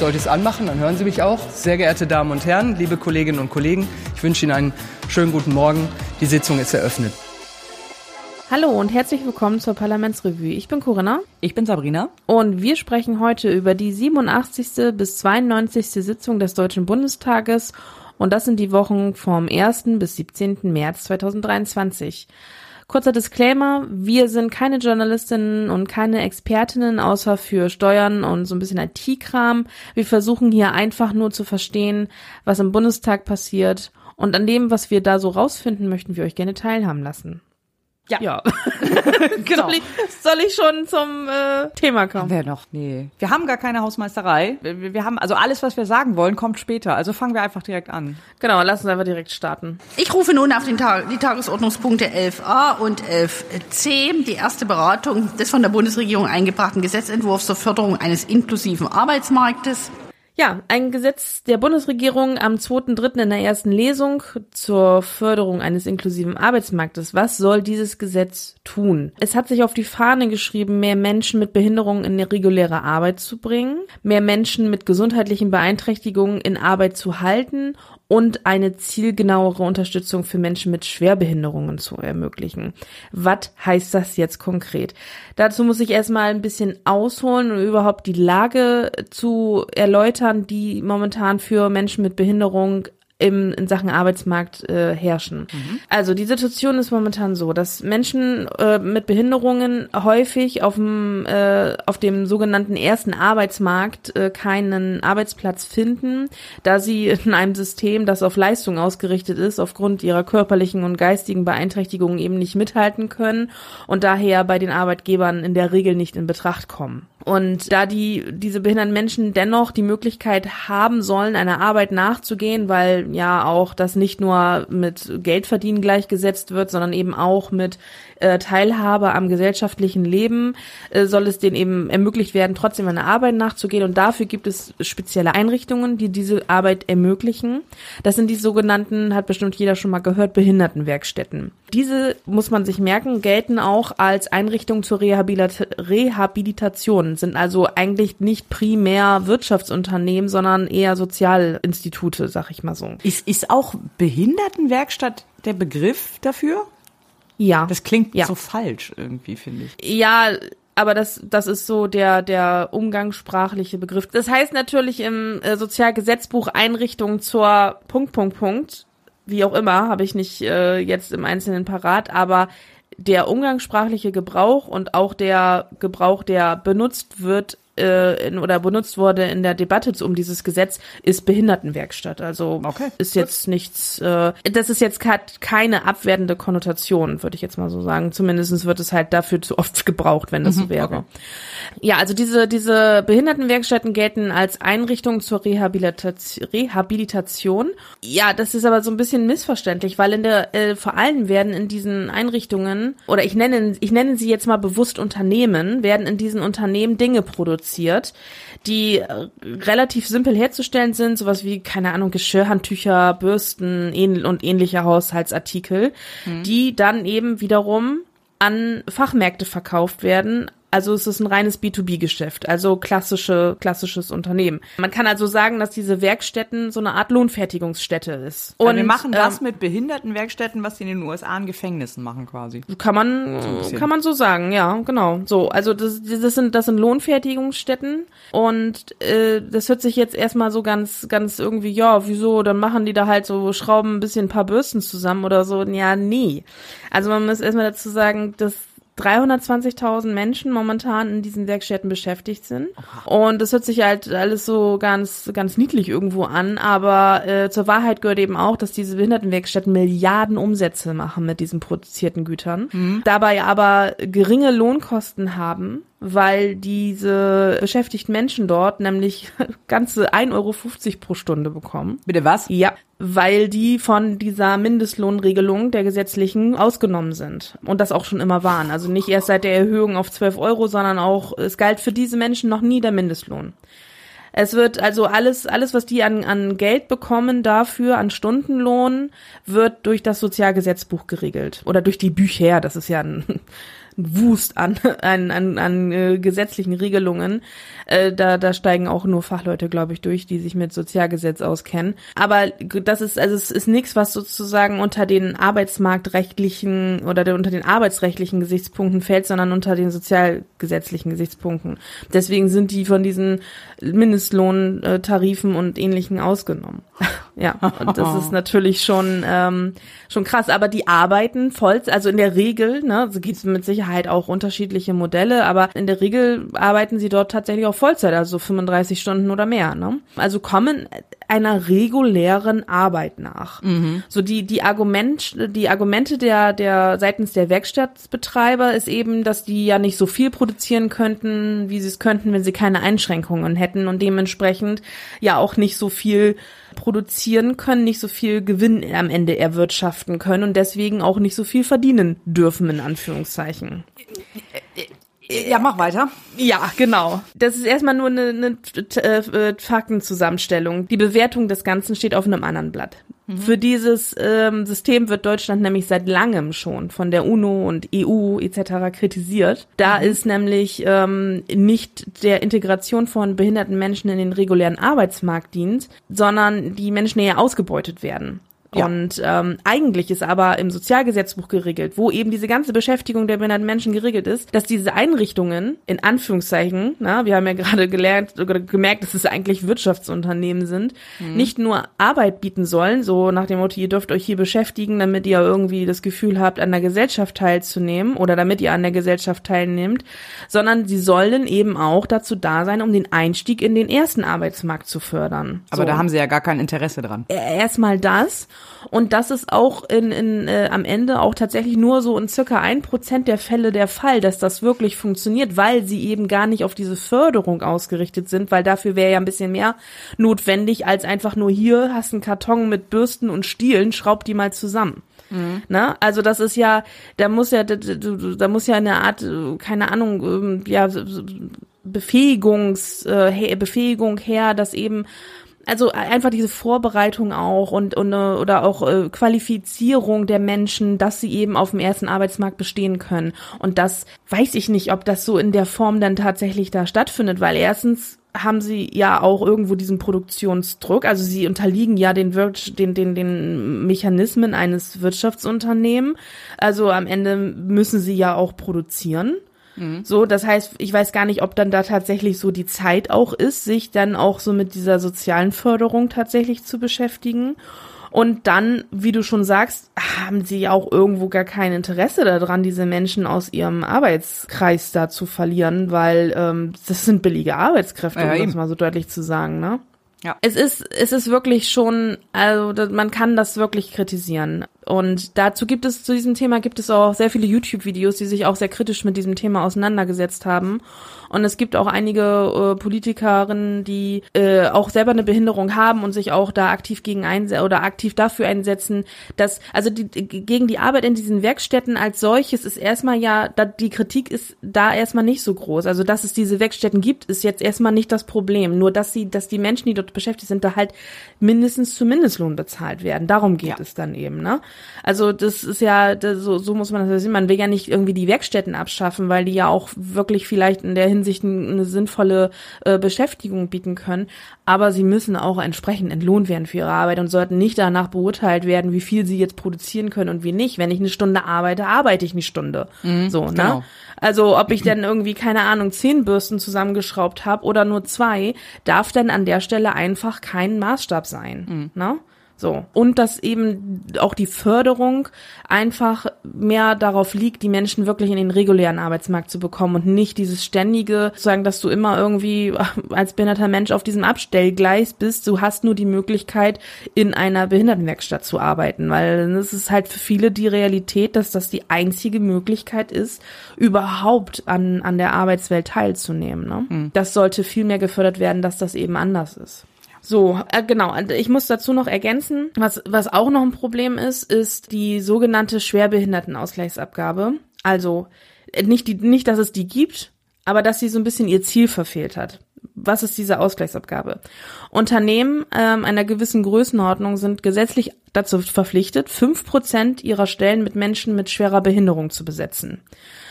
sollte ich es anmachen, dann hören Sie mich auch. Sehr geehrte Damen und Herren, liebe Kolleginnen und Kollegen, ich wünsche Ihnen einen schönen guten Morgen. Die Sitzung ist eröffnet. Hallo und herzlich willkommen zur Parlamentsrevue. Ich bin Corinna. Ich bin Sabrina. Und wir sprechen heute über die 87. bis 92. Sitzung des Deutschen Bundestages. Und das sind die Wochen vom 1. bis 17. März 2023. Kurzer Disclaimer, wir sind keine Journalistinnen und keine Expertinnen, außer für Steuern und so ein bisschen IT-Kram. Wir versuchen hier einfach nur zu verstehen, was im Bundestag passiert. Und an dem, was wir da so rausfinden, möchten wir euch gerne teilhaben lassen. Ja. ja. genau. Soll ich, soll ich schon zum äh, Thema kommen? Wer noch? Nee. Wir haben gar keine Hausmeisterei. Wir, wir haben, also alles, was wir sagen wollen, kommt später. Also fangen wir einfach direkt an. Genau, lass uns einfach direkt starten. Ich rufe nun auf den Tag, die Tagesordnungspunkte 11a und 11c, die erste Beratung des von der Bundesregierung eingebrachten Gesetzentwurfs zur Förderung eines inklusiven Arbeitsmarktes. Ja, ein Gesetz der Bundesregierung am 2.3. in der ersten Lesung zur Förderung eines inklusiven Arbeitsmarktes. Was soll dieses Gesetz tun? Es hat sich auf die Fahne geschrieben, mehr Menschen mit Behinderungen in reguläre Arbeit zu bringen, mehr Menschen mit gesundheitlichen Beeinträchtigungen in Arbeit zu halten und eine zielgenauere Unterstützung für Menschen mit Schwerbehinderungen zu ermöglichen. Was heißt das jetzt konkret? Dazu muss ich erstmal ein bisschen ausholen und überhaupt die Lage zu erläutern, die momentan für Menschen mit Behinderung im, in Sachen Arbeitsmarkt äh, herrschen. Mhm. Also die Situation ist momentan so, dass Menschen äh, mit Behinderungen häufig auf dem, äh, auf dem sogenannten ersten Arbeitsmarkt äh, keinen Arbeitsplatz finden, da sie in einem System, das auf Leistung ausgerichtet ist, aufgrund ihrer körperlichen und geistigen Beeinträchtigungen eben nicht mithalten können und daher bei den Arbeitgebern in der Regel nicht in Betracht kommen. Und da die, diese behinderten Menschen dennoch die Möglichkeit haben sollen, einer Arbeit nachzugehen, weil ja auch das nicht nur mit Geldverdienen gleichgesetzt wird, sondern eben auch mit äh, Teilhabe am gesellschaftlichen Leben, äh, soll es denen eben ermöglicht werden, trotzdem einer Arbeit nachzugehen. Und dafür gibt es spezielle Einrichtungen, die diese Arbeit ermöglichen. Das sind die sogenannten, hat bestimmt jeder schon mal gehört, Behindertenwerkstätten. Diese, muss man sich merken, gelten auch als Einrichtungen zur Rehabilit Rehabilitation, sind also eigentlich nicht primär Wirtschaftsunternehmen, sondern eher Sozialinstitute, sag ich mal so. Ist, ist auch Behindertenwerkstatt der Begriff dafür? Ja. Das klingt ja. so falsch irgendwie, finde ich. Ja, aber das, das ist so der, der umgangssprachliche Begriff. Das heißt natürlich im äh, Sozialgesetzbuch Einrichtung zur Punkt, Punkt, Punkt, wie auch immer, habe ich nicht äh, jetzt im Einzelnen parat, aber der umgangssprachliche Gebrauch und auch der Gebrauch, der benutzt wird, äh, in, oder benutzt wurde in der Debatte um dieses Gesetz, ist Behindertenwerkstatt. Also okay, ist jetzt gut. nichts, äh, das ist jetzt keine abwertende Konnotation, würde ich jetzt mal so sagen. Zumindestens wird es halt dafür zu oft gebraucht, wenn das mhm, so wäre. Okay. Ja, also diese, diese Behindertenwerkstätten gelten als Einrichtung zur Rehabilitation, Rehabilitation. Ja, das ist aber so ein bisschen missverständlich, weil in der, äh, vor allem werden in diesen Einrichtungen, oder ich nenne, ich nenne sie jetzt mal bewusst Unternehmen, werden in diesen Unternehmen Dinge produziert produziert, die äh, relativ simpel herzustellen sind, sowas wie, keine Ahnung, Geschirrhandtücher, Bürsten und ähnliche Haushaltsartikel, mhm. die dann eben wiederum an Fachmärkte verkauft werden, also es ist ein reines B2B-Geschäft, also klassische, klassisches Unternehmen. Man kann also sagen, dass diese Werkstätten so eine Art Lohnfertigungsstätte ist. Und also wir machen das ähm, mit Behindertenwerkstätten, was sie in den USA in Gefängnissen machen quasi. Kann man, so kann man so sagen, ja, genau. So, also das, das sind, das sind Lohnfertigungsstätten und äh, das hört sich jetzt erstmal so ganz, ganz irgendwie, ja, wieso? Dann machen die da halt so Schrauben ein bisschen ein paar Bürsten zusammen oder so. Ja, nie. Also man muss erstmal dazu sagen, dass 320.000 Menschen momentan in diesen Werkstätten beschäftigt sind. Und das hört sich halt alles so ganz, ganz niedlich irgendwo an. Aber äh, zur Wahrheit gehört eben auch, dass diese Behindertenwerkstätten Milliarden Umsätze machen mit diesen produzierten Gütern. Mhm. Dabei aber geringe Lohnkosten haben weil diese beschäftigten Menschen dort nämlich ganze 1,50 Euro pro Stunde bekommen. Bitte was? Ja, weil die von dieser Mindestlohnregelung der gesetzlichen ausgenommen sind und das auch schon immer waren. Also nicht erst seit der Erhöhung auf 12 Euro, sondern auch, es galt für diese Menschen noch nie der Mindestlohn. Es wird also alles, alles, was die an, an Geld bekommen dafür, an Stundenlohn, wird durch das Sozialgesetzbuch geregelt. Oder durch die Bücher, das ist ja ein Wust an, an, an, an äh, gesetzlichen Regelungen. Äh, da, da steigen auch nur Fachleute, glaube ich, durch, die sich mit Sozialgesetz auskennen. Aber das ist, also es ist nichts, was sozusagen unter den arbeitsmarktrechtlichen oder der, unter den arbeitsrechtlichen Gesichtspunkten fällt, sondern unter den sozialgesetzlichen Gesichtspunkten. Deswegen sind die von diesen Mindestlohntarifen und ähnlichen ausgenommen. ja, und das ist natürlich schon, ähm, schon krass. Aber die arbeiten voll, also in der Regel, ne, so gibt es mit Sicherheit auch unterschiedliche Modelle, aber in der Regel arbeiten sie dort tatsächlich auch Vollzeit, also 35 Stunden oder mehr. Ne? Also kommen einer regulären Arbeit nach. Mhm. So die die Argument die Argumente der der seitens der Werkstattbetreiber ist eben, dass die ja nicht so viel produzieren könnten, wie sie es könnten, wenn sie keine Einschränkungen hätten und dementsprechend ja auch nicht so viel produzieren können, nicht so viel Gewinn am Ende erwirtschaften können und deswegen auch nicht so viel verdienen dürfen in Anführungszeichen. Ja, mach weiter. Ja, genau. Das ist erstmal nur eine, eine äh, Faktenzusammenstellung. Die Bewertung des Ganzen steht auf einem anderen Blatt. Mhm. Für dieses ähm, System wird Deutschland nämlich seit langem schon von der UNO und EU etc. kritisiert. Da mhm. ist nämlich ähm, nicht der Integration von behinderten Menschen in den regulären Arbeitsmarkt dient, sondern die Menschen eher ausgebeutet werden. Ja. Und ähm, eigentlich ist aber im Sozialgesetzbuch geregelt, wo eben diese ganze Beschäftigung der behinderten Menschen geregelt ist, dass diese Einrichtungen, in Anführungszeichen, na, wir haben ja gerade gelernt oder gemerkt, dass es eigentlich Wirtschaftsunternehmen sind, mhm. nicht nur Arbeit bieten sollen, so nach dem Motto, ihr dürft euch hier beschäftigen, damit ihr irgendwie das Gefühl habt, an der Gesellschaft teilzunehmen oder damit ihr an der Gesellschaft teilnehmt, sondern sie sollen eben auch dazu da sein, um den Einstieg in den ersten Arbeitsmarkt zu fördern. Aber so. da haben sie ja gar kein Interesse dran. Erstmal das. Und das ist auch in, in, äh, am Ende auch tatsächlich nur so in circa ein Prozent der Fälle der Fall, dass das wirklich funktioniert, weil sie eben gar nicht auf diese Förderung ausgerichtet sind, weil dafür wäre ja ein bisschen mehr notwendig, als einfach nur hier hast einen Karton mit Bürsten und Stielen, schraub die mal zusammen. Mhm. Na, also das ist ja, da muss ja, da, da muss ja eine Art, keine Ahnung, ähm, ja, Befähigungs, äh, Befähigung her, dass eben also einfach diese Vorbereitung auch und, und äh, oder auch äh, Qualifizierung der Menschen, dass sie eben auf dem ersten Arbeitsmarkt bestehen können. Und das weiß ich nicht, ob das so in der Form dann tatsächlich da stattfindet, weil erstens haben sie ja auch irgendwo diesen Produktionsdruck, also sie unterliegen ja den, Wir den, den, den Mechanismen eines Wirtschaftsunternehmens. Also am Ende müssen sie ja auch produzieren. Mhm. So, das heißt, ich weiß gar nicht, ob dann da tatsächlich so die Zeit auch ist, sich dann auch so mit dieser sozialen Förderung tatsächlich zu beschäftigen. Und dann, wie du schon sagst, haben sie auch irgendwo gar kein Interesse daran, diese Menschen aus ihrem Arbeitskreis da zu verlieren, weil ähm, das sind billige Arbeitskräfte, ja, um das mal so deutlich zu sagen, ne? Ja. Es ist, es ist wirklich schon, also man kann das wirklich kritisieren. Und dazu gibt es, zu diesem Thema gibt es auch sehr viele YouTube-Videos, die sich auch sehr kritisch mit diesem Thema auseinandergesetzt haben. Und es gibt auch einige äh, Politikerinnen, die äh, auch selber eine Behinderung haben und sich auch da aktiv gegen einsetzen oder aktiv dafür einsetzen, dass, also die, gegen die Arbeit in diesen Werkstätten als solches ist erstmal ja, da, die Kritik ist da erstmal nicht so groß. Also, dass es diese Werkstätten gibt, ist jetzt erstmal nicht das Problem. Nur, dass sie, dass die Menschen, die dort beschäftigt sind, da halt mindestens zu Mindestlohn bezahlt werden. Darum geht ja. es dann eben, ne? Also das ist ja, das, so, so muss man das sehen. Man will ja nicht irgendwie die Werkstätten abschaffen, weil die ja auch wirklich vielleicht in der Hinsicht eine sinnvolle äh, Beschäftigung bieten können. Aber sie müssen auch entsprechend entlohnt werden für ihre Arbeit und sollten nicht danach beurteilt werden, wie viel sie jetzt produzieren können und wie nicht. Wenn ich eine Stunde arbeite, arbeite ich eine Stunde. Mhm, so, ne? Genau. Also ob ich dann irgendwie, keine Ahnung, zehn Bürsten zusammengeschraubt habe oder nur zwei, darf dann an der Stelle einfach kein Maßstab sein. Mhm. Ne? So. Und dass eben auch die Förderung einfach mehr darauf liegt, die Menschen wirklich in den regulären Arbeitsmarkt zu bekommen und nicht dieses ständige, sagen, dass du immer irgendwie als behinderter Mensch auf diesem Abstellgleis bist. Du hast nur die Möglichkeit, in einer Behindertenwerkstatt zu arbeiten, weil es ist halt für viele die Realität, dass das die einzige Möglichkeit ist, überhaupt an, an der Arbeitswelt teilzunehmen. Ne? Mhm. Das sollte viel mehr gefördert werden, dass das eben anders ist. So, äh, genau. Ich muss dazu noch ergänzen, was, was auch noch ein Problem ist, ist die sogenannte Schwerbehindertenausgleichsabgabe. Also äh, nicht die, nicht, dass es die gibt, aber dass sie so ein bisschen ihr Ziel verfehlt hat. Was ist diese Ausgleichsabgabe? Unternehmen ähm, einer gewissen Größenordnung sind gesetzlich dazu verpflichtet, fünf Prozent ihrer Stellen mit Menschen mit schwerer Behinderung zu besetzen.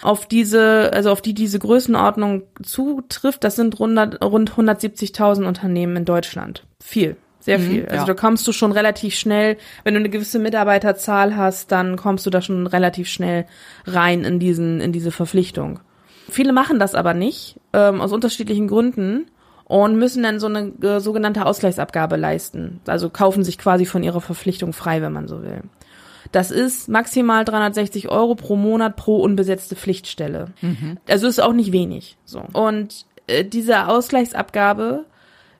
Auf diese, also auf die diese Größenordnung zutrifft, das sind rund, rund 170.000 Unternehmen in Deutschland. Viel. Sehr viel. also ja. da kommst du schon relativ schnell, wenn du eine gewisse Mitarbeiterzahl hast, dann kommst du da schon relativ schnell rein in diesen, in diese Verpflichtung. Viele machen das aber nicht, ähm, aus unterschiedlichen Gründen und müssen dann so eine äh, sogenannte Ausgleichsabgabe leisten. Also kaufen sich quasi von ihrer Verpflichtung frei, wenn man so will. Das ist maximal 360 Euro pro Monat pro unbesetzte Pflichtstelle. Also ist auch nicht wenig. So. Und äh, diese Ausgleichsabgabe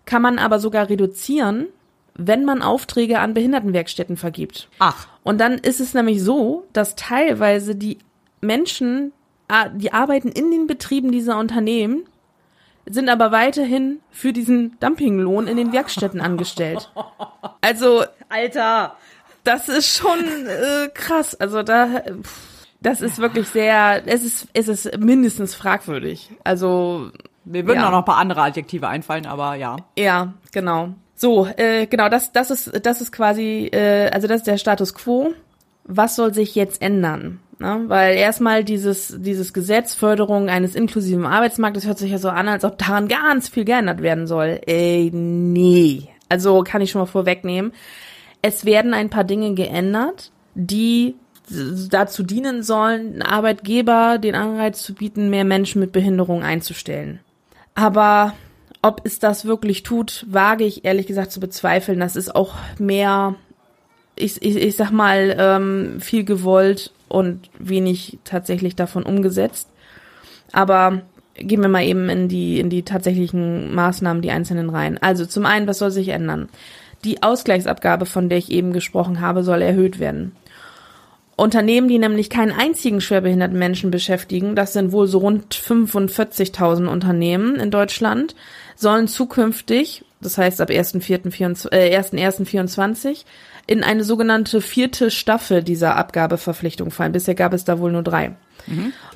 kann man aber sogar reduzieren, wenn man Aufträge an Behindertenwerkstätten vergibt. Ach. Und dann ist es nämlich so, dass teilweise die Menschen, die arbeiten in den Betrieben dieser Unternehmen, sind aber weiterhin für diesen Dumpinglohn in den Werkstätten angestellt. Also, Alter. Das ist schon äh, krass. Also da, das ist wirklich sehr, es ist, es ist mindestens fragwürdig. Also Mir würden Ja. auch noch ein paar andere Adjektive einfallen, aber ja. Ja, genau. So, äh, genau, das, das ist, das ist quasi, äh, also das ist der Status quo. Was soll sich jetzt ändern? Ne? Weil erstmal dieses, dieses Gesetz Förderung eines inklusiven Arbeitsmarktes hört sich ja so an, als ob daran ganz viel geändert werden soll. Ey, nee. Also kann ich schon mal vorwegnehmen. Es werden ein paar Dinge geändert, die dazu dienen sollen, Arbeitgeber den Anreiz zu bieten, mehr Menschen mit Behinderung einzustellen. Aber ob es das wirklich tut, wage ich ehrlich gesagt zu bezweifeln. Das ist auch mehr, ich, ich, ich sag mal, ähm, viel gewollt und wenig tatsächlich davon umgesetzt. Aber gehen wir mal eben in die, in die tatsächlichen Maßnahmen, die einzelnen rein. Also zum einen, was soll sich ändern? Die Ausgleichsabgabe, von der ich eben gesprochen habe, soll erhöht werden. Unternehmen, die nämlich keinen einzigen schwerbehinderten Menschen beschäftigen, das sind wohl so rund 45.000 Unternehmen in Deutschland, sollen zukünftig, das heißt ab 1.1.24, äh, 1.1.24, in eine sogenannte vierte Staffel dieser Abgabeverpflichtung fallen. Bisher gab es da wohl nur drei.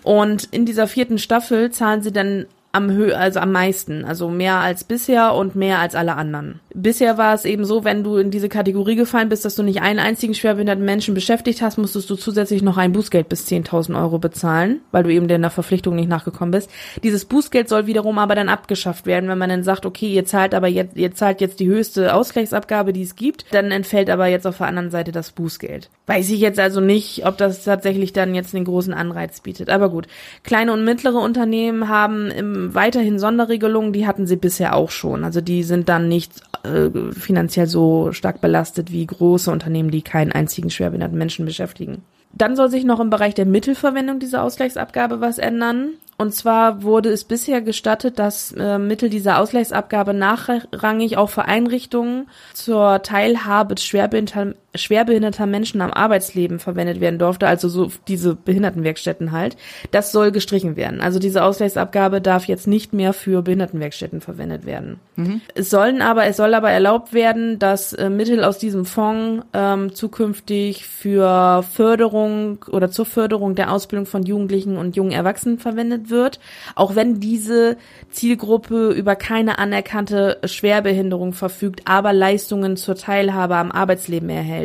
Und in dieser vierten Staffel zahlen sie dann am Hö also am meisten, also mehr als bisher und mehr als alle anderen. Bisher war es eben so, wenn du in diese Kategorie gefallen bist, dass du nicht einen einzigen schwerbehinderten Menschen beschäftigt hast, musstest du zusätzlich noch ein Bußgeld bis 10.000 Euro bezahlen, weil du eben der Verpflichtung nicht nachgekommen bist. Dieses Bußgeld soll wiederum aber dann abgeschafft werden, wenn man dann sagt, okay, ihr zahlt aber jetzt, ihr zahlt jetzt die höchste Ausgleichsabgabe, die es gibt, dann entfällt aber jetzt auf der anderen Seite das Bußgeld. Weiß ich jetzt also nicht, ob das tatsächlich dann jetzt einen großen Anreiz bietet. Aber gut. Kleine und mittlere Unternehmen haben im, weiterhin Sonderregelungen, die hatten sie bisher auch schon. Also die sind dann nicht äh, finanziell so stark belastet wie große Unternehmen, die keinen einzigen schwerbehinderten Menschen beschäftigen. Dann soll sich noch im Bereich der Mittelverwendung dieser Ausgleichsabgabe was ändern. Und zwar wurde es bisher gestattet, dass äh, Mittel dieser Ausgleichsabgabe nachrangig auch für Einrichtungen zur Teilhabe schwerbehinderter, schwerbehinderter Menschen am Arbeitsleben verwendet werden durfte, also so diese Behindertenwerkstätten halt. Das soll gestrichen werden. Also diese Ausgleichsabgabe darf jetzt nicht mehr für Behindertenwerkstätten verwendet werden. Es sollen aber, es soll aber erlaubt werden, dass äh, Mittel aus diesem Fonds ähm, zukünftig für Förderung oder zur Förderung der Ausbildung von Jugendlichen und jungen Erwachsenen verwendet wird, auch wenn diese Zielgruppe über keine anerkannte Schwerbehinderung verfügt, aber Leistungen zur Teilhabe am Arbeitsleben erhält.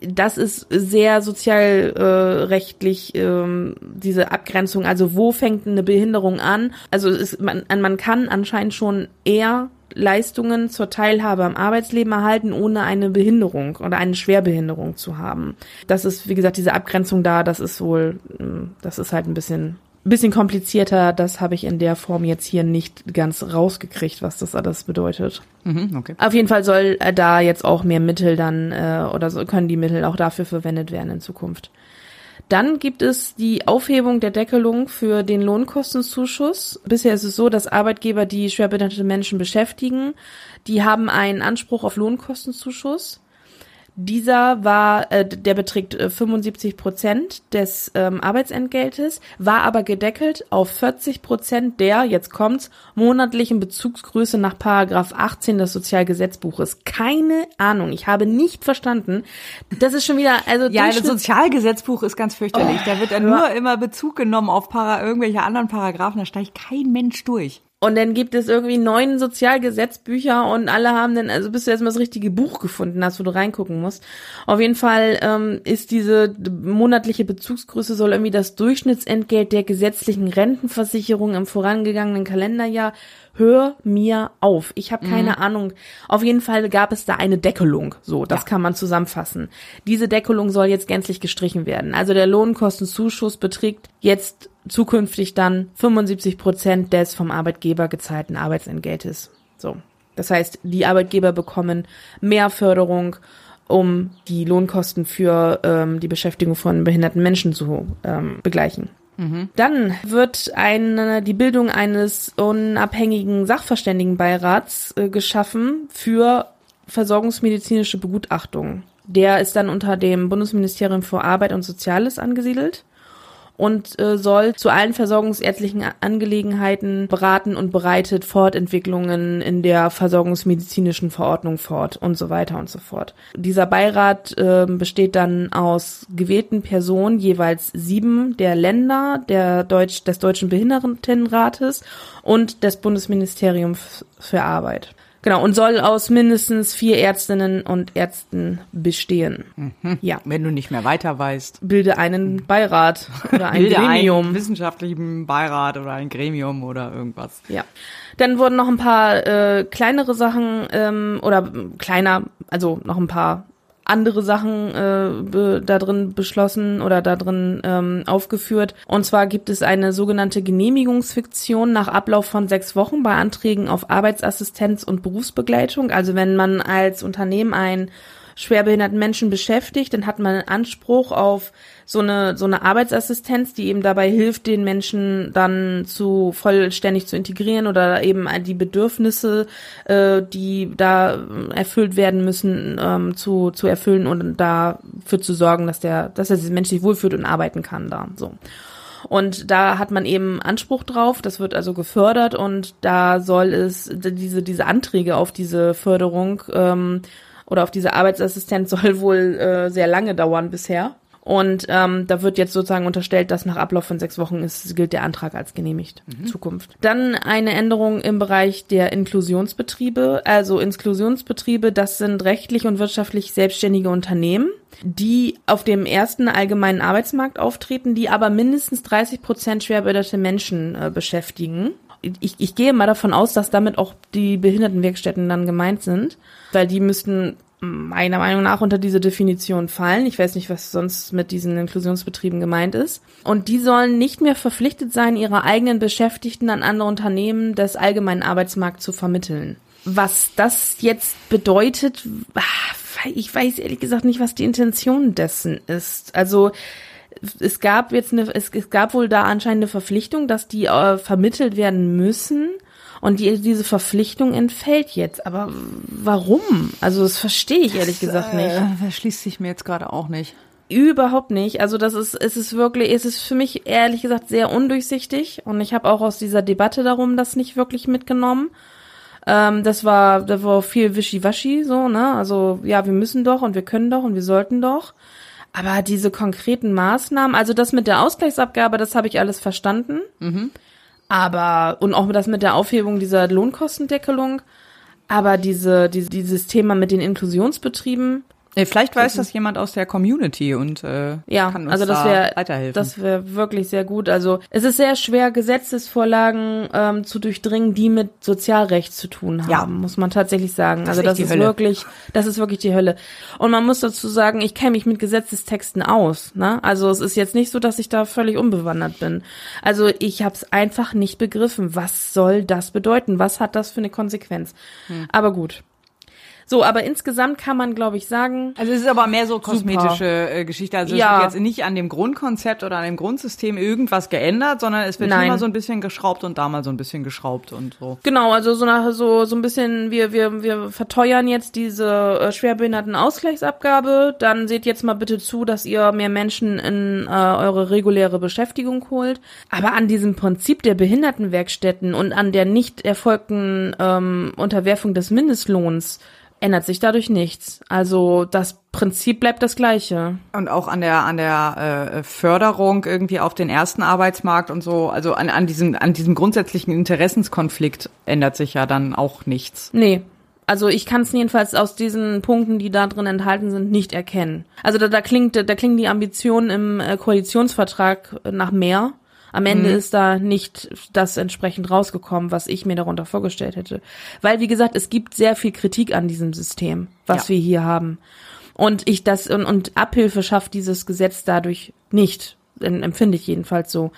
Das ist sehr sozialrechtlich äh, ähm, diese Abgrenzung. Also wo fängt eine Behinderung an? Also es, man, man kann anscheinend schon eher Leistungen zur Teilhabe am Arbeitsleben erhalten, ohne eine Behinderung oder eine Schwerbehinderung zu haben. Das ist, wie gesagt, diese Abgrenzung da, das ist wohl, ähm, das ist halt ein bisschen, bisschen komplizierter. Das habe ich in der Form jetzt hier nicht ganz rausgekriegt, was das alles bedeutet. Mhm, okay. Auf jeden Fall soll äh, da jetzt auch mehr Mittel dann äh, oder so können die Mittel auch dafür verwendet werden in Zukunft. Dann gibt es die Aufhebung der Deckelung für den Lohnkostenzuschuss. Bisher ist es so, dass Arbeitgeber, die schwerbehinderte Menschen beschäftigen, die haben einen Anspruch auf Lohnkostenzuschuss. Dieser war, äh, der beträgt äh, 75 Prozent des ähm, Arbeitsentgeltes, war aber gedeckelt auf 40 Prozent der, jetzt kommt's, monatlichen Bezugsgröße nach Paragraph 18 des Sozialgesetzbuches. Keine Ahnung, ich habe nicht verstanden. Das ist schon wieder, also Ja, das Sozialgesetzbuch ist ganz fürchterlich. da wird dann nur immer Bezug genommen auf para irgendwelche anderen Paragraphen. Da steigt kein Mensch durch. Und dann gibt es irgendwie neun Sozialgesetzbücher und alle haben dann, also bis du erstmal das richtige Buch gefunden hast, wo du reingucken musst. Auf jeden Fall ähm, ist diese monatliche Bezugsgröße soll irgendwie das Durchschnittsentgelt der gesetzlichen Rentenversicherung im vorangegangenen Kalenderjahr. Hör mir auf. Ich habe keine Ahnung. Auf jeden Fall gab es da eine Deckelung. So, das kann man zusammenfassen. Diese Deckelung soll jetzt gänzlich gestrichen werden. Also der Lohnkostenzuschuss beträgt jetzt zukünftig dann 75 Prozent des vom Arbeitgeber gezahlten Arbeitsentgeltes. So. Das heißt, die Arbeitgeber bekommen mehr Förderung, um die Lohnkosten für ähm, die Beschäftigung von behinderten Menschen zu ähm, begleichen. Dann wird eine, die Bildung eines unabhängigen Sachverständigenbeirats äh, geschaffen für versorgungsmedizinische Begutachtung. Der ist dann unter dem Bundesministerium für Arbeit und Soziales angesiedelt und äh, soll zu allen versorgungsärztlichen Angelegenheiten beraten und bereitet Fortentwicklungen in der versorgungsmedizinischen Verordnung fort und so weiter und so fort. Dieser Beirat äh, besteht dann aus gewählten Personen, jeweils sieben der Länder, der Deutsch, des Deutschen Behindertenrates und des Bundesministeriums für Arbeit. Genau, und soll aus mindestens vier Ärztinnen und Ärzten bestehen. Ja, Wenn du nicht mehr weiter weißt. bilde einen Beirat oder ein Gremium. einen wissenschaftlichen Beirat oder ein Gremium oder irgendwas. Ja. Dann wurden noch ein paar äh, kleinere Sachen ähm, oder kleiner, also noch ein paar andere Sachen äh, be, da drin beschlossen oder da drin ähm, aufgeführt. Und zwar gibt es eine sogenannte Genehmigungsfiktion nach Ablauf von sechs Wochen bei Anträgen auf Arbeitsassistenz und Berufsbegleitung. Also wenn man als Unternehmen einen schwerbehinderten Menschen beschäftigt, dann hat man einen Anspruch auf so eine so eine Arbeitsassistenz, die eben dabei hilft, den Menschen dann zu vollständig zu integrieren oder eben die Bedürfnisse, äh, die da erfüllt werden müssen, ähm, zu zu erfüllen und dafür zu sorgen, dass der dass Mensch sich wohlfühlt und arbeiten kann da so. Und da hat man eben Anspruch drauf, das wird also gefördert und da soll es diese diese Anträge auf diese Förderung ähm, oder auf diese Arbeitsassistenz soll wohl äh, sehr lange dauern bisher. Und ähm, da wird jetzt sozusagen unterstellt, dass nach Ablauf von sechs Wochen ist, gilt der Antrag als genehmigt in Zukunft. Dann eine Änderung im Bereich der Inklusionsbetriebe. Also Inklusionsbetriebe, das sind rechtlich und wirtschaftlich selbstständige Unternehmen, die auf dem ersten allgemeinen Arbeitsmarkt auftreten, die aber mindestens 30 Prozent schwerbehinderte Menschen äh, beschäftigen. Ich, ich gehe mal davon aus, dass damit auch die Behindertenwerkstätten dann gemeint sind, weil die müssten meiner Meinung nach unter diese Definition fallen. Ich weiß nicht, was sonst mit diesen Inklusionsbetrieben gemeint ist. Und die sollen nicht mehr verpflichtet sein, ihre eigenen Beschäftigten an andere Unternehmen des allgemeinen Arbeitsmarkts zu vermitteln. Was das jetzt bedeutet, ah, ich weiß ehrlich gesagt nicht, was die Intention dessen ist. Also es gab jetzt eine, es, gab wohl da anscheinend eine Verpflichtung, dass die äh, vermittelt werden müssen. Und die, diese Verpflichtung entfällt jetzt. Aber warum? Also das verstehe ich ehrlich gesagt nicht. Äh, das schließt sich mir jetzt gerade auch nicht. Überhaupt nicht. Also das ist, es ist wirklich, es ist für mich ehrlich gesagt sehr undurchsichtig. Und ich habe auch aus dieser Debatte darum das nicht wirklich mitgenommen. Ähm, das war, da war viel Wischiwaschi, so, ne? Also, ja, wir müssen doch und wir können doch und wir sollten doch. Aber diese konkreten Maßnahmen, also das mit der Ausgleichsabgabe, das habe ich alles verstanden. Aber, und auch das mit der Aufhebung dieser Lohnkostendeckelung. Aber diese, diese, dieses Thema mit den Inklusionsbetrieben, Vielleicht weiß das jemand aus der Community und äh, ja, kann uns also das da wäre weiterhelfen. das wäre wirklich sehr gut. Also es ist sehr schwer, Gesetzesvorlagen ähm, zu durchdringen, die mit Sozialrecht zu tun haben, Ja. muss man tatsächlich sagen. Das also ist das ist Hölle. wirklich, das ist wirklich die Hölle. Und man muss dazu sagen, ich kenne mich mit Gesetzestexten aus. Ne? Also es ist jetzt nicht so, dass ich da völlig unbewandert bin. Also ich habe es einfach nicht begriffen. Was soll das bedeuten? Was hat das für eine Konsequenz? Hm. Aber gut. So, aber insgesamt kann man, glaube ich, sagen. Also es ist aber mehr so kosmetische äh, Geschichte. Also Ja. es wird jetzt nicht an dem Grundkonzept oder an dem Grundsystem irgendwas geändert, sondern es wird Nein. hier mal so ein bisschen geschraubt und da mal so ein bisschen geschraubt und so. Genau, also so nach so so ein bisschen wir wir wir verteuern jetzt diese äh, Schwerbehindertenausgleichsabgabe, dann seht jetzt mal bitte zu, dass ihr mehr Menschen in äh, eure reguläre Beschäftigung holt, aber an diesem Prinzip der Behindertenwerkstätten und an der nicht erfolgten ähm, Unterwerfung des Mindestlohns ändert sich dadurch nichts. Also das Prinzip bleibt das gleiche. Und auch an der an der äh, Förderung irgendwie auf den ersten Arbeitsmarkt und so, also an, an diesem an diesem grundsätzlichen Interessenskonflikt ändert sich ja dann auch nichts. Nee. Also ich kann es jedenfalls aus diesen Punkten, die da drin enthalten sind, nicht erkennen. Also da, da klingt, da klingen die Ambitionen im äh, Koalitionsvertrag nach mehr. Am Ende ist da nicht das entsprechend rausgekommen, was ich mir darunter vorgestellt hätte. Weil, wie gesagt, es gibt sehr viel Kritik an diesem System, was Ja. wir hier haben. Und ich das, und, und Abhilfe schafft dieses Gesetz dadurch nicht. em- Empfinde ich jedenfalls so.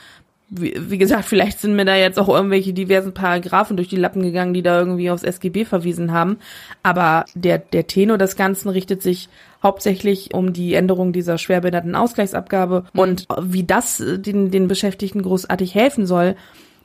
Wie, wie gesagt, vielleicht sind mir da jetzt auch irgendwelche diversen Paragraphen durch die Lappen gegangen, die da irgendwie aufs SGB verwiesen haben. Aber der, der Tenor des Ganzen richtet sich hauptsächlich um die Änderung dieser Schwerbehindertenausgleichsabgabe. Und wie das äh, den, den Beschäftigten großartig helfen soll,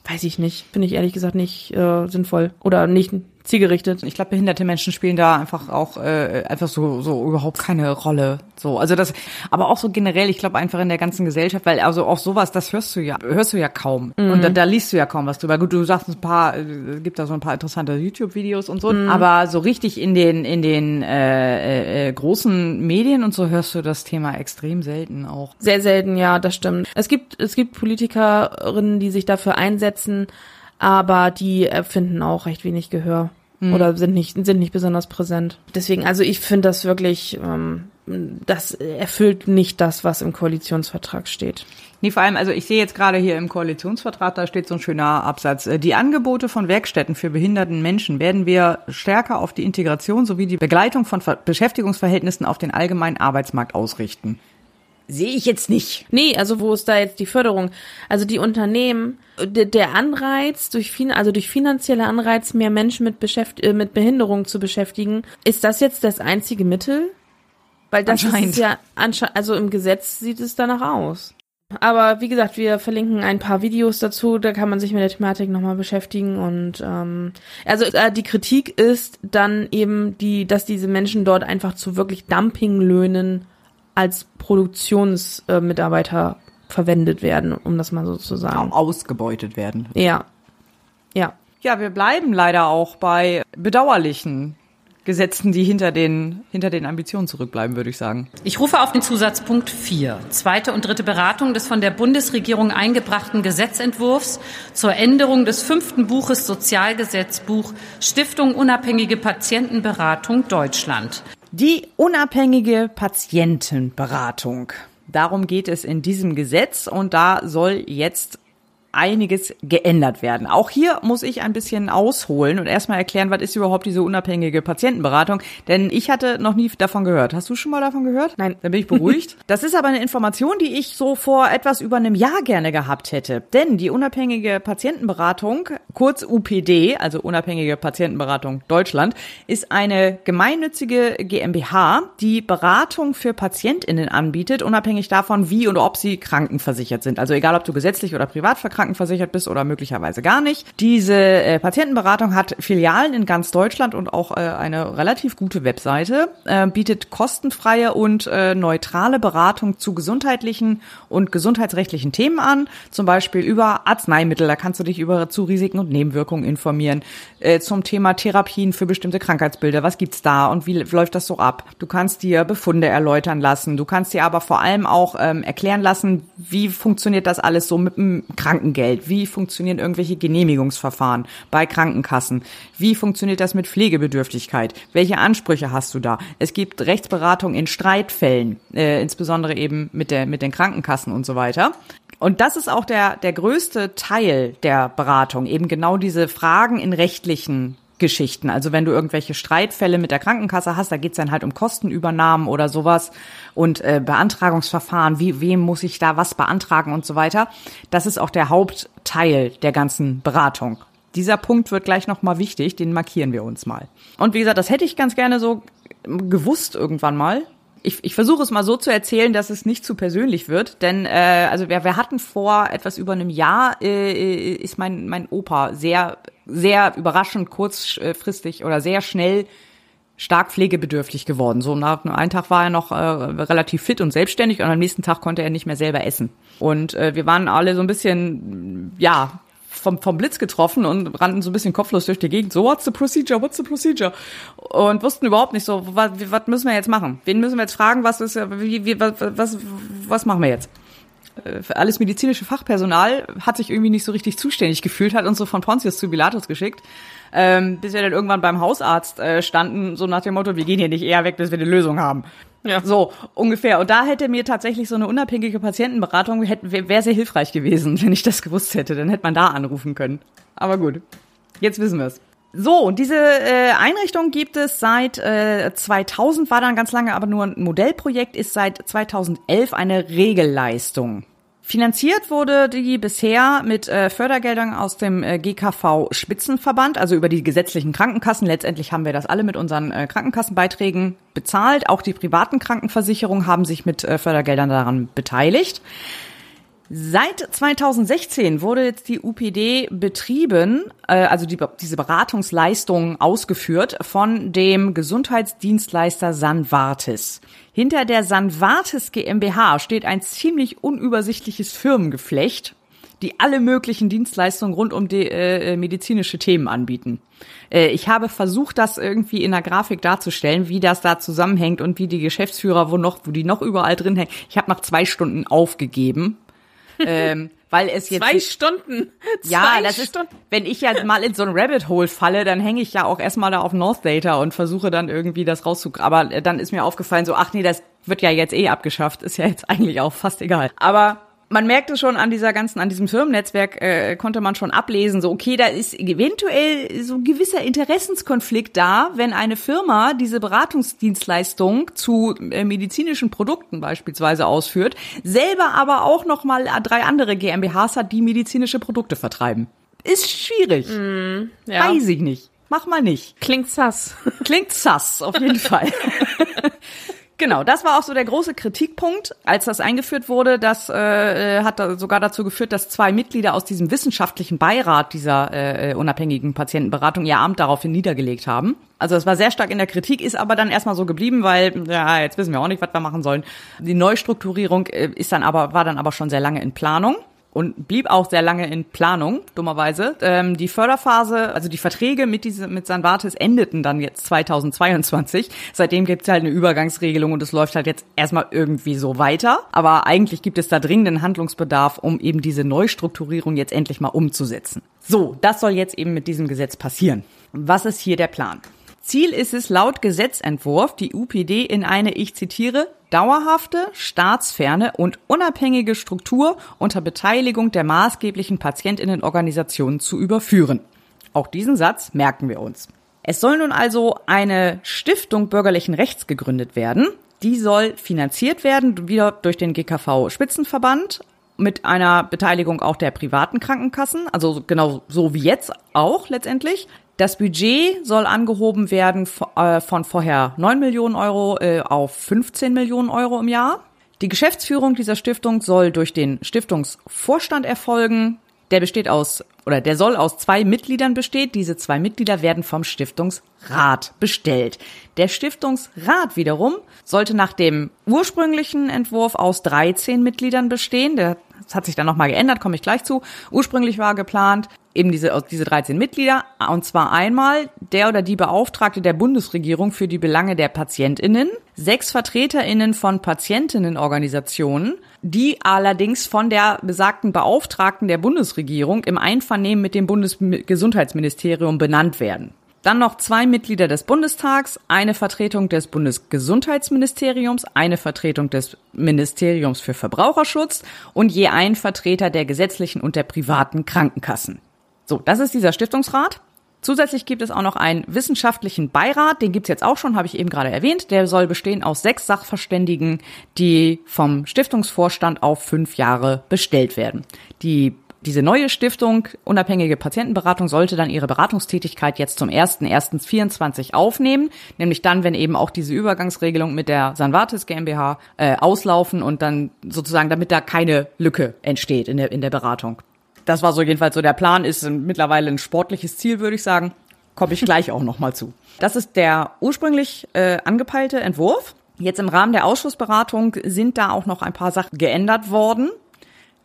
weiß ich nicht. Finde ich ehrlich gesagt nicht äh, sinnvoll oder nicht zielgerichtet. Ich glaube, behinderte Menschen spielen da einfach auch äh, einfach so so überhaupt keine Rolle. So, also das, aber auch so generell, ich glaube einfach in der ganzen Gesellschaft, weil also auch sowas, das hörst du ja, hörst du ja kaum und da, da liest du ja kaum was drüber. Gut, du sagst ein paar, äh, gibt da so ein paar interessante YouTube-Videos und so, aber so richtig in den in den äh, äh, großen Medien und so hörst du das Thema extrem selten auch. Sehr selten, ja, das stimmt. Es gibt, es gibt Politikerinnen, die sich dafür einsetzen, aber die finden auch recht wenig Gehör oder sind nicht, sind nicht besonders präsent. Deswegen, also ich finde das wirklich, ähm, das erfüllt nicht das, was im Koalitionsvertrag steht. Nee, vor allem, also ich sehe jetzt gerade hier im Koalitionsvertrag, da steht so ein schöner Absatz. äh, Die Angebote von Werkstätten für behinderten Menschen werden wir stärker auf die Integration sowie die Begleitung von Ver Beschäftigungsverhältnissen auf den allgemeinen Arbeitsmarkt ausrichten. Sehe ich jetzt nicht. Nee, also wo ist da jetzt die Förderung? Also die Unternehmen, der, Anreiz durch fin also durch finanzielle Anreiz mehr Menschen mit Beschäft äh, mit Behinderung zu beschäftigen, ist das jetzt das einzige Mittel? Weil das ist ja anscheinend also im Gesetz sieht es danach aus. Aber wie gesagt, wir verlinken ein paar Videos dazu, da kann man sich mit der Thematik nochmal beschäftigen und ähm, also äh, die Kritik ist dann eben die, dass diese Menschen dort einfach zu wirklich Dumpinglöhnen als Produktionsmitarbeiter äh, verwendet werden, um das mal so zu sagen. Ausgebeutet werden. Ja. Ja. Ja, wir bleiben leider auch bei bedauerlichen Gesetzen, die hinter den, hinter den Ambitionen zurückbleiben, würde ich sagen. Ich rufe auf den Zusatzpunkt 4, zweite und dritte Beratung des von der Bundesregierung eingebrachten Gesetzentwurfs zur Änderung des fünften Buches Sozialgesetzbuch Stiftung Unabhängige Patientenberatung Deutschland. Die unabhängige Patientenberatung. Darum geht es in diesem Gesetz und da soll jetzt einiges geändert werden. Auch hier muss ich ein bisschen ausholen und erstmal erklären, was ist überhaupt diese unabhängige Patientenberatung, denn ich hatte noch nie davon gehört. Hast du schon mal davon gehört? Nein. Dann bin ich beruhigt. Das ist aber eine Information, die ich so vor etwas über einem Jahr gerne gehabt hätte. Denn die unabhängige Patientenberatung, kurz UPD, also unabhängige Patientenberatung Deutschland, ist eine gemeinnützige GmbH, die Beratung für PatientInnen anbietet, unabhängig davon, wie und ob sie krankenversichert sind. Also egal, ob du gesetzlich oder privat verkrankenversichert bist oder möglicherweise gar nicht. Diese äh, Patientenberatung hat Filialen in ganz Deutschland und auch äh, eine relativ gute Webseite, äh, bietet kostenfreie und äh, neutrale Beratung zu gesundheitlichen und gesundheitsrechtlichen Themen an, zum Beispiel über Arzneimittel, da kannst du dich über zu Risiken und Nebenwirkungen informieren, äh, zum Thema Therapien für bestimmte Krankheitsbilder, was gibt's da und wie läuft das so ab? Du kannst dir Befunde erläutern lassen, du kannst dir aber vor allem auch ähm, erklären lassen, wie funktioniert das alles so mit dem Krankengeld, wie funktionieren irgendwelche Genehmigungsverfahren bei Krankenkassen, wie funktioniert das mit Pflegebedürftigkeit, welche Ansprüche hast du da? Es gibt Rechtsberatung in Streitfällen, äh, insbesondere eben mit der mit den Krankenkassen und so weiter. Und das ist auch der der größte Teil der Beratung, eben genau diese Fragen in rechtlichen Geschichten. Also wenn du irgendwelche Streitfälle mit der Krankenkasse hast, da geht's dann halt um Kostenübernahmen oder sowas und äh, Beantragungsverfahren, wie wem muss ich da was beantragen und so weiter. Das ist auch der Hauptteil der ganzen Beratung. Dieser Punkt wird gleich nochmal wichtig, den markieren wir uns mal. Und wie gesagt, das hätte ich ganz gerne so gewusst irgendwann mal. Ich, ich versuche es mal so zu erzählen, dass es nicht zu persönlich wird, denn äh, also wir, wir hatten vor etwas über einem Jahr äh, ist mein mein Opa sehr sehr überraschend kurzfristig oder sehr schnell stark pflegebedürftig geworden. So nach einem Tag war er noch äh, relativ fit und selbstständig und am nächsten Tag konnte er nicht mehr selber essen. Und äh, wir waren alle so ein bisschen, ja, vom, vom Blitz getroffen und rannten so ein bisschen kopflos durch die Gegend. So, what's the procedure? What's the procedure? Und wussten überhaupt nicht so, was, was müssen wir jetzt machen? Wen müssen wir jetzt fragen? Was ist, wie, wie, was, was, was machen wir jetzt? Äh, alles medizinische Fachpersonal hat sich irgendwie nicht so richtig zuständig gefühlt, hat uns so von Pontius zu Pilatus geschickt ähm, bis wir dann irgendwann beim Hausarzt äh, standen, so nach dem Motto, wir gehen hier nicht eher weg, bis wir eine Lösung haben. Ja. So, ungefähr. Und da hätte mir tatsächlich so eine unabhängige Patientenberatung, wäre sehr hilfreich gewesen, wenn ich das gewusst hätte. Dann hätte man da anrufen können. Aber gut, jetzt wissen wir es. So, und diese äh, Einrichtung gibt es seit äh, 2000, war dann ganz lange aber nur ein Modellprojekt, ist seit 2011 eine Regelleistung. Finanziert wurde die bisher mit äh, Fördergeldern aus dem äh, GKV Spitzenverband, also über die gesetzlichen Krankenkassen. Letztendlich haben wir das alle mit unseren äh, Krankenkassenbeiträgen bezahlt. Auch die privaten Krankenversicherungen haben sich mit äh, Fördergeldern daran beteiligt. Seit 2016 wurde jetzt die UPD betrieben, äh, also die, diese Beratungsleistung ausgeführt von dem Gesundheitsdienstleister Sanvartis. Hinter der Sanvartis GmbH steht ein ziemlich unübersichtliches Firmengeflecht, die alle möglichen Dienstleistungen rund um die äh, äh medizinische Themen anbieten. Äh, ich habe versucht, das irgendwie in der Grafik darzustellen, wie das da zusammenhängt und wie die Geschäftsführer, wo noch, wo die noch überall drin hängen. Ich habe nach zwei Stunden aufgegeben, ähm, weil es jetzt zwei Stunden. Ja, das Stunden. ist, wenn ich ja mal in so ein Rabbit Hole falle, dann hänge ich ja auch erstmal da auf North Data und versuche dann irgendwie das rauszukriegen. Aber dann ist mir aufgefallen, so ach nee, das wird ja jetzt eh abgeschafft, ist ja jetzt eigentlich auch fast egal. Aber man merkte schon an dieser ganzen, an diesem Firmennetzwerk äh, konnte man schon ablesen, so okay, da ist eventuell so ein gewisser Interessenskonflikt da, wenn eine Firma diese Beratungsdienstleistung zu äh, medizinischen Produkten beispielsweise ausführt, selber aber auch noch mal drei andere GmbHs hat, die medizinische Produkte vertreiben. Ist schwierig. Mm, ja. Weiß ich nicht. Mach mal nicht. Klingt sass. Klingt sass, auf jeden Fall. Genau, das war auch so der große Kritikpunkt, als das eingeführt wurde. Das äh, hat da sogar dazu geführt, dass zwei Mitglieder aus diesem wissenschaftlichen Beirat dieser äh, unabhängigen Patientenberatung ihr Amt daraufhin niedergelegt haben. Also es war sehr stark in der Kritik, ist aber dann erstmal so geblieben, weil ja jetzt wissen wir auch nicht, was wir machen sollen. Die Neustrukturierung äh, ist dann aber war dann aber schon sehr lange in Planung und blieb auch sehr lange in Planung, dummerweise. Ähm, die Förderphase, also die Verträge mit, diese, mit Sanvatis endeten dann jetzt 2022. Seitdem gibt es halt eine Übergangsregelung und es läuft halt jetzt erstmal irgendwie so weiter. Aber eigentlich gibt es da dringenden Handlungsbedarf, um eben diese Neustrukturierung jetzt endlich mal umzusetzen. So, das soll jetzt eben mit diesem Gesetz passieren. Was ist hier der Plan? Ziel ist es laut Gesetzentwurf, die UPD in eine, ich zitiere, dauerhafte, staatsferne und unabhängige Struktur unter Beteiligung der maßgeblichen Patientinnenorganisationen zu überführen. Auch diesen Satz merken wir uns. Es soll nun also eine Stiftung bürgerlichen Rechts gegründet werden. Die soll finanziert werden, wieder durch den GKV Spitzenverband, mit einer Beteiligung auch der privaten Krankenkassen, also genau so wie jetzt auch letztendlich. Das Budget soll angehoben werden äh, von vorher 9 Millionen Euro äh, auf 15 Millionen Euro im Jahr. Die Geschäftsführung dieser Stiftung soll durch den Stiftungsvorstand erfolgen. Der besteht aus oder der soll aus zwei Mitgliedern bestehen. Diese zwei Mitglieder werden vom Stiftungsrat bestellt. Der Stiftungsrat wiederum sollte nach dem ursprünglichen Entwurf aus 13 Mitgliedern bestehen. Das hat sich dann nochmal geändert, komme ich gleich zu. Ursprünglich war geplant, eben diese, diese 13 Mitglieder, und zwar einmal der oder die Beauftragte der Bundesregierung für die Belange der PatientInnen, sechs VertreterInnen von Patientinnenorganisationen, die allerdings von der besagten Beauftragten der Bundesregierung im Einvernehmen mit dem Bundesgesundheitsministerium benannt werden. Dann noch zwei Mitglieder des Bundestags, eine Vertretung des Bundesgesundheitsministeriums, eine Vertretung des Ministeriums für Verbraucherschutz und je ein Vertreter der gesetzlichen und der privaten Krankenkassen. So, das ist dieser Stiftungsrat. Zusätzlich gibt es auch noch einen wissenschaftlichen Beirat, den gibt's jetzt auch schon, habe ich eben gerade erwähnt. Der soll bestehen aus sechs Sachverständigen, die vom Stiftungsvorstand auf fünf Jahre bestellt werden. Die Diese neue Stiftung Unabhängige Patientenberatung sollte dann ihre Beratungstätigkeit jetzt zum 1.1.24 aufnehmen, nämlich dann, wenn eben auch diese Übergangsregelung mit der Sanvatis GmbH äh, auslaufen und dann sozusagen, damit da keine Lücke entsteht in der, in der Beratung. Das war so jedenfalls so der Plan, ist mittlerweile ein sportliches Ziel, würde ich sagen. Komme ich gleich auch nochmal zu. Das ist der ursprünglich äh, angepeilte Entwurf. Jetzt im Rahmen der Ausschussberatung sind da auch noch ein paar Sachen geändert worden.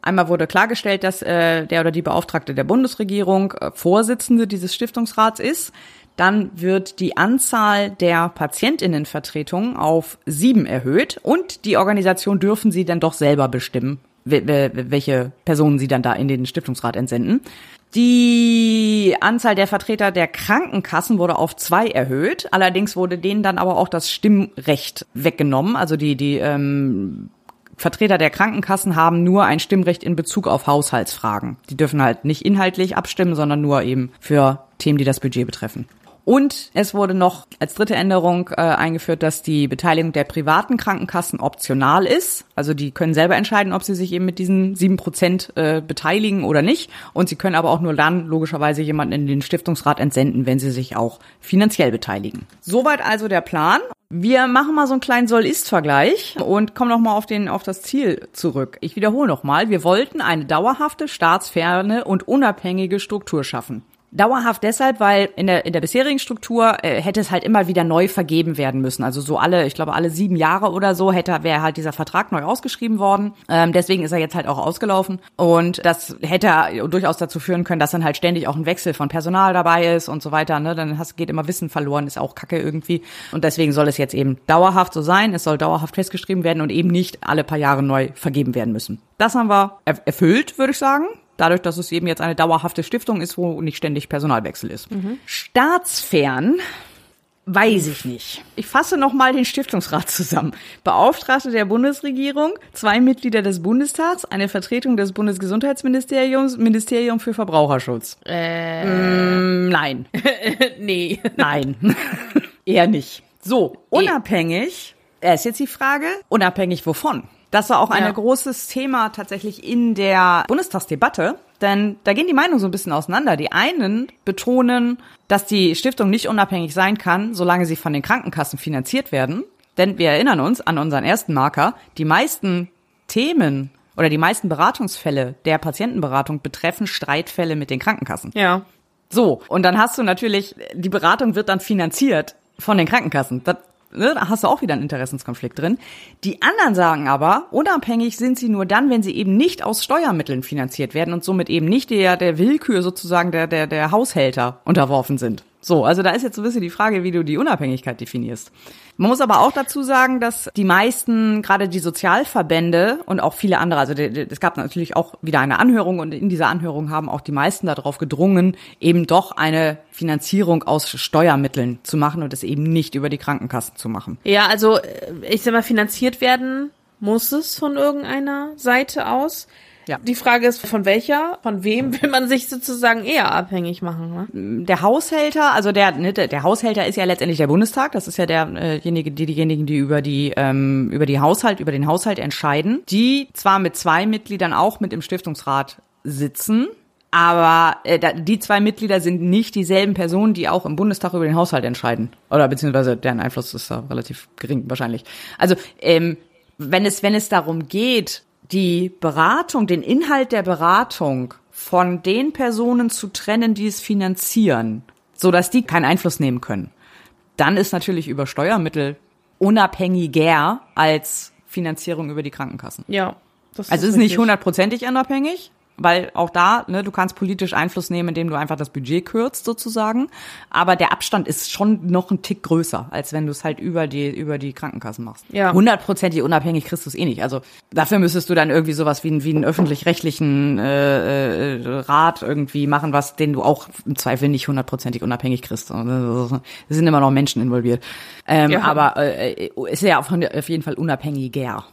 Einmal wurde klargestellt, dass äh, der oder die Beauftragte der Bundesregierung äh, Vorsitzende dieses Stiftungsrats ist. Dann wird die Anzahl der Patientinnenvertretungen auf sieben erhöht und die Organisation dürfen sie dann doch selber bestimmen, welche Personen sie dann da in den Stiftungsrat entsenden. Die Anzahl der Vertreter der Krankenkassen wurde auf zwei erhöht. Allerdings wurde denen dann aber auch das Stimmrecht weggenommen. Also die, die ähm, Vertreter der Krankenkassen haben nur ein Stimmrecht in Bezug auf Haushaltsfragen. Die dürfen halt nicht inhaltlich abstimmen, sondern nur eben für Themen, die das Budget betreffen. Und es wurde noch als dritte Änderung äh, eingeführt, dass die Beteiligung der privaten Krankenkassen optional ist. Also die können selber entscheiden, ob sie sich eben mit diesen sieben Prozent äh, beteiligen oder nicht. Und sie können aber auch nur dann logischerweise jemanden in den Stiftungsrat entsenden, wenn sie sich auch finanziell beteiligen. Soweit also der Plan. Wir machen mal so einen kleinen Soll-Ist-Vergleich und kommen nochmal auf, den, auf das Ziel zurück. Ich wiederhole nochmal, wir wollten eine dauerhafte, staatsferne und unabhängige Struktur schaffen. Dauerhaft deshalb, weil in der, in der bisherigen Struktur äh, hätte es halt immer wieder neu vergeben werden müssen. Also so alle, ich glaube, alle sieben Jahre oder so hätte wäre halt dieser Vertrag neu ausgeschrieben worden. Ähm, deswegen ist er jetzt halt auch ausgelaufen. Und das hätte durchaus dazu führen können, dass dann halt ständig auch ein Wechsel von Personal dabei ist und so weiter. Ne? Dann hast, geht immer Wissen verloren, ist auch Kacke irgendwie. Und deswegen soll es jetzt eben dauerhaft so sein. Es soll dauerhaft festgeschrieben werden und eben nicht alle paar Jahre neu vergeben werden müssen. Das haben wir erfüllt, würde ich sagen dadurch, dass es eben jetzt eine dauerhafte Stiftung ist, wo nicht ständig Personalwechsel ist. Mhm. Staatsfern Weiß ich nicht. Ich fasse nochmal den Stiftungsrat zusammen. Beauftragte der Bundesregierung, zwei Mitglieder des Bundestags, eine Vertretung des Bundesgesundheitsministeriums, Ministerium für Verbraucherschutz. Äh, mm, nein. nee. Nein. Eher nicht. So, unabhängig, äh, ist jetzt die Frage, unabhängig wovon? Das war auch ein ja. großes Thema tatsächlich in der Bundestagsdebatte. Denn da gehen die Meinungen so ein bisschen auseinander. Die einen betonen, dass die Stiftung nicht unabhängig sein kann, solange sie von den Krankenkassen finanziert werden. Denn wir erinnern uns an unseren ersten Marker. Die meisten Themen oder die meisten Beratungsfälle der Patientenberatung betreffen Streitfälle mit den Krankenkassen. Ja. So. Und dann hast du natürlich, die Beratung wird dann finanziert von den Krankenkassen. Das ne, da hast du auch wieder einen Interessenskonflikt drin. Die anderen sagen aber, unabhängig sind sie nur dann, wenn sie eben nicht aus Steuermitteln finanziert werden und somit eben nicht der, der Willkür sozusagen der, der, der Haushälter unterworfen sind. So, also da ist jetzt so ein bisschen die Frage, wie du die Unabhängigkeit definierst. Man muss aber auch dazu sagen, dass die meisten, gerade die Sozialverbände und auch viele andere, also es gab natürlich auch wieder eine Anhörung und in dieser Anhörung haben auch die meisten darauf gedrungen, eben doch eine Finanzierung aus Steuermitteln zu machen und es eben nicht über die Krankenkassen zu machen. Ja, also äh, ich sag mal, finanziert werden muss es von irgendeiner Seite aus. Ja. Die Frage ist, von welcher, von wem will man sich sozusagen eher abhängig machen? Ne? Der Haushälter, also der, ne, der Haushälter ist ja letztendlich der Bundestag. Das ist ja derjenige, die, diejenigen, die über die ähm, über die Haushalt, über den Haushalt entscheiden. Die zwar mit zwei Mitgliedern auch mit im Stiftungsrat sitzen, aber äh, die zwei Mitglieder sind nicht dieselben Personen, die auch im Bundestag über den Haushalt entscheiden. Oder beziehungsweise deren Einfluss ist da relativ gering wahrscheinlich. Also ähm, wenn es wenn es darum geht, die Beratung, den Inhalt der Beratung von den Personen zu trennen, die es finanzieren, so dass die keinen Einfluss nehmen können, dann ist natürlich über Steuermittel unabhängiger als Finanzierung über die Krankenkassen. Ja. Das also ist, ist nicht hundertprozentig unabhängig, weil auch da, ne, du kannst politisch Einfluss nehmen, indem du einfach das Budget kürzt sozusagen, aber der Abstand ist schon noch ein Tick größer, als wenn du es halt über die über die Krankenkassen machst. Ja. Hundertprozentig unabhängig kriegst du es eh nicht. Also dafür müsstest du dann irgendwie sowas wie, wie einen öffentlich-rechtlichen äh, äh, Rat irgendwie machen, was den du auch im Zweifel nicht hundertprozentig unabhängig kriegst. Es sind immer noch Menschen involviert. Ähm, ja. Aber äh, ist ja auf, auf jeden Fall unabhängiger.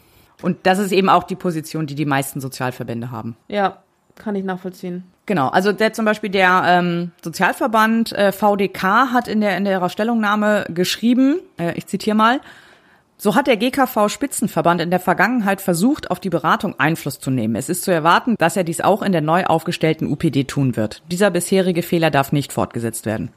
Und das ist eben auch die Position, die die meisten Sozialverbände haben. Ja, kann ich nachvollziehen. Genau, also der zum Beispiel der ähm, Sozialverband äh, VDK hat in der in ihrer Stellungnahme geschrieben, äh, ich zitiere mal, So hat der GKV-Spitzenverband in der Vergangenheit versucht, auf die Beratung Einfluss zu nehmen. Es ist zu erwarten, dass er dies auch in der neu aufgestellten UPD tun wird. Dieser bisherige Fehler darf nicht fortgesetzt werden.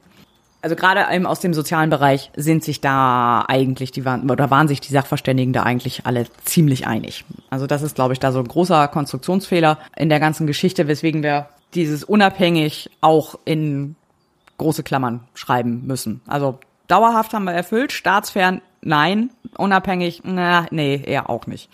Also gerade eben aus dem sozialen Bereich sind sich da eigentlich die oder waren sich die Sachverständigen da eigentlich alle ziemlich einig. Also das ist, glaube ich, da so ein großer Konstruktionsfehler in der ganzen Geschichte, weswegen wir dieses unabhängig auch in große Klammern schreiben müssen. Also dauerhaft haben wir erfüllt, staatsfern nein, unabhängig, na, nee, eher auch nicht.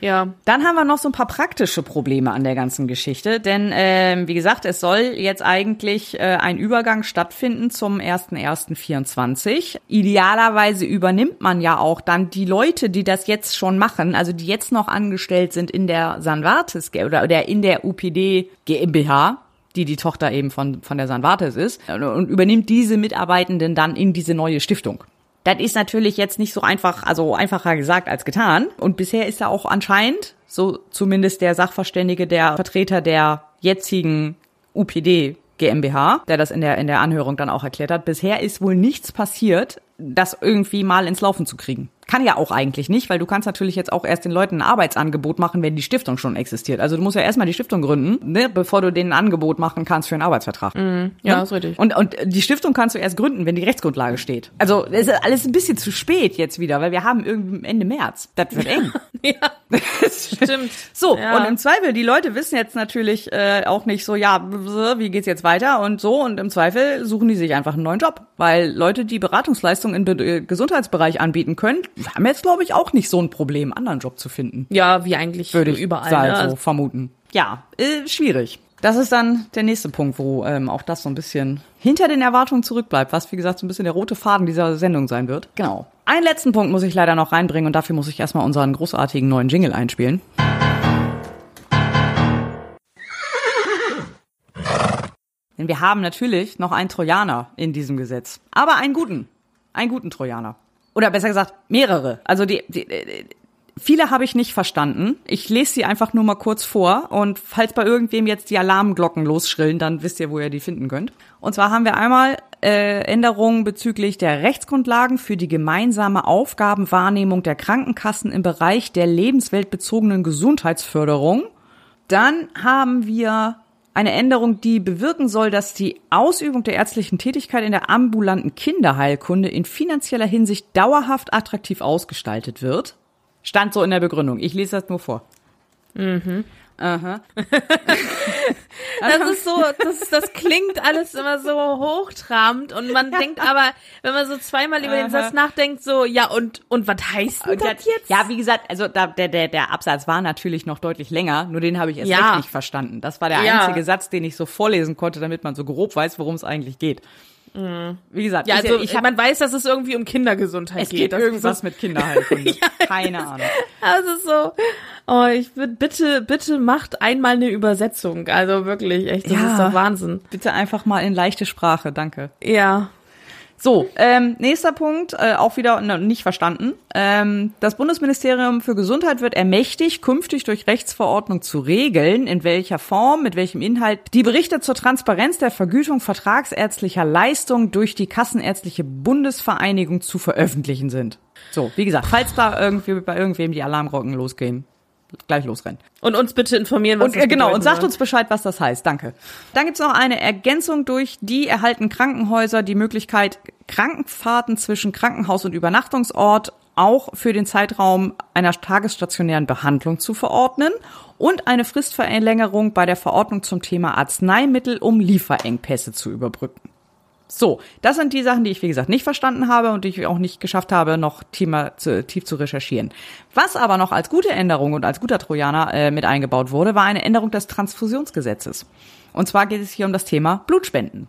Ja. Dann haben wir noch so ein paar praktische Probleme an der ganzen Geschichte, denn ähm, wie gesagt, es soll jetzt eigentlich äh, ein Übergang stattfinden zum 1.1.24. Idealerweise übernimmt man ja auch dann die Leute, die das jetzt schon machen, also die jetzt noch angestellt sind in der Sanvartes oder, oder in der UPD GmbH, die die Tochter eben von, von der Sanvartes ist, und übernimmt diese Mitarbeitenden dann in diese neue Stiftung. Das ist natürlich jetzt nicht so einfach, also einfacher gesagt als getan. Und bisher ist da auch anscheinend, so zumindest der Sachverständige, der Vertreter der jetzigen UPD GmbH, der das in der, in der Anhörung dann auch erklärt hat, bisher ist wohl nichts passiert, das irgendwie mal ins Laufen zu kriegen. Kann ja auch eigentlich nicht, weil du kannst natürlich jetzt auch erst den Leuten ein Arbeitsangebot machen, wenn die Stiftung schon existiert. Also du musst ja erstmal die Stiftung gründen, ne, bevor du denen ein Angebot machen kannst für einen Arbeitsvertrag. Mhm. Ja, ne? ist richtig. Und, und die Stiftung kannst du erst gründen, wenn die Rechtsgrundlage steht. Also es ist alles ein bisschen zu spät jetzt wieder, weil wir haben irgendwie Ende März. Das wird eng. ja, stimmt. so, Ja. und im Zweifel, die Leute wissen jetzt natürlich äh, auch nicht so, ja, wie geht's jetzt weiter und so. Und im Zweifel suchen die sich einfach einen neuen Job. Weil Leute, die Beratungsleistungen im Be äh, Gesundheitsbereich anbieten können, haben jetzt, glaube ich, auch nicht so ein Problem, einen anderen Job zu finden. Ja, wie eigentlich Würde ich überall. sagen, ne? so Also, vermuten. Ja, äh, schwierig. Das ist dann der nächste Punkt, wo ähm, auch das so ein bisschen hinter den Erwartungen zurückbleibt, was wie gesagt so ein bisschen der rote Faden dieser Sendung sein wird. Genau. Einen letzten Punkt muss ich leider noch reinbringen und dafür muss ich erstmal unseren großartigen neuen Jingle einspielen. Denn wir haben natürlich noch einen Trojaner in diesem Gesetz. Aber einen guten. Einen guten Trojaner. Oder besser gesagt, mehrere. Also die, die, äh, viele habe ich nicht verstanden. Ich lese sie einfach nur mal kurz vor. Und falls bei irgendwem jetzt die Alarmglocken losschrillen, dann wisst ihr, wo ihr die finden könnt. Und zwar haben wir einmal äh, Änderungen bezüglich der Rechtsgrundlagen für die gemeinsame Aufgabenwahrnehmung der Krankenkassen im Bereich der lebensweltbezogenen Gesundheitsförderung. Dann haben wir eine Änderung, die bewirken soll, dass die Ausübung der ärztlichen Tätigkeit in der ambulanten Kinderheilkunde in finanzieller Hinsicht dauerhaft attraktiv ausgestaltet wird. Stand so in der Begründung. Ich lese das nur vor. Aha. das ist so, das, das klingt alles immer so hochtrabend und man denkt aber, wenn man so zweimal über den Satz nachdenkt, so, ja, und, und was heißt denn das jetzt? Ja, wie gesagt, also da, der, der, der Absatz war natürlich noch deutlich länger, nur den habe ich erst Ja. nicht verstanden. Das war der Ja. einzige Satz, den ich so vorlesen konnte, damit man so grob weiß, worum es eigentlich geht. Wie gesagt, Mhm. Ja, also ich hab, man weiß, dass es irgendwie um Kindergesundheit es geht. geht irgendwas mit Kinderheilkunde. Keine Ahnung. Also so, oh, ich würde bitte, bitte macht einmal eine Übersetzung. Also wirklich, echt, das Ja. ist doch Wahnsinn. Bitte einfach mal in leichte Sprache, danke. Ja. So, ähm, nächster Punkt, äh, auch wieder ne, nicht verstanden. Ähm, das Bundesministerium für Gesundheit wird ermächtigt, künftig durch Rechtsverordnung zu regeln, in welcher Form, mit welchem Inhalt die Berichte zur Transparenz der Vergütung vertragsärztlicher Leistungen durch die Kassenärztliche Bundesvereinigung zu veröffentlichen sind. So, wie gesagt, falls da irgendwie bei irgendwem die Alarmglocken losgehen, gleich losrennen. Und uns bitte informieren, was Und das äh, genau, und sagt uns Bescheid, was das heißt. Danke. Dann gibt's noch eine Ergänzung durch die erhalten Krankenhäuser die Möglichkeit, Krankenfahrten zwischen Krankenhaus und Übernachtungsort auch für den Zeitraum einer tagesstationären Behandlung zu verordnen und eine Fristverlängerung bei der Verordnung zum Thema Arzneimittel, um Lieferengpässe zu überbrücken. So, das sind die Sachen, die ich, wie gesagt, nicht verstanden habe und die ich auch nicht geschafft habe, noch tiefer zu, tief zu recherchieren. Was aber noch als gute Änderung und als guter Trojaner äh, mit eingebaut wurde, war eine Änderung des Transfusionsgesetzes. Und zwar geht es hier um das Thema Blutspenden.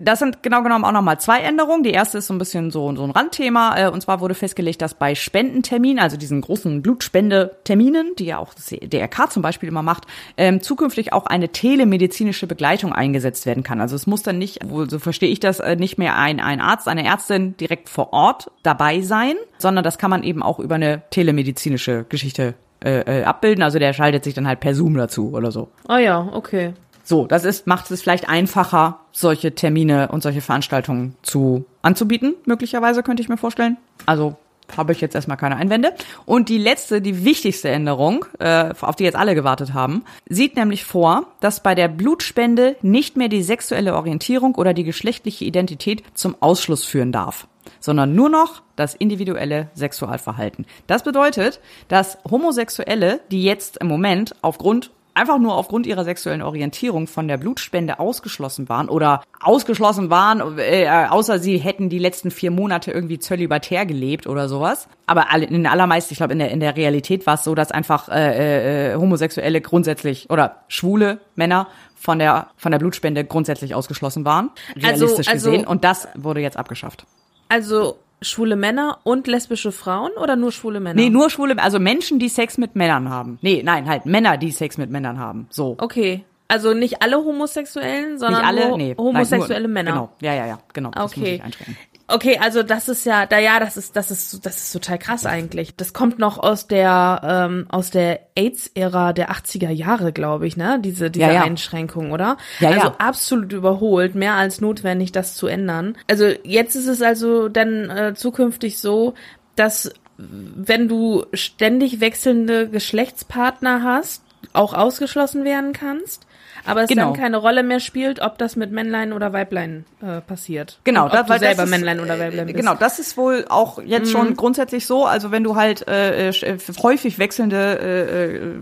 Das sind genau genommen auch nochmal zwei Änderungen. Die erste ist so ein bisschen so, so ein Randthema. Äh, und zwar wurde festgelegt, dass bei Spendenterminen, also diesen großen Blutspendeterminen, die ja auch das DRK zum Beispiel immer macht, ähm, zukünftig auch eine telemedizinische Begleitung eingesetzt werden kann. Also es muss dann nicht, so verstehe ich das, äh, nicht mehr ein, ein Arzt, eine Ärztin direkt vor Ort dabei sein, sondern das kann man eben auch über eine telemedizinische Geschichte äh, äh, abbilden. Also der schaltet sich dann halt per Zoom dazu oder so. Oh ja, okay. So, das ist, macht es vielleicht einfacher, solche Termine und solche Veranstaltungen zu anzubieten, möglicherweise, könnte ich mir vorstellen. Also habe ich jetzt erstmal keine Einwände. Und die letzte, die wichtigste Änderung, äh, auf die jetzt alle gewartet haben, sieht nämlich vor, dass bei der Blutspende nicht mehr die sexuelle Orientierung oder die geschlechtliche Identität zum Ausschluss führen darf sondern nur noch das individuelle Sexualverhalten. Das bedeutet, dass Homosexuelle, die jetzt im Moment aufgrund einfach nur aufgrund ihrer sexuellen Orientierung von der Blutspende ausgeschlossen waren oder ausgeschlossen waren, äh, außer sie hätten die letzten vier Monate irgendwie zölibatär gelebt oder sowas. Aber in allermeisten, ich glaube, in der, in der Realität war es so, dass einfach äh, äh, Homosexuelle grundsätzlich oder schwule Männer von der von der Blutspende grundsätzlich ausgeschlossen waren, Also- realistisch also- gesehen. Und das wurde jetzt abgeschafft. Also schwule Männer und lesbische Frauen oder nur schwule Männer? Nee, nur schwule, also Menschen, die Sex mit Männern haben. Nee, nein, halt Männer, die Sex mit Männern haben. So. Okay. Also nicht alle Homosexuellen, sondern alle, nee. homosexuelle nein, nur, Männer. Genau, ja, ja, ja, genau. Das muss Okay. Okay, also das ist ja, da ja, das ist, das ist, das ist total krass eigentlich. Das kommt noch aus der, ähm, aus der AIDS-Ära der 80er Jahre, glaube ich, ne? Diese, diese Ja, ja. Einschränkung, oder? Ja, also ja. absolut überholt, mehr als notwendig, das zu ändern. Also jetzt ist es also dann äh, zukünftig so, dass wenn du ständig wechselnde Geschlechtspartner hast, auch ausgeschlossen werden kannst, aber es Genau. dann keine Rolle mehr spielt, ob das mit Männlein oder Weiblein äh, passiert. Genau, Und ob da- du selber ist, Männlein oder Weiblein äh, bist. Genau, das ist wohl auch jetzt Mhm. schon grundsätzlich so. Also wenn du halt äh, äh, häufig wechselnde äh, äh,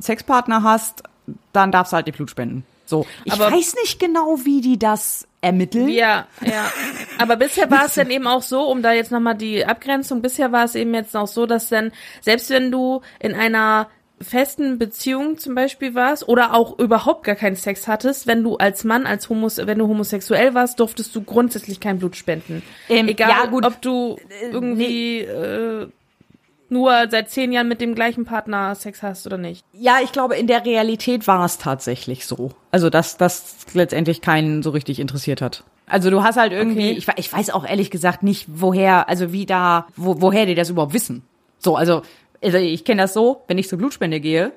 Sexpartner hast, dann darfst du halt die Blut spenden. So, ich Aber- weiß nicht genau, wie die das ermitteln. Ja, ja. Aber bisher war es dann eben auch so, um da jetzt nochmal die Abgrenzung, bisher war es eben jetzt auch so, dass dann, selbst wenn du in einer festen Beziehung zum Beispiel warst oder auch überhaupt gar keinen Sex hattest, wenn du als Mann, als Homos, wenn du homosexuell warst, durftest du grundsätzlich kein Blut spenden. Ähm, Egal, ja, gut. ob du irgendwie äh, nur seit zehn Jahren mit dem gleichen Partner Sex hast oder nicht. Ja, ich glaube, in der Realität war es tatsächlich so. Also, dass das letztendlich keinen so richtig interessiert hat. Also du hast halt irgendwie, Okay. ich, ich weiß auch ehrlich gesagt nicht, woher, also wie da, wo, woher die das überhaupt wissen. So, also, also ich kenne das so, wenn ich zur Blutspende gehe,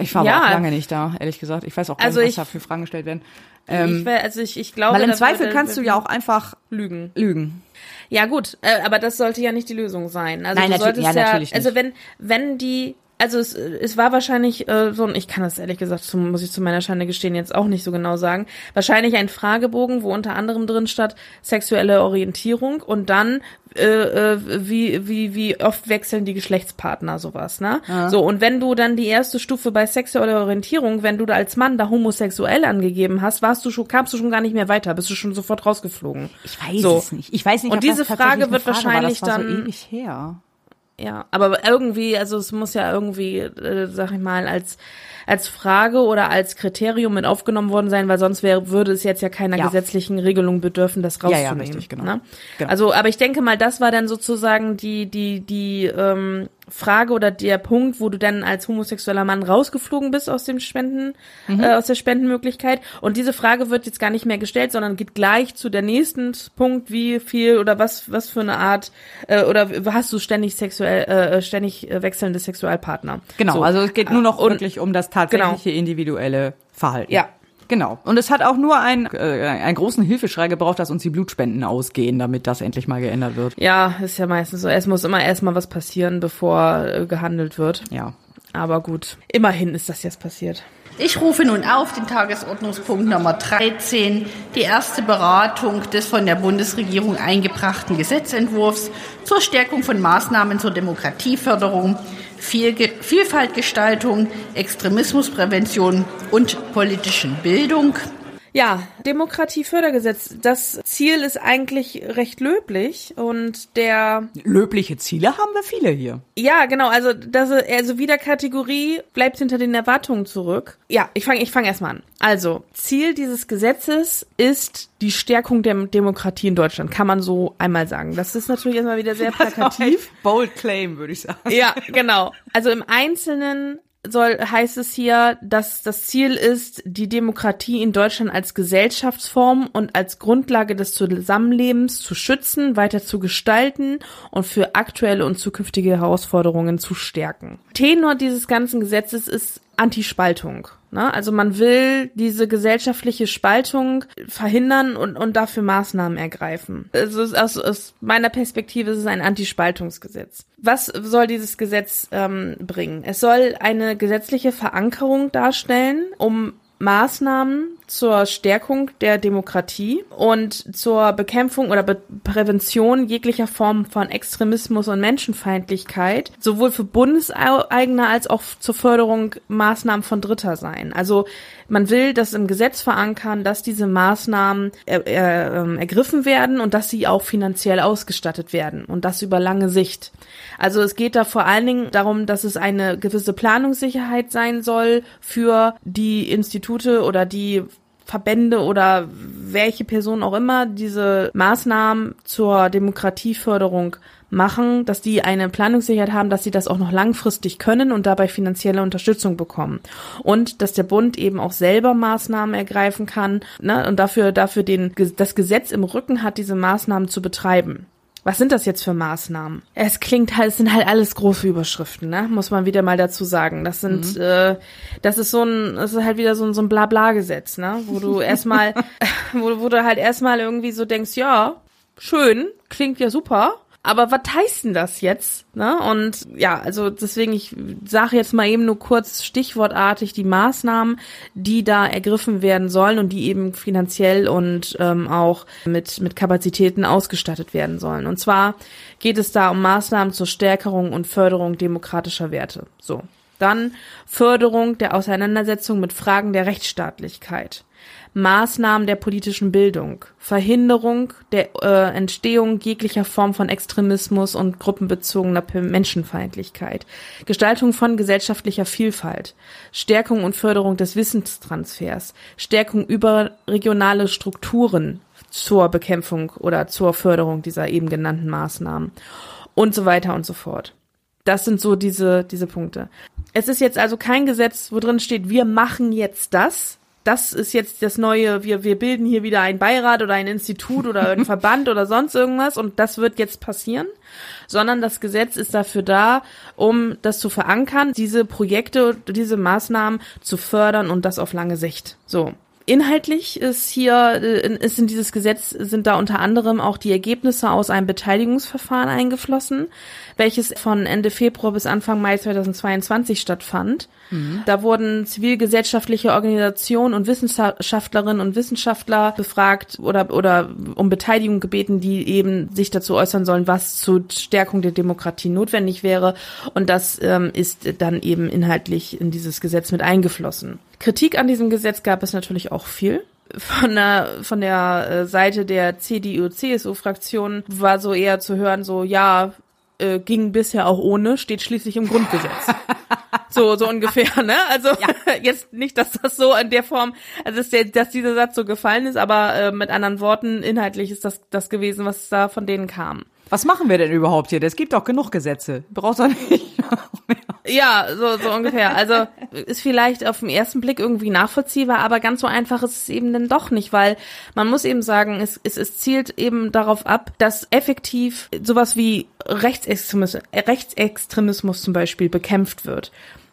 ich war Ja. aber auch lange nicht da, ehrlich gesagt. Ich weiß auch gar Also nicht, was ich- da für Fragen gestellt werden. ich, Ähm, wär- also ich, ich glaube, weil im Zweifel würde- kannst du ja auch einfach lügen. lügen. Ja gut, äh, aber das sollte ja nicht die Lösung sein. Also Nein, du natür- solltest ja, ja, natürlich nicht. also wenn wenn die also es, es war wahrscheinlich äh, so ein, ich kann das ehrlich gesagt, muss ich zu meiner Schande gestehen, jetzt auch nicht so genau sagen, wahrscheinlich ein Fragebogen, wo unter anderem drin stand sexuelle Orientierung und dann äh, äh, wie wie wie oft wechseln die Geschlechtspartner sowas, ne? So und wenn du dann die erste Stufe bei sexueller Orientierung, wenn du da als Mann da homosexuell angegeben hast, warst du schon kamst du schon gar nicht mehr weiter, bist du schon sofort rausgeflogen. Ich weiß So. es nicht. Ich weiß nicht, Und ob diese Frage wird Frage wahrscheinlich war dann- so ewig her. Ja, aber irgendwie, also es muss ja irgendwie, äh, sag ich mal, als als Frage oder als Kriterium mit aufgenommen worden sein, weil sonst wäre, würde es jetzt ja keiner Ja. gesetzlichen Regelung bedürfen, das Ja, ja, rauszunehmen. richtig, genau. Ne? Genau. Also, aber ich denke mal, das war dann sozusagen die die die ähm, Frage oder der Punkt, wo du dann als homosexueller Mann rausgeflogen bist aus dem Spenden, Mhm. äh, aus der Spendenmöglichkeit. Und diese Frage wird jetzt gar nicht mehr gestellt, sondern geht gleich zu der nächsten Punkt, wie viel oder was was für eine Art äh, oder hast du ständig sexuell äh, ständig äh, wechselnde Sexualpartner? Genau, So. also es geht nur noch Und- wirklich um das tatsächliche individuelle Verhalten. Ja. Genau. Und es hat auch nur ein, äh, einen großen Hilfeschrei gebraucht, dass uns die Blutspenden ausgehen, damit das endlich mal geändert wird. Ja, ist ja meistens so. Es muss immer erstmal was passieren, bevor äh, gehandelt wird. Ja. Aber gut, immerhin ist das jetzt passiert. Ich rufe nun auf den Tagesordnungspunkt Nummer 13, die erste Beratung des von der Bundesregierung eingebrachten Gesetzentwurfs zur Stärkung von Maßnahmen zur Demokratieförderung, Vielfaltgestaltung, Extremismusprävention und politischen Bildung. Ja, Demokratiefördergesetz. Das Ziel ist eigentlich recht löblich und der Löbliche Ziele haben wir viele hier. Ja, genau, also das also wieder Kategorie bleibt hinter den Erwartungen zurück. Ja, ich fange ich fang erstmal an. Also, Ziel dieses Gesetzes ist die Stärkung der Demokratie in Deutschland, kann man so einmal sagen. Das ist natürlich erstmal wieder sehr plakativ. Bold claim, würde ich sagen. Ja, genau. Also im Einzelnen soll, heißt es hier, dass das Ziel ist, die Demokratie in Deutschland als Gesellschaftsform und als Grundlage des Zusammenlebens zu schützen, weiter zu gestalten und für aktuelle und zukünftige Herausforderungen zu stärken. Tenor dieses ganzen Gesetzes ist Antispaltung. Ne? Also man will diese gesellschaftliche Spaltung verhindern und, und dafür Maßnahmen ergreifen. Also aus, aus, aus meiner Perspektive ist es ein Antispaltungsgesetz. Was soll dieses Gesetz ähm, bringen? Es soll eine gesetzliche Verankerung darstellen, um Maßnahmen zur Stärkung der Demokratie und zur Bekämpfung oder Be Prävention jeglicher Form von Extremismus und Menschenfeindlichkeit, sowohl für bundeseigene als auch zur Förderung Maßnahmen von Dritter sein. Also man will das im Gesetz verankern, dass diese Maßnahmen er, er, ähm, ergriffen werden und dass sie auch finanziell ausgestattet werden und das über lange Sicht. Also es geht da vor allen Dingen darum, dass es eine gewisse Planungssicherheit sein soll für die Institute oder die Verbände oder welche Person auch immer diese Maßnahmen zur Demokratieförderung machen, dass die eine Planungssicherheit haben, dass sie das auch noch langfristig können und dabei finanzielle Unterstützung bekommen. Und dass der Bund eben auch selber Maßnahmen ergreifen kann ne, und dafür, dafür den, das Gesetz im Rücken hat, diese Maßnahmen zu betreiben. Was sind das jetzt für Maßnahmen? Es klingt halt, es sind halt alles große Überschriften, ne? Muss man wieder mal dazu sagen. Das sind, mhm. äh, das ist so ein, das ist halt wieder so ein, so ein Blabla-Gesetz, ne? Wo du erstmal, wo, wo du halt erstmal irgendwie so denkst, ja, schön, klingt ja super, aber was heißt denn das jetzt? Ne? Und ja, also deswegen, ich sage jetzt mal eben nur kurz stichwortartig die Maßnahmen, die da ergriffen werden sollen und die eben finanziell und ähm, auch mit, mit Kapazitäten ausgestattet werden sollen. Und zwar geht es da um Maßnahmen zur Stärkung und Förderung demokratischer Werte. So. Dann Förderung der Auseinandersetzung mit Fragen der Rechtsstaatlichkeit. Maßnahmen der politischen Bildung, Verhinderung der äh, Entstehung jeglicher Form von Extremismus und gruppenbezogener Menschenfeindlichkeit, Gestaltung von gesellschaftlicher Vielfalt, Stärkung und Förderung des Wissenstransfers, Stärkung überregionale Strukturen zur Bekämpfung oder zur Förderung dieser eben genannten Maßnahmen und so weiter und so fort. Das sind so diese, diese Punkte. Es ist jetzt also kein Gesetz, wo drin steht, wir machen jetzt das, das ist jetzt das neue, wir, wir bilden hier wieder ein Beirat oder ein Institut oder ein Verband oder sonst irgendwas und das wird jetzt passieren, sondern das Gesetz ist dafür da, um das zu verankern, diese Projekte, diese Maßnahmen zu fördern und das auf lange Sicht. So. Inhaltlich ist hier, äh, ist in dieses Gesetz, sind da unter anderem auch die Ergebnisse aus einem Beteiligungsverfahren eingeflossen, welches von Ende Februar bis Anfang Mai 2022 stattfand. Mhm. Da wurden zivilgesellschaftliche Organisationen und Wissenschaftlerinnen und Wissenschaftler befragt oder, oder um Beteiligung gebeten, die eben sich dazu äußern sollen, was zur Stärkung der Demokratie notwendig wäre. Und das ähm, ist dann eben inhaltlich in dieses Gesetz mit eingeflossen. Kritik an diesem Gesetz gab es natürlich auch viel. Von der, von der äh, Seite der CDU-CSU-Fraktion war so eher zu hören, so, ja, äh, ging bisher auch ohne, steht schließlich im Grundgesetz. so, so ungefähr, ne? Also ja. jetzt nicht, dass das so in der Form, also dass, der, dass dieser Satz so gefallen ist, aber äh, mit anderen Worten, inhaltlich ist das das gewesen, was da von denen kam. Was machen wir denn überhaupt hier? Es gibt doch genug Gesetze. Brauchst du nicht mehr. Ja, so, so ungefähr. Also ist vielleicht auf den ersten Blick irgendwie nachvollziehbar, aber ganz so einfach ist es eben dann doch nicht, weil man muss eben sagen, es, es, es zielt eben darauf ab, dass effektiv sowas wie Rechtsextremismus, Rechtsextremismus zum Beispiel bekämpft wird.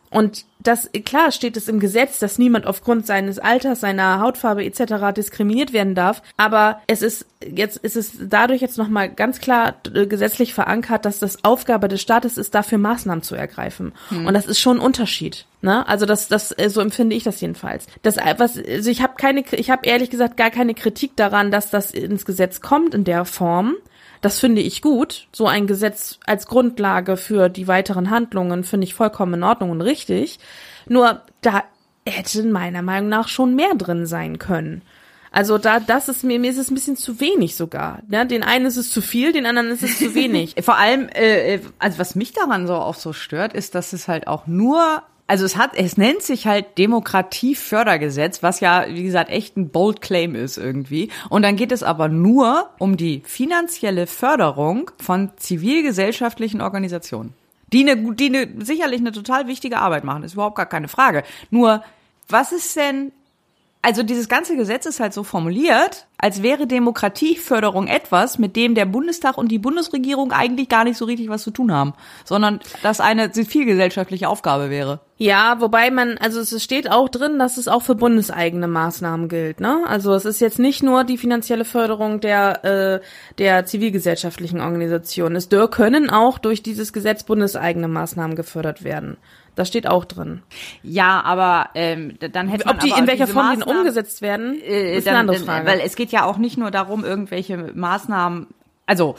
Und das, klar steht es im Gesetz, dass niemand aufgrund seines Alters, seiner Hautfarbe etc. diskriminiert werden darf. Aber es ist jetzt, ist es dadurch jetzt nochmal ganz klar äh, gesetzlich verankert, dass das Aufgabe des Staates ist, dafür Maßnahmen zu ergreifen. Hm. Und das ist schon ein Unterschied. Ne? Also das, das, äh, so empfinde ich das jedenfalls. Das, was, also ich habe keine, ich habe ehrlich gesagt gar keine Kritik daran, dass das ins Gesetz kommt in der Form. Das finde ich gut. So ein Gesetz als Grundlage für die weiteren Handlungen finde ich vollkommen in Ordnung und richtig. Nur da hätte meiner Meinung nach schon mehr drin sein können. Also da, das ist mir, mir ist es ein bisschen zu wenig sogar. Ja, den einen ist es zu viel, den anderen ist es zu wenig. Vor allem, äh, also was mich daran so auch so stört, ist, dass es halt auch nur also es hat, es nennt sich halt Demokratiefördergesetz, was ja, wie gesagt, echt ein bold claim ist irgendwie. Und dann geht es aber nur um die finanzielle Förderung von zivilgesellschaftlichen Organisationen. Die eine, die eine, sicherlich eine total wichtige Arbeit machen, ist überhaupt gar keine Frage. Nur, was ist denn, also dieses ganze Gesetz ist halt so formuliert, als wäre Demokratieförderung etwas, mit dem der Bundestag und die Bundesregierung eigentlich gar nicht so richtig was zu tun haben, sondern das eine zivilgesellschaftliche Aufgabe wäre. Ja, wobei man, also es steht auch drin, dass es auch für bundeseigene Maßnahmen gilt. Ne? Also es ist jetzt nicht nur die finanzielle Förderung der äh, der zivilgesellschaftlichen Organisationen. Es können auch durch dieses Gesetz bundeseigene Maßnahmen gefördert werden. Das steht auch drin. Ja, aber ähm, dann hätte man Ob die in welcher Form die Maßnahmen- umgesetzt werden, äh, ist dann, eine andere dann- Frage. Weil es geht ja auch nicht nur darum, irgendwelche Maßnahmen, also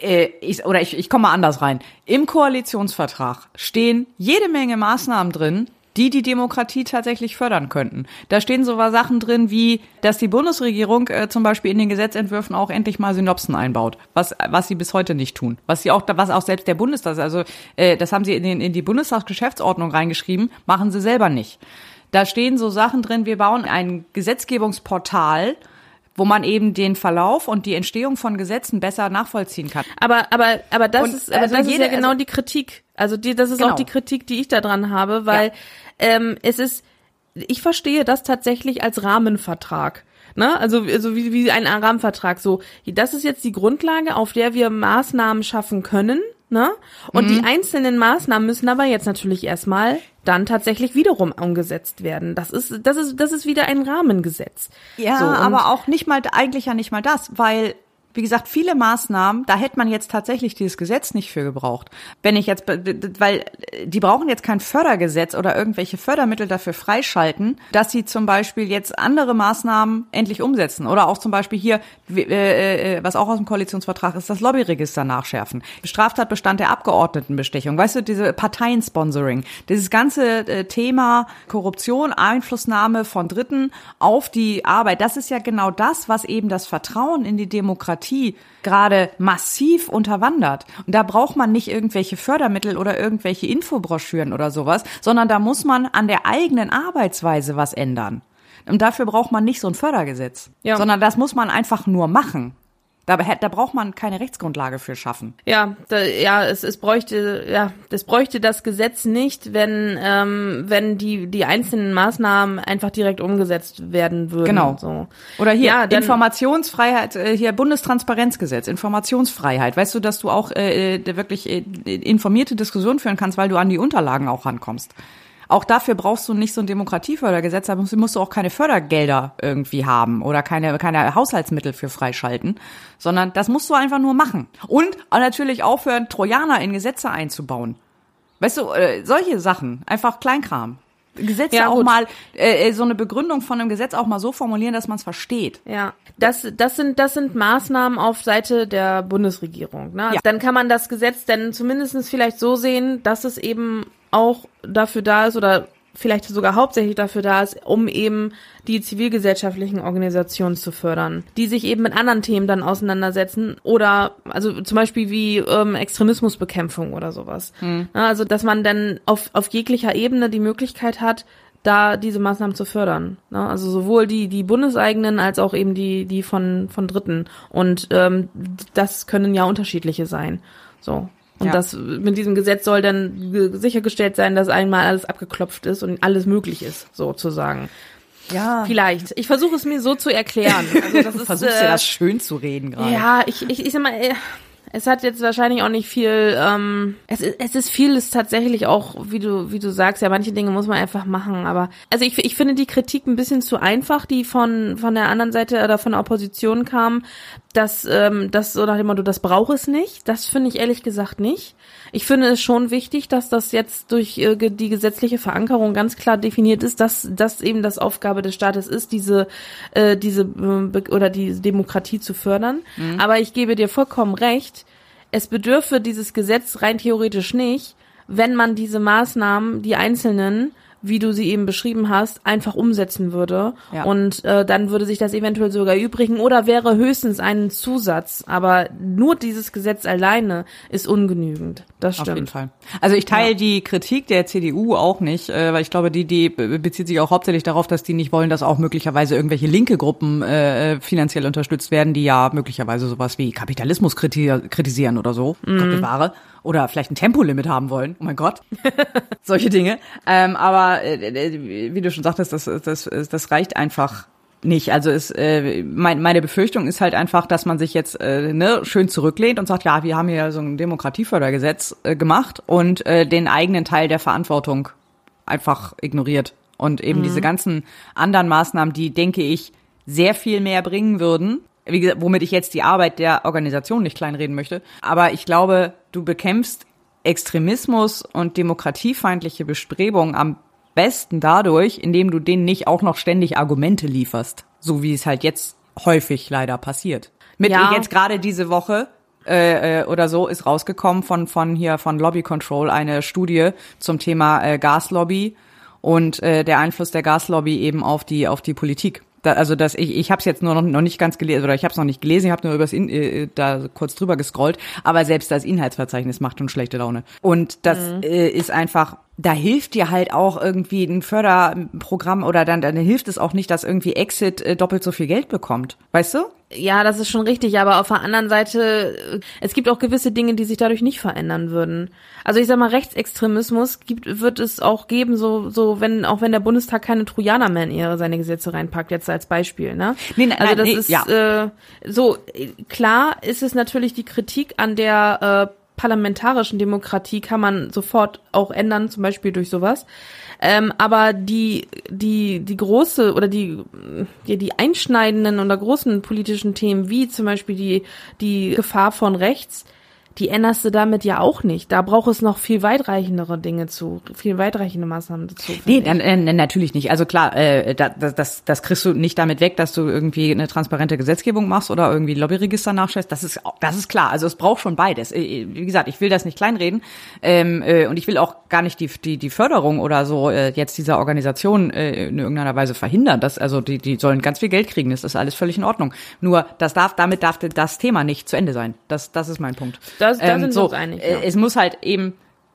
äh, ich, oder ich, ich komme mal anders rein. Im Koalitionsvertrag stehen jede Menge Maßnahmen drin, die die Demokratie tatsächlich fördern könnten. Da stehen so Sachen drin wie, dass die Bundesregierung äh, zum Beispiel in den Gesetzentwürfen auch endlich mal Synopsen einbaut, was was sie bis heute nicht tun, was sie auch was auch selbst der Bundestag, also äh, das haben sie in, den, in die Bundestagsgeschäftsordnung reingeschrieben, machen sie selber nicht. Da stehen so Sachen drin, wir bauen ein Gesetzgebungsportal, wo man eben den Verlauf und die Entstehung von Gesetzen besser nachvollziehen kann. Aber, aber, aber das Und ist, aber also das jede- ist ja genau also- die Kritik. Also die, das ist Genau. auch die Kritik, die ich da dran habe, weil ähm, es ist, ich verstehe das tatsächlich als Rahmenvertrag. Ne? Also, also wie, wie ein Rahmenvertrag. So, das ist jetzt die Grundlage, auf der wir Maßnahmen schaffen können. Ne? Und Mhm. die einzelnen Maßnahmen müssen aber jetzt natürlich erstmal dann tatsächlich wiederum umgesetzt werden. Das ist, das ist, das ist wieder ein Rahmengesetz. Ja, so, aber auch nicht mal, eigentlich ja nicht mal das, weil, wie gesagt, viele Maßnahmen, da hätte man jetzt tatsächlich dieses Gesetz nicht für gebraucht. Wenn ich jetzt, weil die brauchen jetzt kein Fördergesetz oder irgendwelche Fördermittel dafür freischalten, dass sie zum Beispiel jetzt andere Maßnahmen endlich umsetzen. Oder auch zum Beispiel hier, äh, äh, was auch aus dem Koalitionsvertrag ist, das Lobbyregister nachschärfen. Straftatbestand der Abgeordnetenbestechung. Weißt du, diese Parteiensponsoring. Dieses ganze äh, Thema Korruption, Einflussnahme von Dritten auf die Arbeit. Das ist ja genau das, was eben das Vertrauen in die Demokratie gerade massiv unterwandert. Und da braucht man nicht irgendwelche Fördermittel oder irgendwelche Infobroschüren oder sowas, sondern da muss man an der eigenen Arbeitsweise was ändern. Und dafür braucht man nicht so ein Fördergesetz, Ja. sondern das muss man einfach nur machen. Da, da braucht man keine Rechtsgrundlage für schaffen. Ja, da, ja, es, es bräuchte, ja, das bräuchte das Gesetz nicht, wenn, ähm, wenn die, die einzelnen Maßnahmen einfach direkt umgesetzt werden würden. Genau. So. Oder hier Ja, dann- Informationsfreiheit, äh, hier Bundestransparenzgesetz, Informationsfreiheit. Weißt du, dass du auch äh, äh, wirklich äh, informierte Diskussionen führen kannst, weil du an die Unterlagen auch rankommst. Auch dafür brauchst du nicht so ein Demokratiefördergesetz, da musst, musst du auch keine Fördergelder irgendwie haben oder keine, keine Haushaltsmittel für freischalten, sondern das musst du einfach nur machen. Und natürlich aufhören, Trojaner in Gesetze einzubauen. Weißt du, äh, solche Sachen, einfach Kleinkram. Gesetze Ja, auch gut. mal, äh, so eine Begründung von einem Gesetz auch mal so formulieren, dass man es versteht. Ja, das, das sind, das sind Maßnahmen auf Seite der Bundesregierung. Ne? Also Ja. Dann kann man das Gesetz dann zumindestens vielleicht so sehen, dass es eben auch dafür da ist oder vielleicht sogar hauptsächlich dafür da ist, um eben die zivilgesellschaftlichen Organisationen zu fördern, die sich eben mit anderen Themen dann auseinandersetzen oder also zum Beispiel wie ähm, Extremismusbekämpfung oder sowas. Ja, also dass man dann auf, auf jeglicher Ebene die Möglichkeit hat, da diese Maßnahmen zu fördern. Ne? Also sowohl die, die bundeseigenen als auch eben die, die von, von Dritten. Und ähm, das können ja unterschiedliche sein. So. Und Ja. das mit diesem Gesetz soll dann ge- sichergestellt sein, dass einmal alles abgeklopft ist und alles möglich ist, sozusagen. Ja. Vielleicht. Ich versuche es mir so zu erklären. Also das Du ist, versuchst äh, ja das schön zu reden gerade. ja, ich, ich, ich sag mal, äh, es hat jetzt wahrscheinlich auch nicht viel, ähm, es, ist- es ist vieles tatsächlich auch, wie du, wie du sagst, ja, manche Dinge muss man einfach machen, aber, also ich, ich finde die Kritik ein bisschen zu einfach, die von, von der anderen Seite oder von der Opposition kam, dass, ähm, das so nach dem Motto, das braucht es nicht, das finde ich ehrlich gesagt nicht. Ich finde es schon wichtig, dass das jetzt durch äh, die gesetzliche Verankerung ganz klar definiert ist, dass das eben das Aufgabe des Staates ist, diese äh, diese äh, oder die Demokratie zu fördern. Aber ich gebe dir vollkommen recht, es bedürfe dieses Gesetz rein theoretisch nicht, wenn man diese Maßnahmen, die einzelnen wie du sie eben beschrieben hast, einfach umsetzen würde. Ja. Und äh, dann würde sich das eventuell sogar übrigen oder wäre höchstens ein Zusatz. Aber nur dieses Gesetz alleine ist ungenügend. Das Auf jeden stimmt. Fall. Also ich teile die Kritik der CDU auch nicht, äh, weil ich glaube, die, die bezieht sich auch hauptsächlich darauf, dass die nicht wollen, dass auch möglicherweise irgendwelche linke Gruppen äh, finanziell unterstützt werden, die ja möglicherweise sowas wie Kapitalismus kriti kritisieren oder so, Mhm. Gott bewahre. Oder vielleicht ein Tempolimit haben wollen. Oh mein Gott. Solche Dinge. Ähm, aber äh, äh, wie du schon sagtest, das, das, das reicht einfach nicht. Also ist äh, mein, meine Befürchtung ist halt einfach, dass man sich jetzt äh, ne, schön zurücklehnt und sagt, ja, wir haben hier so ein Demokratiefördergesetz äh, gemacht und äh, den eigenen Teil der Verantwortung einfach ignoriert. Und eben mhm. diese ganzen anderen Maßnahmen, die, denke ich, sehr viel mehr bringen würden, wie gesagt, womit ich jetzt die Arbeit der Organisation nicht kleinreden möchte. Aber ich glaube, du bekämpfst Extremismus und demokratiefeindliche Bestrebungen am besten dadurch, indem du denen nicht auch noch ständig Argumente lieferst, so wie es halt jetzt häufig leider passiert. Mit ja. jetzt gerade diese Woche äh, äh, oder so ist rausgekommen von von hier von Lobby Control eine Studie zum Thema äh, Gaslobby und äh, der Einfluss der Gaslobby eben auf die auf die Politik. Da, also das ich ich habe es jetzt nur noch, noch nicht ganz gelesen oder ich habe es noch nicht gelesen, ich habe nur übers In, äh, da kurz drüber gescrollt, aber selbst das Inhaltsverzeichnis macht schon schlechte Laune. Und das mhm. äh, ist einfach da hilft dir halt auch irgendwie ein Förderprogramm oder dann, dann hilft es auch nicht, dass irgendwie Exit äh, doppelt so viel Geld bekommt. Weißt du? Ja, das ist schon richtig, aber auf der anderen Seite, äh, es gibt auch gewisse Dinge, die sich dadurch nicht verändern würden. Also ich sag mal, Rechtsextremismus gibt, wird es auch geben, so, so, wenn, auch wenn der Bundestag keine Trojaner mehr in ihre, seine Gesetze reinpackt, jetzt als Beispiel, ne? Nee, nein, also das nee, ist, ja. äh, so, klar ist es natürlich die Kritik an der, äh, parlamentarischen Demokratie kann man sofort auch ändern, zum Beispiel durch sowas. Ähm, aber die, die, die große oder die, die, die einschneidenden oder großen politischen Themen, wie zum Beispiel die, die Gefahr von rechts, die änderst du damit ja auch nicht. Da braucht es noch viel weitreichendere Dinge zu, viel weitreichende Maßnahmen dazu. Nee, dann, äh, natürlich nicht. Also klar, äh, das, das, das kriegst du nicht damit weg, dass du irgendwie eine transparente Gesetzgebung machst oder irgendwie Lobbyregister nachstellst. Das ist, das ist klar. Also es braucht schon beides. Äh, wie gesagt, ich will das nicht kleinreden ähm, äh, und ich will auch gar nicht die, die, die Förderung oder so äh, jetzt dieser Organisation äh, in irgendeiner Weise verhindern. Das, also die, die sollen ganz viel Geld kriegen. Das ist alles völlig in Ordnung. Nur das darf, damit darf das Thema nicht zu Ende sein. Das, das ist mein Punkt. Das das, da ähm, sind so, wir uns einig. Ja. Es muss halt eben,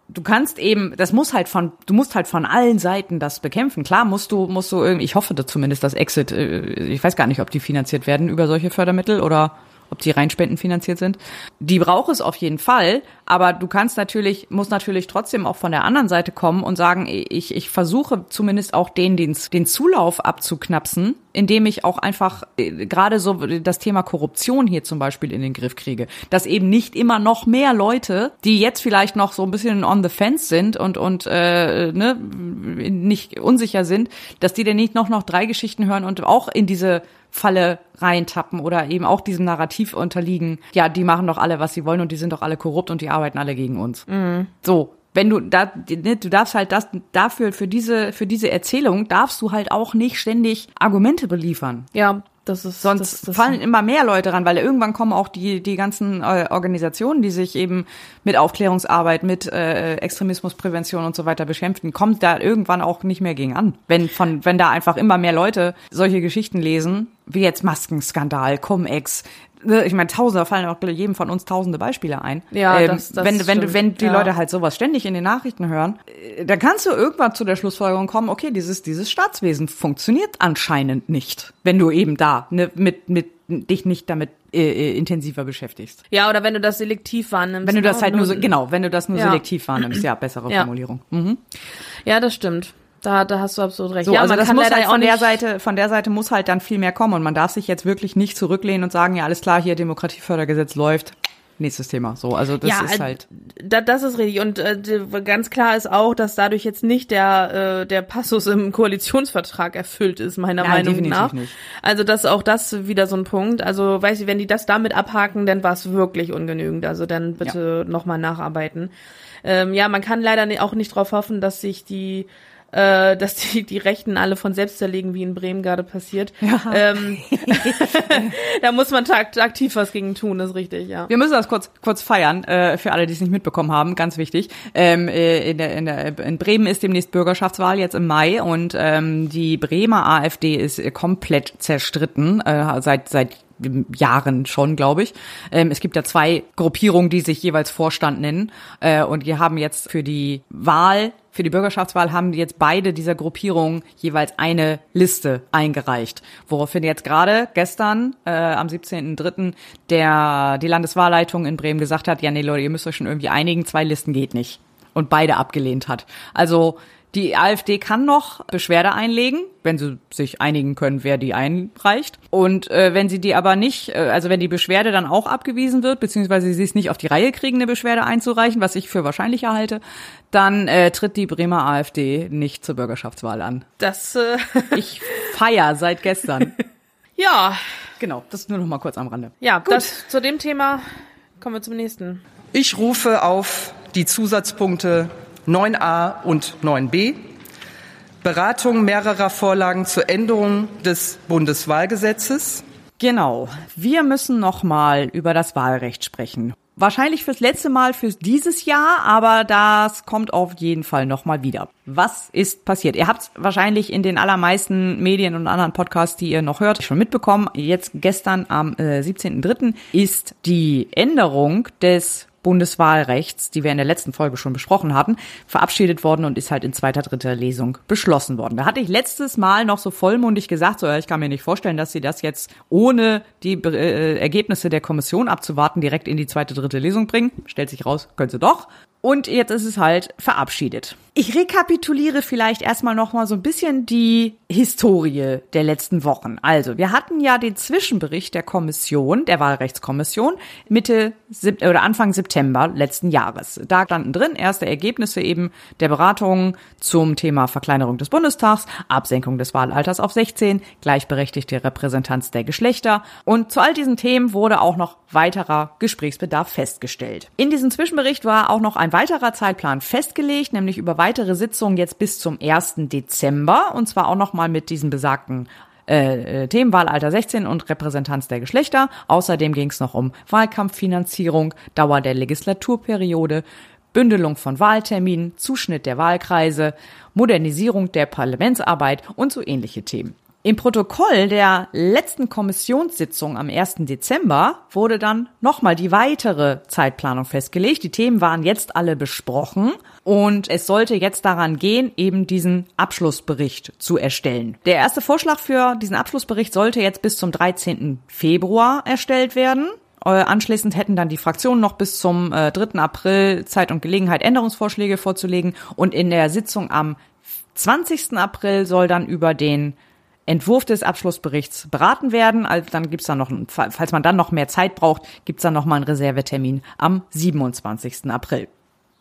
du kannst eben, das muss halt von, du musst halt von allen Seiten das bekämpfen. Klar musst du, musst du irgendwie, ich hoffe da zumindest, dass Exit, äh, ich weiß gar nicht, ob die finanziert werden über solche Fördermittel oder ob die rein spendenfinanziert sind. Die braucht es auf jeden Fall, aber du kannst natürlich, muss natürlich trotzdem auch von der anderen Seite kommen und sagen, ich, ich versuche zumindest auch den, den, den Zulauf abzuknapsen, indem ich auch einfach äh, gerade so das Thema Korruption hier zum Beispiel in den Griff kriege. Dass eben nicht immer noch mehr Leute, die jetzt vielleicht noch so ein bisschen on the fence sind und, und äh, ne, nicht unsicher sind, dass die denn nicht noch, noch drei Geschichten hören und auch in diese Falle reintappen oder eben auch diesem Narrativ unterliegen. Ja, die machen doch alle, was sie wollen und die sind doch alle korrupt und die arbeiten alle gegen uns. Mhm. So, wenn du da, ne, du darfst halt das dafür für diese für diese Erzählung darfst du halt auch nicht ständig Argumente beliefern. Ja, das ist sonst das, das fallen immer mehr Leute ran, weil irgendwann kommen auch die die ganzen äh, Organisationen, die sich eben mit Aufklärungsarbeit, mit äh, Extremismusprävention und so weiter beschäftigen, kommt da irgendwann auch nicht mehr gegen an. Wenn von wenn da einfach immer mehr Leute solche Geschichten lesen, wie jetzt Maskenskandal, Cum-Ex, ich meine, Tausende fallen auch jedem von uns tausende Beispiele ein. Ja, ähm, das, das wenn, wenn, stimmt. wenn die ja. Leute halt sowas ständig in den Nachrichten hören, äh, dann kannst du irgendwann zu der Schlussfolgerung kommen, okay, dieses, dieses Staatswesen funktioniert anscheinend nicht, wenn du eben da ne, mit, mit dich nicht damit äh, äh intensiver beschäftigst. Ja, oder wenn du das selektiv wahrnimmst. Wenn du das halt nur so, genau, wenn du das nur ja. selektiv wahrnimmst, ja, bessere ja. Formulierung. Mhm. Ja, das stimmt. Da, da hast du absolut recht. So, ja, also das muss halt von der Seite, von der Seite muss halt dann viel mehr kommen und man darf sich jetzt wirklich nicht zurücklehnen und sagen, ja, alles klar, hier Demokratiefördergesetz läuft. Nächstes Thema. So, also das ja, ist äh, halt. Da, das ist richtig. Und äh, ganz klar ist auch, dass dadurch jetzt nicht der äh, der Passus im Koalitionsvertrag erfüllt ist, meiner Nein, Meinung nach. Nicht. Also das auch das wieder so ein Punkt. Also weiß ich, wenn die das damit abhaken, dann war es wirklich ungenügend. Also dann bitte ja. nochmal nacharbeiten. Ähm, ja, man kann leider auch nicht darauf hoffen, dass sich die äh, dass die, die Rechten alle von selbst zerlegen, wie in Bremen gerade passiert. Ja. Ähm, da muss man takt, aktiv was gegen tun, ist richtig, ja. Wir müssen das kurz, kurz feiern, äh, für alle, die es nicht mitbekommen haben, ganz wichtig. Ähm, äh, in, der, in, der, in Bremen ist demnächst Bürgerschaftswahl jetzt im Mai und ähm, die Bremer AfD ist komplett zerstritten, äh, seit, seit Jahren schon, glaube ich. Ähm, es gibt da zwei Gruppierungen, die sich jeweils Vorstand nennen. Äh, und wir haben jetzt für die Wahl, für die Bürgerschaftswahl haben jetzt beide dieser Gruppierungen jeweils eine Liste eingereicht. Woraufhin jetzt gerade gestern, äh, am 17.03., der, die Landeswahlleitung in Bremen gesagt hat, ja, nee, Leute, ihr müsst euch schon irgendwie einigen, zwei Listen geht nicht. Und beide abgelehnt hat. Also, Die AfD kann noch Beschwerde einlegen, wenn sie sich einigen können, wer die einreicht. Und äh, wenn sie die aber nicht, äh, also wenn die Beschwerde dann auch abgewiesen wird, beziehungsweise sie es nicht auf die Reihe kriegen, eine Beschwerde einzureichen, was ich für wahrscheinlich halte, dann äh, tritt die Bremer AfD nicht zur Bürgerschaftswahl an. Das, äh, Ich feier seit gestern. ja, genau, das nur noch mal kurz am Rande. ja, das, zu dem Thema kommen wir zum nächsten. Ich rufe auf die Zusatzpunkte 9a und 9b. Beratung mehrerer Vorlagen zur Änderung des Bundeswahlgesetzes. Genau. Wir müssen noch mal über das Wahlrecht sprechen. Wahrscheinlich fürs letzte Mal für dieses Jahr, aber das kommt auf jeden Fall noch mal wieder. Was ist passiert? Ihr habt wahrscheinlich in den allermeisten Medien und anderen Podcasts, die ihr noch hört, schon mitbekommen. Jetzt gestern am äh, 17.03. ist die Änderung des Bundeswahlrechts, die wir in der letzten Folge schon besprochen hatten, verabschiedet worden und ist halt in zweiter, dritter Lesung beschlossen worden. Da hatte ich letztes Mal noch so vollmundig gesagt, so, ich kann mir nicht vorstellen, dass sie das jetzt ohne die äh, Ergebnisse der Kommission abzuwarten direkt in die zweite, dritte Lesung bringen. Stellt sich raus, können sie doch. Und jetzt ist es halt verabschiedet. Ich rekapituliere vielleicht erstmal nochmal so ein bisschen die Historie der letzten Wochen. Also, wir hatten ja den Zwischenbericht der Kommission, der Wahlrechtskommission, Mitte oder Anfang September letzten Jahres. Da standen drin erste Ergebnisse eben der Beratungen zum Thema Verkleinerung des Bundestags, Absenkung des Wahlalters auf 16, gleichberechtigte Repräsentanz der Geschlechter. Und zu all diesen Themen wurde auch noch weiterer Gesprächsbedarf festgestellt. In diesem Zwischenbericht war auch noch ein weiterer Zeitplan festgelegt, nämlich über weitere Sitzungen jetzt bis zum 1. Dezember und zwar auch nochmal mit diesen besagten äh, Themen Wahlalter 16 und Repräsentanz der Geschlechter. Außerdem ging es noch um Wahlkampffinanzierung, Dauer der Legislaturperiode, Bündelung von Wahlterminen, Zuschnitt der Wahlkreise, Modernisierung der Parlamentsarbeit und so ähnliche Themen. Im Protokoll der letzten Kommissionssitzung am 1. Dezember wurde dann nochmal die weitere Zeitplanung festgelegt. Die Themen waren jetzt alle besprochen und es sollte jetzt daran gehen, eben diesen Abschlussbericht zu erstellen. Der erste Vorschlag für diesen Abschlussbericht sollte jetzt bis zum 13. Februar erstellt werden. Anschließend hätten dann die Fraktionen noch bis zum äh, 3. April Zeit und Gelegenheit, Änderungsvorschläge vorzulegen. Und in der Sitzung am 20. April soll dann über den Entwurf des Abschlussberichts beraten werden. Also dann gibt's dann noch, falls man dann noch mehr Zeit braucht, gibt's dann noch mal einen Reservetermin am 27. April.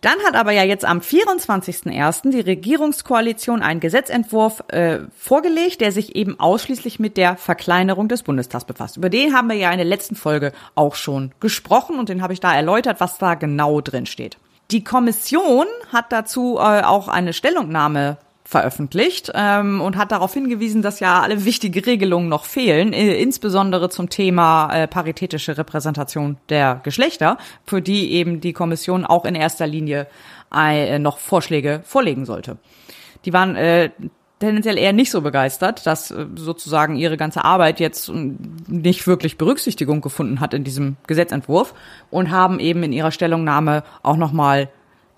Dann hat aber ja jetzt am 24.01. die Regierungskoalition einen Gesetzentwurf äh, vorgelegt, der sich eben ausschließlich mit der Verkleinerung des Bundestags befasst. Über den haben wir ja in der letzten Folge auch schon gesprochen und den habe ich da erläutert, was da genau drin steht. Die Kommission hat dazu äh, auch eine Stellungnahme veröffentlicht ähm, und hat darauf hingewiesen, dass ja alle wichtige Regelungen noch fehlen, äh, insbesondere zum Thema äh, paritätische Repräsentation der Geschlechter, für die eben die Kommission auch in erster Linie äh, noch Vorschläge vorlegen sollte. Die waren äh, tendenziell eher nicht so begeistert, dass äh, sozusagen ihre ganze Arbeit jetzt nicht wirklich Berücksichtigung gefunden hat in diesem Gesetzentwurf und haben eben in ihrer Stellungnahme auch nochmal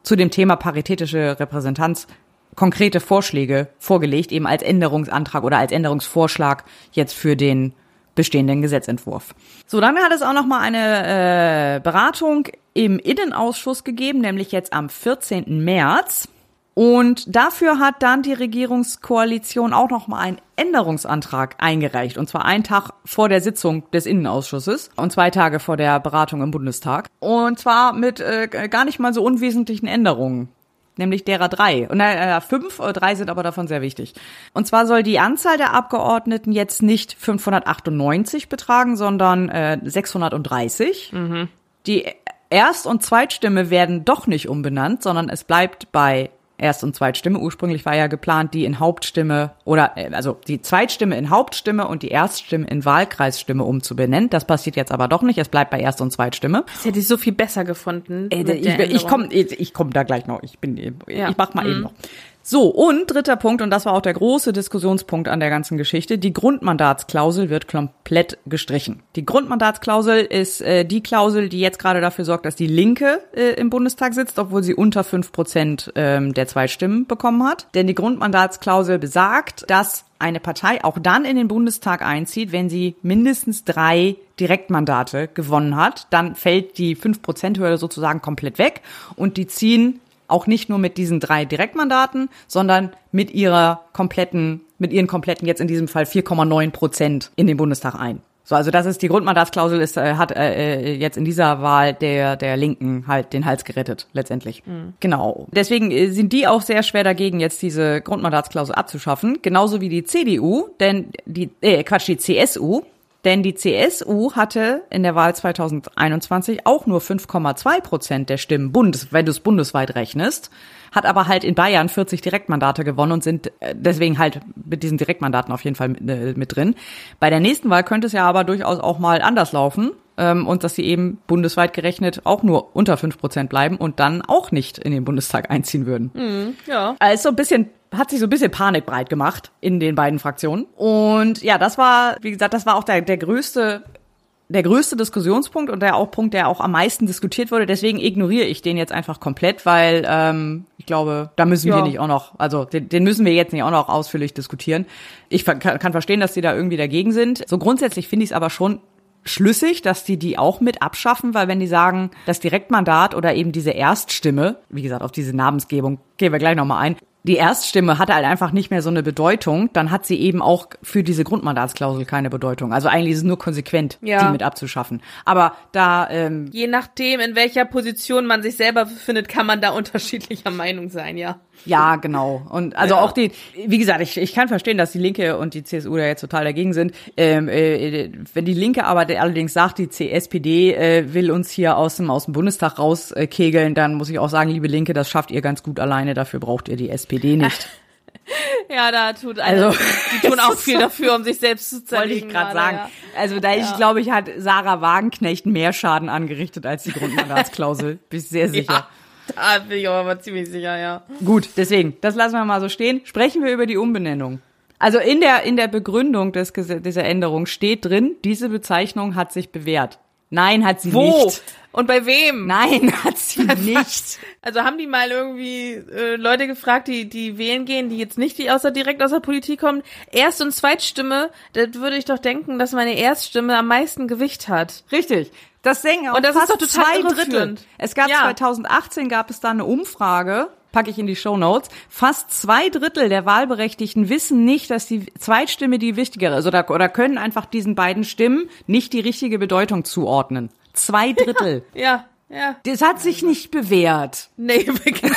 zu dem Thema paritätische Repräsentanz konkrete Vorschläge vorgelegt, eben als Änderungsantrag oder als Änderungsvorschlag jetzt für den bestehenden Gesetzentwurf. So, dann hat es auch noch mal eine äh, Beratung im Innenausschuss gegeben, nämlich jetzt am 14. März. Und dafür hat dann die Regierungskoalition auch noch mal einen Änderungsantrag eingereicht. Und zwar einen Tag vor der Sitzung des Innenausschusses und zwei Tage vor der Beratung im Bundestag. Und zwar mit äh, gar nicht mal so unwesentlichen Änderungen nämlich derer drei. Und äh, fünf oder drei sind aber davon sehr wichtig. Und zwar soll die Anzahl der Abgeordneten jetzt nicht 598 betragen, sondern äh, 630. Mhm. Die Erst- und Zweitstimme werden doch nicht umbenannt, sondern es bleibt bei Erst- und Zweitstimme. Ursprünglich war ja geplant, die in Hauptstimme oder äh, also die Zweitstimme in Hauptstimme und die Erststimme in Wahlkreisstimme umzubenennen. Das passiert jetzt aber doch nicht. Es bleibt bei Erst- und Zweitstimme. Das hätte ich so viel besser gefunden. Äh, ich ich komme ich, ich komm da gleich noch. Ich bin ja. ich mach mal mhm. eben noch. So, und dritter Punkt, und das war auch der große Diskussionspunkt an der ganzen Geschichte, die Grundmandatsklausel wird komplett gestrichen. Die Grundmandatsklausel ist äh, die Klausel, die jetzt gerade dafür sorgt, dass die Linke äh, im Bundestag sitzt, obwohl sie unter fünf Prozent ähm, der Zweitstimmen bekommen hat. Denn die Grundmandatsklausel besagt, dass eine Partei auch dann in den Bundestag einzieht, wenn sie mindestens drei Direktmandate gewonnen hat. Dann fällt die fünf Prozent Hürde sozusagen komplett weg und die ziehen Auch nicht nur mit diesen drei Direktmandaten, sondern mit ihrer kompletten, mit ihren kompletten, jetzt in diesem Fall 4,9 Prozent in den Bundestag ein. So, also das ist die Grundmandatsklausel, ist, äh, hat äh, äh, jetzt in dieser Wahl der der Linken halt den Hals gerettet letztendlich. Mhm. Genau. Deswegen äh, sind die auch sehr schwer dagegen, jetzt diese Grundmandatsklausel abzuschaffen, genauso wie die CDU, denn die äh, Quatsch die CSU, denn die CSU hatte in der Wahl 2021 auch nur 5,2 Prozent der Stimmen, Bundes, wenn du es bundesweit rechnest, hat aber halt in Bayern 40 Direktmandate gewonnen und sind äh, deswegen halt mit diesen Direktmandaten auf jeden Fall mit, äh, mit drin. Bei der nächsten Wahl könnte es ja aber durchaus auch mal anders laufen ähm, und dass sie eben bundesweit gerechnet auch nur unter 5 Prozent bleiben und dann auch nicht in den Bundestag einziehen würden. Mhm, ja. Also ein bisschen hat sich so ein bisschen Panik breit gemacht in den beiden Fraktionen. Und ja, das war, wie gesagt, das war auch der, der größte der größte Diskussionspunkt und der auch Punkt, der auch am meisten diskutiert wurde. Deswegen ignoriere ich den jetzt einfach komplett, weil ähm, ich glaube, da müssen ja. wir nicht auch noch, also den, den müssen wir jetzt nicht auch noch ausführlich diskutieren. Ich kann, kann verstehen, dass die da irgendwie dagegen sind. So grundsätzlich finde ich es aber schon schlüssig, dass die die auch mit abschaffen, weil wenn die sagen, das Direktmandat oder eben diese Erststimme, wie gesagt, auf diese Namensgebung gehen wir gleich nochmal ein, die Erststimme hatte halt einfach nicht mehr so eine Bedeutung, dann hat sie eben auch für diese Grundmandatsklausel keine Bedeutung. Also eigentlich ist es nur konsequent, ja. die mit abzuschaffen. Aber da ähm, je nachdem, in welcher Position man sich selber befindet, kann man da unterschiedlicher Meinung sein, ja. Ja, genau. Und also ja. auch die, wie gesagt, ich, ich kann verstehen, dass die Linke und die CSU da jetzt total dagegen sind. Ähm, äh, wenn die Linke aber allerdings sagt, die CSPD äh, will uns hier aus dem, aus dem Bundestag rauskegeln, äh, dann muss ich auch sagen, liebe Linke, das schafft ihr ganz gut alleine, dafür braucht ihr die SPD nicht. Ja, da tut also die tun auch viel dafür, um sich selbst zu zerlegen. Wollte ich gerade sagen. Ja. Also da ja. ich glaube, ich hat Sarah Wagenknecht mehr Schaden angerichtet als die Grundmandatsklausel. Bin ich sehr sicher. Ja. Da bin ich aber ziemlich sicher, ja. Gut, deswegen, das lassen wir mal so stehen. Sprechen wir über die Umbenennung. Also in der, in der Begründung des, dieser Änderung steht drin, diese Bezeichnung hat sich bewährt. Nein, hat sie Wo? nicht. Und bei wem? Nein, hat sie nicht. Also haben die mal irgendwie äh, Leute gefragt, die die wählen gehen, die jetzt nicht die außer direkt aus der Politik kommen. Erst- und Zweitstimme, da würde ich doch denken, dass meine Erststimme am meisten Gewicht hat. Richtig. Das denken auch Und das fast ist doch total zwei Drittel. Es gab Ja. 2018 gab es da eine Umfrage, packe ich in die Show Notes. Fast zwei Drittel der Wahlberechtigten wissen nicht, dass die Zweitstimme die wichtigere ist oder, oder können einfach diesen beiden Stimmen nicht die richtige Bedeutung zuordnen. Zwei Drittel. Ja, ja. Das hat sich nicht bewährt. Nee, genau.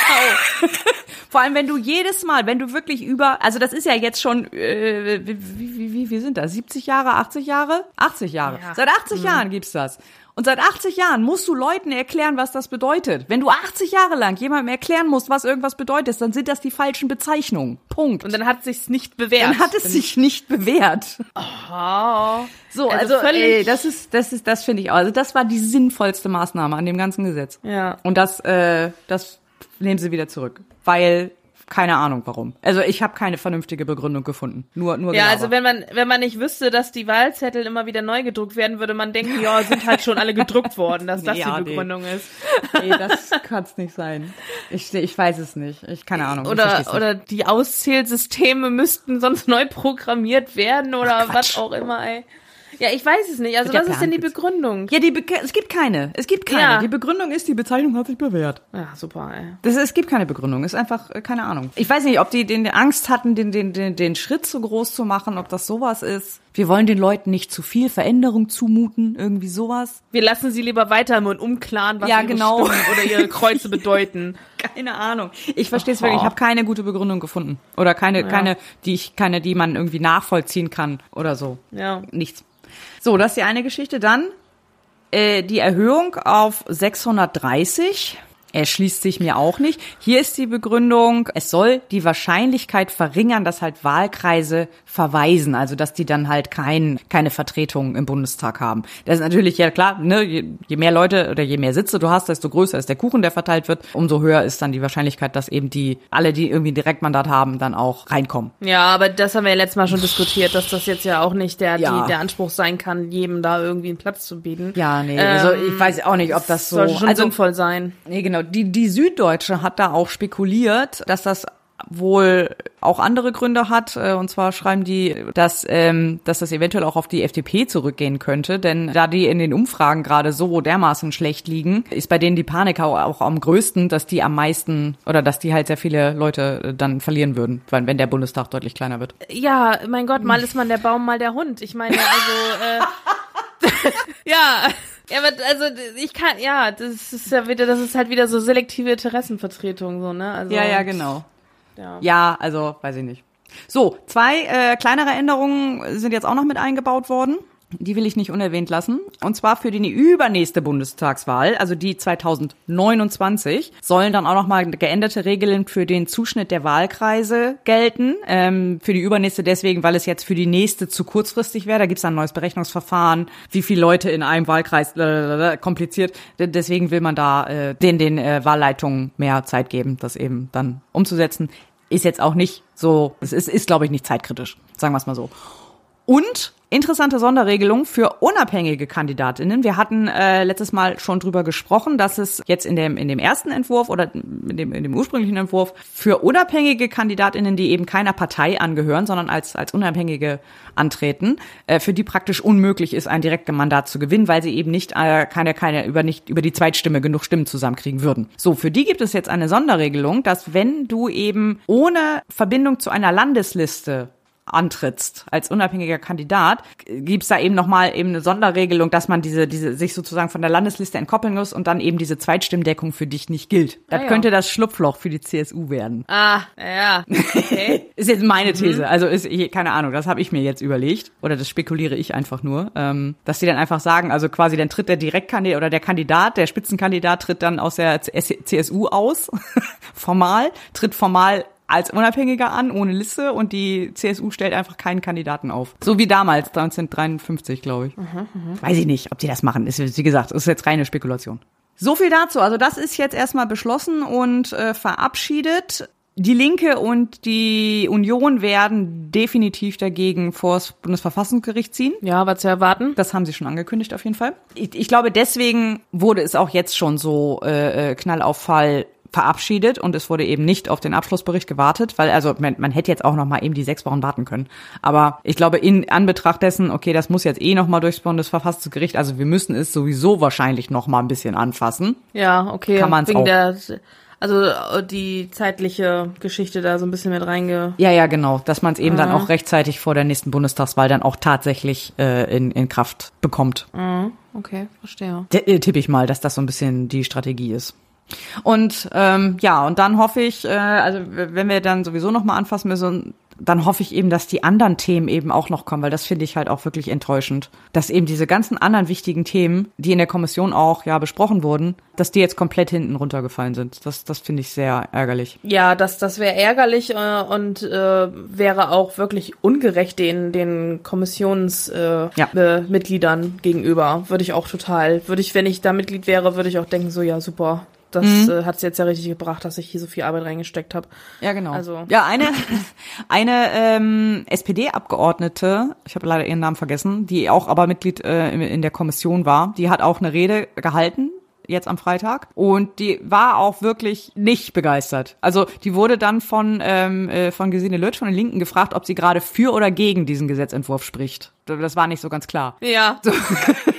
Vor allem, wenn du jedes Mal, wenn du wirklich über, also das ist ja jetzt schon, äh, wie, wie, wie, wie sind das? 70 Jahre, 80 Jahre? 80 Jahre. Ja. Seit 80 Jahren gibt's das. Und seit 80 Jahren musst du Leuten erklären, was das bedeutet. Wenn du 80 Jahre lang jemandem erklären musst, was irgendwas bedeutet, dann sind das die falschen Bezeichnungen. Punkt. Und dann hat sich's nicht bewährt. dann hat es sich nicht bewährt. Oh. So, Also also, völlig- ey, das ist, das ist, das finde ich auch. Also das war die sinnvollste Maßnahme an dem ganzen Gesetz. Ja. Und das, äh, das nehmen sie wieder zurück, weil keine Ahnung warum. Also ich habe keine vernünftige Begründung gefunden. Nur, nur Ja, Gelaber. also wenn man, wenn man nicht wüsste, dass die Wahlzettel immer wieder neu gedruckt werden, würde man denken, ja, sind halt schon alle gedruckt worden, dass das Ja, die nee. Begründung ist. nee, das kann's nicht sein. Ich, ich weiß es nicht. Ich keine Ahnung. Oder, oder die Auszählsysteme müssten sonst neu programmiert werden oder was auch immer, ey. Ja, ich weiß es nicht. Also ja was ist denn die Begründung? ja, die Be es gibt keine. Es gibt keine. Ja. Die Begründung ist, die Bezeichnung hat sich bewährt. Ja, super, ey. Das, es gibt keine Begründung, ist einfach äh, keine Ahnung. Ich weiß nicht, ob die den Angst hatten, den, den, den, den Schritt zu groß zu machen, ob das sowas ist. Wir wollen den Leuten nicht zu viel Veränderung zumuten, irgendwie sowas. Wir lassen sie lieber weiter im Unklaren, was Ja, ihre genau. Stimmen oder ihre Kreuze bedeuten. Keine Ahnung. Ich verstehe es wirklich. Ich habe keine gute Begründung gefunden oder keine, keine, die ich, keine, die man irgendwie nachvollziehen kann oder so. Ja. Nichts. So, das ist die eine Geschichte. Dann äh, die Erhöhung auf 630 erschließt sich mir auch nicht. Hier ist die Begründung, es soll die Wahrscheinlichkeit verringern, dass halt Wahlkreise verweisen, also dass die dann halt kein, keine Vertretung im Bundestag haben. Das ist natürlich ja klar, ne, je, je mehr Leute oder je mehr Sitze du hast, desto größer ist der Kuchen, der verteilt wird, umso höher ist dann die Wahrscheinlichkeit, dass eben die, alle, die irgendwie ein Direktmandat haben, dann auch reinkommen. Ja, aber das haben wir ja letztes Mal schon diskutiert, dass das jetzt ja auch nicht der, Ja. die, der Anspruch sein kann, jedem da irgendwie einen Platz zu bieten. Ja, nee, also ich weiß auch nicht, ob das so, Sollte schon also sinnvoll sein. Nee, genau. Die, die Süddeutsche hat da auch spekuliert, dass das wohl auch andere Gründe hat. Äh, und zwar schreiben die, dass, ähm, dass das eventuell auch auf die FDP zurückgehen könnte. Denn da die in den Umfragen gerade so dermaßen schlecht liegen, ist bei denen die Panik auch am größten, dass die am meisten oder dass die halt sehr viele Leute äh, dann verlieren würden, wenn der Bundestag deutlich kleiner wird. Ja, mein Gott, mal ist man der Baum, mal der Hund. Ich meine, also äh, ja. Ja, aber also ich kann, ja, das ist ja wieder, das ist halt wieder so selektive Interessenvertretung, so, ne? Also, ja, ja, genau. Ja. ja, also weiß ich nicht. So, zwei äh, kleinere Änderungen sind jetzt auch noch mit eingebaut worden. Die will ich nicht unerwähnt lassen. Und zwar für die übernächste Bundestagswahl, also die 2029, sollen dann auch nochmal geänderte Regeln für den Zuschnitt der Wahlkreise gelten. Ähm, für die übernächste deswegen, weil es jetzt für die nächste zu kurzfristig wäre. Da gibt's ein neues Berechnungsverfahren, wie viele Leute in einem Wahlkreis, äh, kompliziert. Deswegen will man da äh, den, den äh, Wahlleitungen mehr Zeit geben, das eben dann umzusetzen. Ist jetzt auch nicht so, es ist, ist glaube ich, nicht zeitkritisch, sagen wir es mal so. Und Interessante Sonderregelung für unabhängige Kandidatinnen. Wir hatten äh, letztes Mal schon drüber gesprochen, dass es jetzt in dem, in dem ersten Entwurf oder in dem, in dem ursprünglichen Entwurf für unabhängige Kandidatinnen, die eben keiner Partei angehören, sondern als, als Unabhängige antreten, äh, für die praktisch unmöglich ist, ein direktes Mandat zu gewinnen, weil sie eben nicht äh, keine, keine über nicht über die Zweitstimme genug Stimmen zusammenkriegen würden. So, für die gibt es jetzt eine Sonderregelung, dass wenn du eben ohne Verbindung zu einer Landesliste antrittst als unabhängiger Kandidat, gibt's da eben nochmal eben eine Sonderregelung, dass man diese, diese sich sozusagen von der Landesliste entkoppeln muss und dann eben diese Zweitstimmdeckung für dich nicht gilt. Das ah, ja. könnte das Schlupfloch für die CSU werden. Ah, ja. Okay. ist jetzt meine These. Mhm. Also ist keine Ahnung, das habe ich mir jetzt überlegt oder das spekuliere ich einfach nur, ähm, dass die dann einfach sagen, also quasi dann tritt der Direktkandidat oder der Kandidat, der Spitzenkandidat tritt dann aus der CSU aus, formal, tritt formal als Unabhängiger an, ohne Liste und die CSU stellt einfach keinen Kandidaten auf. So wie damals, 1953, glaube ich. Mhm, mh. Weiß ich nicht, ob die das machen. Ist, wie gesagt, ist jetzt reine Spekulation. So viel dazu. Also das ist jetzt erstmal beschlossen und äh, verabschiedet. Die Linke und die Union werden definitiv dagegen vor das Bundesverfassungsgericht ziehen. Ja, war zu erwarten. Das haben sie schon angekündigt auf jeden Fall. Ich, ich glaube, deswegen wurde es auch jetzt schon so äh, äh Knall auf Fall verabschiedet und es wurde eben nicht auf den Abschlussbericht gewartet, weil also man, man hätte jetzt auch noch mal eben die sechs Wochen warten können. Aber ich glaube in Anbetracht dessen, okay, das muss jetzt eh noch mal durchs Bundesverfassungsgericht, also wir müssen es sowieso wahrscheinlich noch mal ein bisschen anfassen. Ja, okay. Kann man es auch. Der, also die zeitliche Geschichte da so ein bisschen mit reinge. Ja, ja, genau, dass man es eben mhm. dann auch rechtzeitig vor der nächsten Bundestagswahl dann auch tatsächlich äh, in, in Kraft bekommt. Mhm. Okay, verstehe. Äh, tippe ich mal, dass das so ein bisschen die Strategie ist. Und ähm, ja, und dann hoffe ich, äh, also wenn wir dann sowieso noch mal anfassen müssen, dann hoffe ich eben, dass die anderen Themen eben auch noch kommen, weil das finde ich halt auch wirklich enttäuschend, dass eben diese ganzen anderen wichtigen Themen, die in der Kommission auch ja besprochen wurden, dass die jetzt komplett hinten runtergefallen sind. Das, das finde ich sehr ärgerlich. Ja, das, das wäre ärgerlich äh, und äh, wäre auch wirklich ungerecht den, den Kommissionsmitgliedern äh, ja. Mitgliedern gegenüber. Würde ich auch total, würde ich, wenn ich da Mitglied wäre, würde ich auch denken, so ja, super, das mhm. äh, hat es jetzt ja richtig gebracht, dass ich hier so viel Arbeit reingesteckt habe. Ja, genau. Also. Ja, eine, eine ähm, SPD-Abgeordnete, ich habe leider ihren Namen vergessen, die auch aber Mitglied äh, in, in der Kommission war, die hat auch eine Rede gehalten jetzt am Freitag. Und die war auch wirklich nicht begeistert. Also die wurde dann von, ähm, äh, von Gesine Lötsch von den Linken gefragt, ob sie gerade für oder gegen diesen Gesetzentwurf spricht. Das war nicht so ganz klar. Ja. So.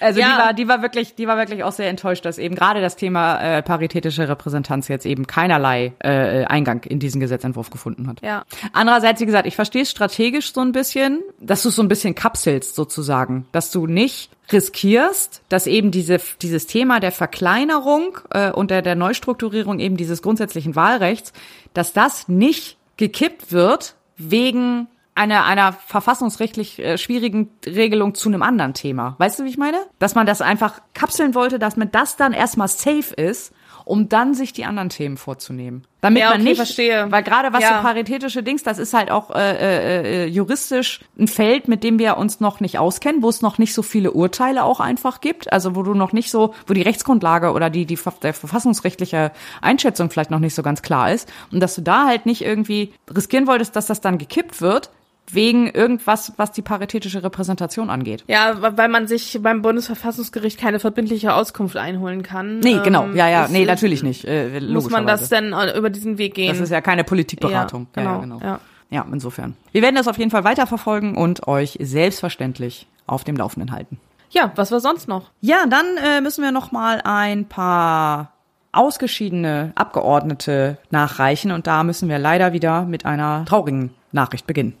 Also ja. die war, die war wirklich, die war wirklich auch sehr enttäuscht, dass eben gerade das Thema äh, paritätische Repräsentanz jetzt eben keinerlei äh, Eingang in diesen Gesetzentwurf gefunden hat. Ja. Andererseits, wie gesagt, ich verstehe es strategisch so ein bisschen, dass du so ein bisschen kapselst sozusagen, dass du nicht riskierst, dass eben diese, dieses Thema der Verkleinerung äh, und der, der Neustrukturierung eben dieses grundsätzlichen Wahlrechts, dass das nicht gekippt wird wegen einer, einer verfassungsrechtlich äh, schwierigen Regelung zu einem anderen Thema. Weißt du, wie ich meine? Dass man das einfach kapseln wollte, dass man das dann erstmal safe ist, um dann sich die anderen Themen vorzunehmen. Damit ja, okay, man nicht, verstehe. weil gerade was ja. so paritätische Dings, das ist halt auch äh, äh, äh, juristisch ein Feld, mit dem wir uns noch nicht auskennen, wo es noch nicht so viele Urteile auch einfach gibt, also wo du noch nicht so, wo die Rechtsgrundlage oder die die der verfassungsrechtliche Einschätzung vielleicht noch nicht so ganz klar ist und dass du da halt nicht irgendwie riskieren wolltest, dass das dann gekippt wird, wegen irgendwas, was die paritätische Repräsentation angeht. Ja, weil man sich beim Bundesverfassungsgericht keine verbindliche Auskunft einholen kann. Nee, genau. Ja, ja, ist- nee, natürlich nicht. Äh, Muss man das dann äh, über diesen Weg gehen? Das ist ja keine Politikberatung. Ja, genau, Ja, genau. ja. ja, insofern. Wir werden das auf jeden Fall weiterverfolgen und euch selbstverständlich auf dem Laufenden halten. Ja, was war sonst noch? Ja, dann äh, müssen wir noch mal ein paar ausgeschiedene Abgeordnete nachreichen und da müssen wir leider wieder mit einer traurigen Nachricht beginnen.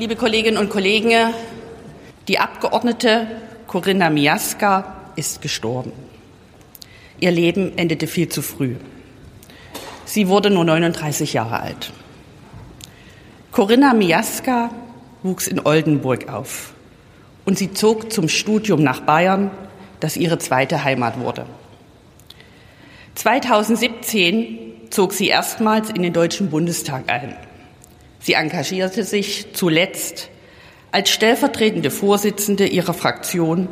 Liebe Kolleginnen und Kollegen, die Abgeordnete Corinna Miaska ist gestorben. Ihr Leben endete viel zu früh. Sie wurde nur 39 Jahre alt. Corinna Miaska wuchs in Oldenburg auf und sie zog zum Studium nach Bayern, das ihre zweite Heimat wurde. 2017 zog sie erstmals in den Deutschen Bundestag ein. Sie engagierte sich zuletzt als stellvertretende Vorsitzende ihrer Fraktion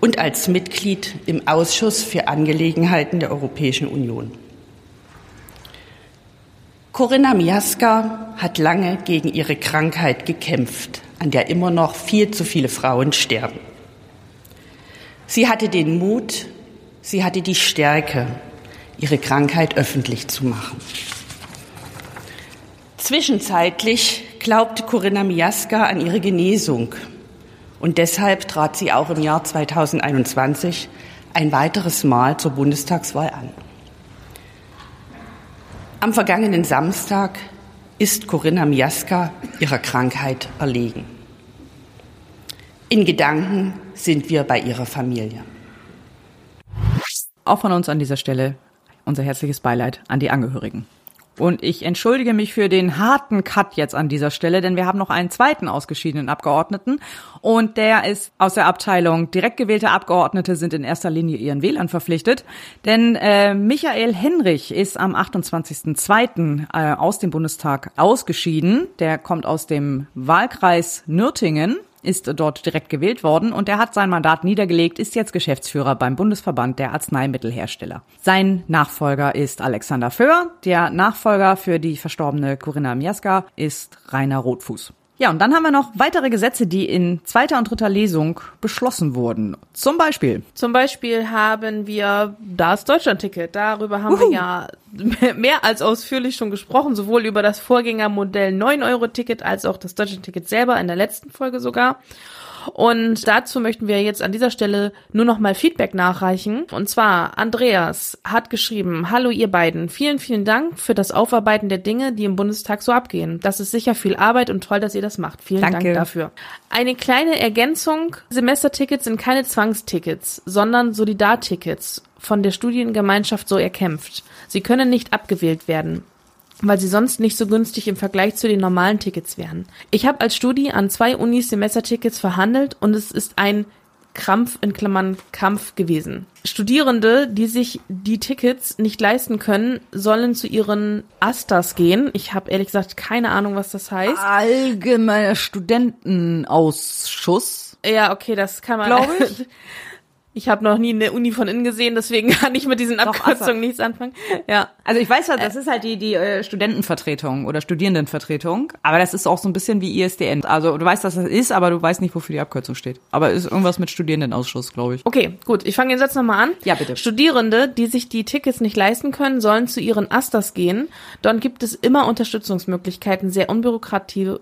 und als Mitglied im Ausschuss für Angelegenheiten der Europäischen Union. Corinna Miaska hat lange gegen ihre Krankheit gekämpft, an der immer noch viel zu viele Frauen sterben. Sie hatte den Mut, sie hatte die Stärke, ihre Krankheit öffentlich zu machen. Zwischenzeitlich glaubte Corinna Miaska an ihre Genesung und deshalb trat sie auch im Jahr 2021 ein weiteres Mal zur Bundestagswahl an. Am vergangenen Samstag ist Corinna Miaska ihrer Krankheit erlegen. In Gedanken sind wir bei ihrer Familie. Auch von uns an dieser Stelle unser herzliches Beileid an die Angehörigen. Und ich entschuldige mich für den harten Cut jetzt an dieser Stelle, denn wir haben noch einen zweiten ausgeschiedenen Abgeordneten und der ist aus der Abteilung direkt gewählte Abgeordnete sind in erster Linie ihren Wählern verpflichtet, denn äh, Michael Henrich ist am 28.02. Äh, aus dem Bundestag ausgeschieden. Der kommt aus dem Wahlkreis Nürtingen ist dort direkt gewählt worden und er hat sein Mandat niedergelegt, ist jetzt Geschäftsführer beim Bundesverband der Arzneimittelhersteller. Sein Nachfolger ist Alexander Föhr, der Nachfolger für die verstorbene Corinna Miaska ist Rainer Rotfuß. Ja, und dann haben wir noch weitere Gesetze, die in zweiter und dritter Lesung beschlossen wurden. Zum Beispiel Zum Beispiel haben wir das Deutschlandticket. Darüber haben wir ja mehr als ausführlich schon gesprochen, sowohl über das Vorgängermodell 9-Euro-Ticket als auch das Deutschlandticket selber in der letzten Folge sogar. Und dazu möchten wir jetzt an dieser Stelle nur noch mal Feedback nachreichen. Und zwar, Andreas hat geschrieben, Hallo ihr beiden, vielen, vielen Dank für das Aufarbeiten der Dinge, die im Bundestag so abgehen. Das ist sicher viel Arbeit und toll, dass ihr das macht. Vielen Danke. Dank dafür. Eine kleine Ergänzung, Semestertickets sind keine Zwangstickets, sondern Solidartickets, von der Studiengemeinschaft so erkämpft. Sie können nicht abgewählt werden weil sie sonst nicht so günstig im Vergleich zu den normalen Tickets wären. Ich habe als Studi an zwei Unis Semestertickets verhandelt und es ist ein Krampf in Klammern Kampf gewesen. Studierende, die sich die Tickets nicht leisten können, sollen zu ihren Astas gehen. Ich habe ehrlich gesagt keine Ahnung, was das heißt. allgemeiner Studentenausschuss. Ja, okay, das kann man. Glaube ich. Ich habe noch nie eine Uni von innen gesehen, deswegen kann ich mit diesen Abkürzungen nichts anfangen. Ja. Also ich weiß ja, das ist halt die, die äh, Studentenvertretung oder Studierendenvertretung, aber das ist auch so ein bisschen wie ISDN. Also du weißt, dass das ist, aber du weißt nicht, wofür die Abkürzung steht. Aber ist irgendwas mit Studierendenausschuss, glaube ich. Okay, gut. Ich fange den Satz nochmal an. Ja, bitte. Studierende, die sich die Tickets nicht leisten können, sollen zu ihren Astas gehen. Dort gibt es immer Unterstützungsmöglichkeiten, sehr unbürokratisch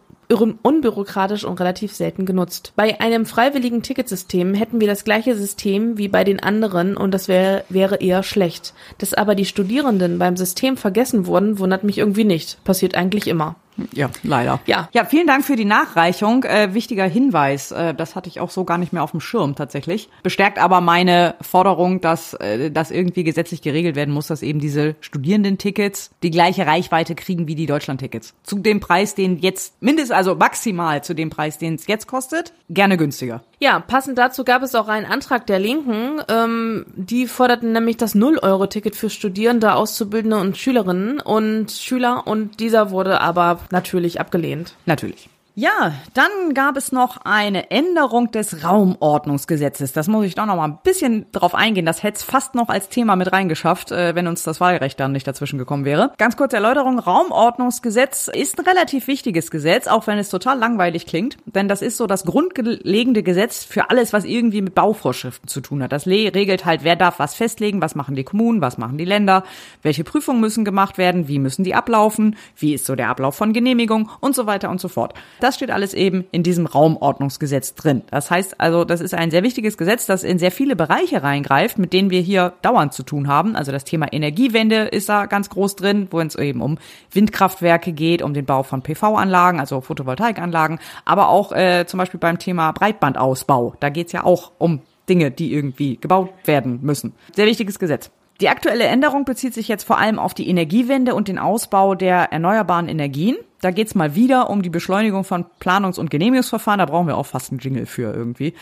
unbürokratisch und relativ selten genutzt. Bei einem freiwilligen Ticketsystem hätten wir das gleiche System wie bei den anderen und das wär, wäre eher schlecht. Dass aber die Studierenden beim System vergessen wurden, wundert mich irgendwie nicht. Passiert eigentlich immer. Ja, leider. Ja. Ja, vielen Dank für die Nachreichung. Äh, wichtiger Hinweis, äh, das hatte ich auch so gar nicht mehr auf dem Schirm tatsächlich. Bestärkt aber meine Forderung, dass äh, das irgendwie gesetzlich geregelt werden muss, dass eben diese Studierendentickets die gleiche Reichweite kriegen wie die Deutschlandtickets. Zu dem Preis, den jetzt mindestens, also maximal zu dem Preis, den es jetzt kostet, gerne günstiger. Ja, passend dazu gab es auch einen Antrag der Linken. Ähm, die forderten nämlich das 0-Euro-Ticket für Studierende, Auszubildende und Schülerinnen und Schüler und dieser wurde aber natürlich abgelehnt. Natürlich. Ja, dann gab es noch eine Änderung des Raumordnungsgesetzes. Das muss ich doch noch mal ein bisschen drauf eingehen. Das hätte es fast noch als Thema mit reingeschafft, äh, wenn uns das Wahlrecht dann nicht dazwischen gekommen wäre. Ganz kurze Erläuterung. Raumordnungsgesetz ist ein relativ wichtiges Gesetz, auch wenn es total langweilig klingt. Denn das ist so das grundlegende Gesetz für alles, was irgendwie mit Bauvorschriften zu tun hat. Das regelt halt, wer darf was festlegen, was machen die Kommunen, was machen die Länder, welche Prüfungen müssen gemacht werden, wie müssen die ablaufen, wie ist so der Ablauf von Genehmigung und so weiter und so fort. Das steht alles eben in diesem Raumordnungsgesetz drin. Das heißt also, das ist ein sehr wichtiges Gesetz, das in sehr viele Bereiche reingreift, mit denen wir hier dauernd zu tun haben. Also das Thema Energiewende ist da ganz groß drin, wo es eben um Windkraftwerke geht, um den Bau von PV-Anlagen, also Photovoltaikanlagen, aber auch äh, zum Beispiel beim Thema Breitbandausbau. Da geht's ja auch um Dinge, die irgendwie gebaut werden müssen. Sehr wichtiges Gesetz. Die aktuelle Änderung bezieht sich jetzt vor allem auf die Energiewende und den Ausbau der erneuerbaren Energien. Da geht's mal wieder um die Beschleunigung von Planungs- und Genehmigungsverfahren. Da brauchen wir auch fast einen Jingle für irgendwie.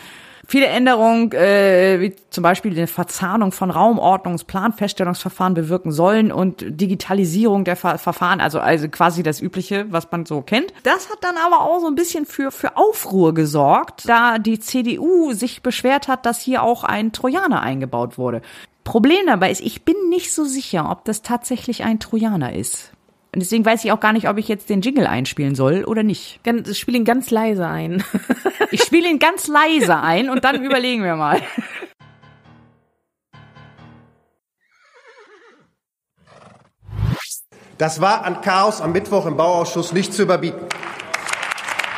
Viele Änderungen, äh, wie zum Beispiel die Verzahnung von Raumordnungs-, Planfeststellungsverfahren bewirken sollen und Digitalisierung der Ver Verfahren, also, also quasi das Übliche, was man so kennt. Das hat dann aber auch so ein bisschen für, für Aufruhr gesorgt, da die CDU sich beschwert hat, dass hier auch ein Trojaner eingebaut wurde. Problem dabei ist, ich bin nicht so sicher, ob das tatsächlich ein Trojaner ist. Und deswegen weiß ich auch gar nicht, ob ich jetzt den Jingle einspielen soll oder nicht. Ich spiele ihn ganz leise ein. ich spiele ihn ganz leise ein und dann überlegen wir mal. Das war an Chaos am Mittwoch im Bauausschuss nicht zu überbieten.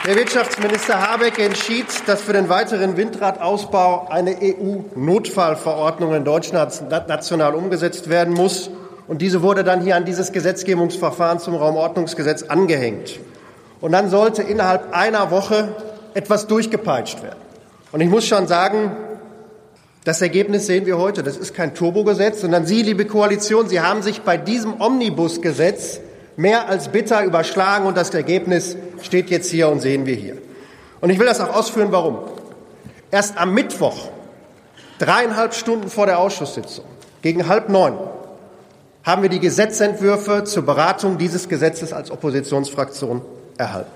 Der Wirtschaftsminister Habeck entschied, dass für den weiteren Windradausbau eine EU-Notfallverordnung in Deutschland national umgesetzt werden muss. Und diese wurde dann hier an dieses Gesetzgebungsverfahren zum Raumordnungsgesetz angehängt. Und dann sollte innerhalb einer Woche etwas durchgepeitscht werden. Und ich muss schon sagen, das Ergebnis sehen wir heute. Das ist kein Turbogesetz, sondern Sie, liebe Koalition, Sie haben sich bei diesem Omnibusgesetz mehr als bitter überschlagen und das Ergebnis steht jetzt hier und sehen wir hier. Und ich will das auch ausführen, warum. Erst am Mittwoch, dreieinhalb Stunden vor der Ausschusssitzung, gegen halb neun, haben wir die Gesetzentwürfe zur Beratung dieses Gesetzes als Oppositionsfraktion erhalten.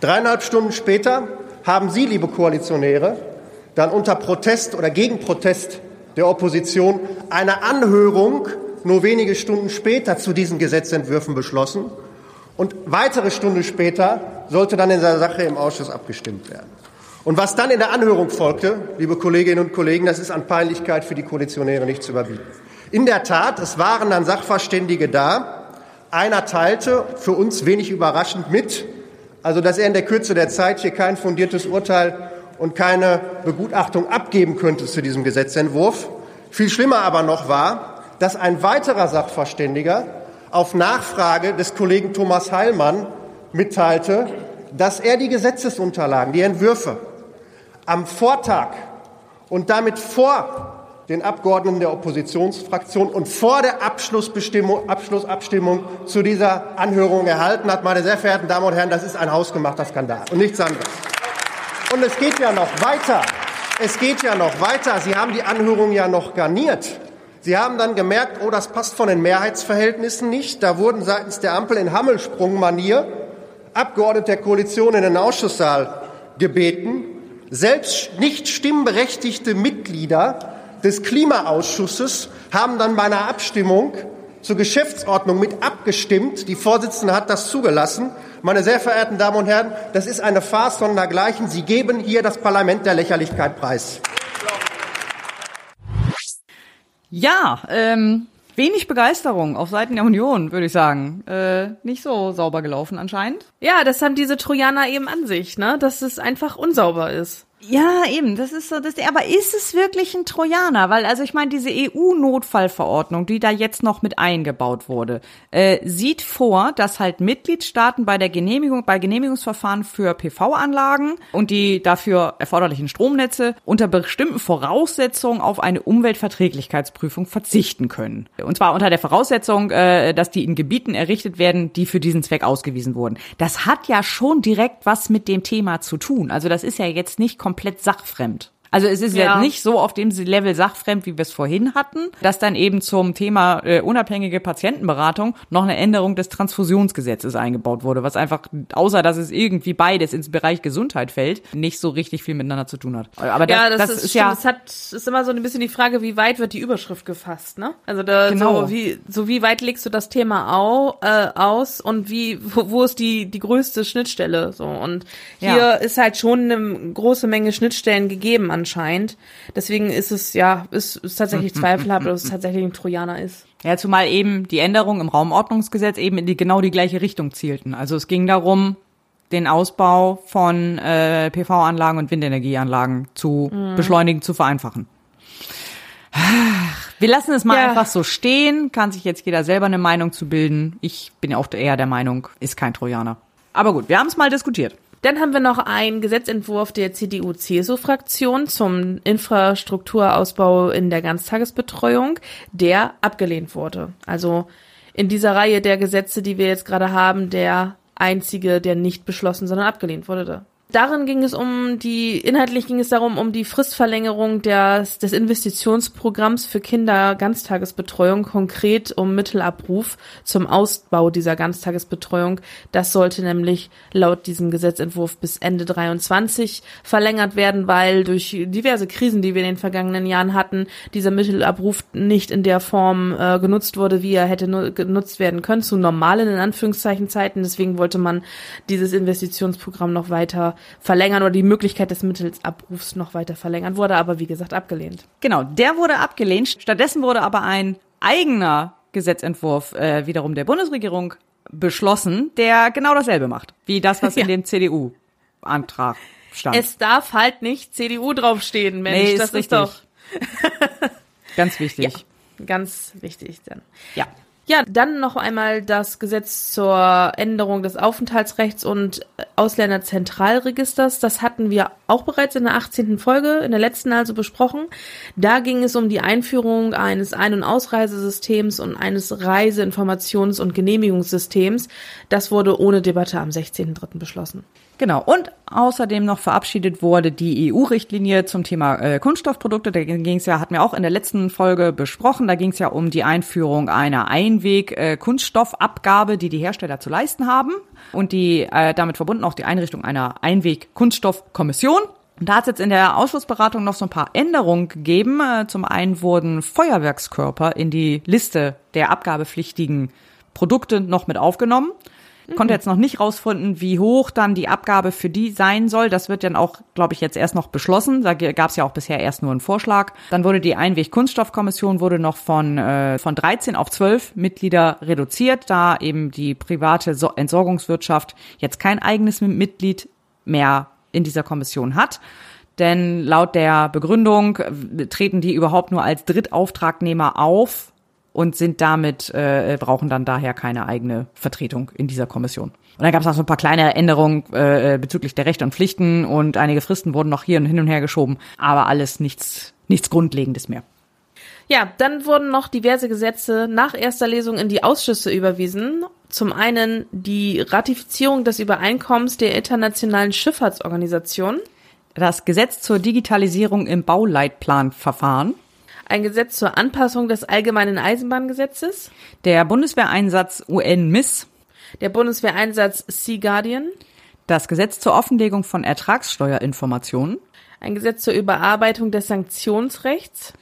Dreieinhalb Stunden später haben Sie, liebe Koalitionäre, dann unter Protest oder gegen Protest der Opposition eine Anhörung nur wenige Stunden später zu diesen Gesetzentwürfen beschlossen. Und weitere Stunden später sollte dann in der Sache im Ausschuss abgestimmt werden. Und was dann in der Anhörung folgte, liebe Kolleginnen und Kollegen, das ist an Peinlichkeit für die Koalitionäre nicht zu überbieten. In der Tat, es waren dann Sachverständige da. Einer teilte für uns wenig überraschend mit, also dass er in der Kürze der Zeit hier kein fundiertes Urteil und keine Begutachtung abgeben könnte zu diesem Gesetzentwurf. Viel schlimmer aber noch war, dass ein weiterer Sachverständiger auf Nachfrage des Kollegen Thomas Heilmann mitteilte, dass er die Gesetzesunterlagen, die Entwürfe am Vortag und damit vor den Abgeordneten der Oppositionsfraktion und vor der Abschlussbestimmung, Abschlussabstimmung zu dieser Anhörung erhalten hat. Meine sehr verehrten Damen und Herren, das ist ein hausgemachter Skandal und nichts anderes. Und es geht ja noch weiter. Es geht ja noch weiter. Sie haben die Anhörung ja noch garniert. Sie haben dann gemerkt, oh, das passt von den Mehrheitsverhältnissen nicht. Da wurden seitens der Ampel in Hammelsprungmanier Abgeordnete der Koalition in den Ausschusssaal gebeten. Selbst nicht stimmberechtigte Mitglieder des Klimaausschusses haben dann bei einer Abstimmung zur Geschäftsordnung mit abgestimmt. Die Vorsitzende hat das zugelassen. Meine sehr verehrten Damen und Herren, das ist eine Farce sondergleichen. Sie geben hier das Parlament der Lächerlichkeit preis. Ja, ähm, wenig Begeisterung auf Seiten der Union, würde ich sagen. Äh, nicht so sauber gelaufen anscheinend. Ja, das haben diese Trojaner eben an sich, ne? Dass es einfach unsauber ist. Ja, eben, das ist so, das, aber ist es wirklich ein Trojaner? Weil, also ich meine, diese EU-Notfallverordnung, die da jetzt noch mit eingebaut wurde, äh, sieht vor, dass halt Mitgliedstaaten bei der Genehmigung, bei Genehmigungsverfahren für PV-Anlagen und die dafür erforderlichen Stromnetze unter bestimmten Voraussetzungen auf eine Umweltverträglichkeitsprüfung verzichten können. Und zwar unter der Voraussetzung, äh, dass die in Gebieten errichtet werden, die für diesen Zweck ausgewiesen wurden. Das hat ja schon direkt was mit dem Thema zu tun. Also das ist ja jetzt nicht komplett sachfremd. Also es ist ja. Ja. nicht so auf dem Level sachfremd, wie wir es vorhin hatten, dass dann eben zum Thema äh, unabhängige Patientenberatung noch eine Änderung des Transfusionsgesetzes eingebaut wurde, was einfach, außer dass es irgendwie beides ins Bereich Gesundheit fällt, nicht so richtig viel miteinander zu tun hat. Aber das, ja, das, das ist, ist ja Es hat, ist immer so ein bisschen die Frage, wie weit wird die Überschrift gefasst, ne? Also da, Genau. so wie, so wie weit legst du das Thema au, äh, aus und wie, wo, wo ist die, die größte Schnittstelle, so. Und hier Ja. ist halt schon eine große Menge Schnittstellen gegeben anscheinend. Deswegen ist es, ja, ist, ist tatsächlich zweifelhaft, ob es tatsächlich ein Trojaner ist. Ja, zumal eben die Änderungen im Raumordnungsgesetz eben in die genau die gleiche Richtung zielten. Also es ging darum, den Ausbau von äh, PV-Anlagen und Windenergieanlagen zu beschleunigen, zu vereinfachen. Wir lassen es mal Ja. einfach so stehen, kann sich jetzt jeder selber eine Meinung zu bilden. Ich bin auch eher der Meinung, ist kein Trojaner. Aber gut, wir haben es mal diskutiert. Dann haben wir noch einen Gesetzentwurf der CDU-CSU-Fraktion zum Infrastrukturausbau in der Ganztagesbetreuung, der abgelehnt wurde. Also in dieser Reihe der Gesetze, die wir jetzt gerade haben, der einzige, der nicht beschlossen, sondern abgelehnt wurde. Da. Darin ging es um die, inhaltlich ging es darum, um die Fristverlängerung des, des Investitionsprogramms für Kinder Ganztagesbetreuung, konkret um Mittelabruf zum Ausbau dieser Ganztagesbetreuung. Das sollte nämlich laut diesem Gesetzentwurf bis Ende 23 verlängert werden, weil durch diverse Krisen, die wir in den vergangenen Jahren hatten, dieser Mittelabruf nicht in der Form äh, genutzt wurde, wie er hätte nu- genutzt werden können, zu normalen, in Anführungszeichen, Zeiten. Deswegen wollte man dieses Investitionsprogramm noch weiter verlängern oder die Möglichkeit des Mittelabrufs noch weiter verlängern, wurde aber wie gesagt abgelehnt. Genau, der wurde abgelehnt. Stattdessen wurde aber ein eigener Gesetzentwurf äh, wiederum der Bundesregierung beschlossen, der genau dasselbe macht, wie das, was in dem CDU-Antrag stand. Es darf halt nicht CDU draufstehen, Mensch. Nee, ist das richtig. ist doch Ganz wichtig. ganz wichtig dann. Ja. Ja, dann noch einmal das Gesetz zur Änderung des Aufenthaltsrechts und Ausländerzentralregisters. Das hatten wir auch bereits in der 18. Folge, in der letzten also besprochen. Da ging es um die Einführung eines Ein- und Ausreisesystems und eines Reiseinformations- und Genehmigungssystems. Das wurde ohne Debatte am 16.03. beschlossen. Genau. Und außerdem noch verabschiedet wurde die EU-Richtlinie zum Thema äh, Kunststoffprodukte. Da ging es ja, hatten wir auch in der letzten Folge besprochen. Da ging es ja um die Einführung einer Einweg-Kunststoffabgabe, die die Hersteller zu leisten haben. Und die äh, damit verbunden auch die Einrichtung einer Einweg-Kunststoffkommission. Und da hat es jetzt in der Ausschussberatung noch so ein paar Änderungen gegeben. Äh, Zum einen wurden Feuerwerkskörper in die Liste der abgabepflichtigen Produkte noch mit aufgenommen. Konnte jetzt noch nicht rausfinden, wie hoch dann die Abgabe für die sein soll. Das wird dann auch, glaube ich, jetzt erst noch beschlossen. Da gab es ja auch bisher erst nur einen Vorschlag. Dann wurde die Einweg-Kunststoffkommission wurde noch von, äh, von 13 auf 12 Mitglieder reduziert, da eben die private so Entsorgungswirtschaft jetzt kein eigenes Mitglied mehr in dieser Kommission hat. Denn laut der Begründung äh, treten die überhaupt nur als Drittauftragnehmer auf und sind damit, äh, brauchen dann daher keine eigene Vertretung in dieser Kommission. Und dann gab es noch so ein paar kleine Änderungen äh, bezüglich der Rechte und Pflichten und einige Fristen wurden noch hier und hin und her geschoben, aber alles nichts, nichts Grundlegendes mehr. Ja, dann wurden noch diverse Gesetze nach erster Lesung in die Ausschüsse überwiesen. Zum einen die Ratifizierung des Übereinkommens der Internationalen Schifffahrtsorganisation, Das Gesetz zur Digitalisierung im Bauleitplanverfahren, ein Gesetz zur Anpassung des Allgemeinen Eisenbahngesetzes, der Bundeswehreinsatz UN-MIS, der Bundeswehreinsatz Sea Guardian, das Gesetz zur Offenlegung von Ertragssteuerinformationen, ein Gesetz zur Überarbeitung des Sanktionsrechts,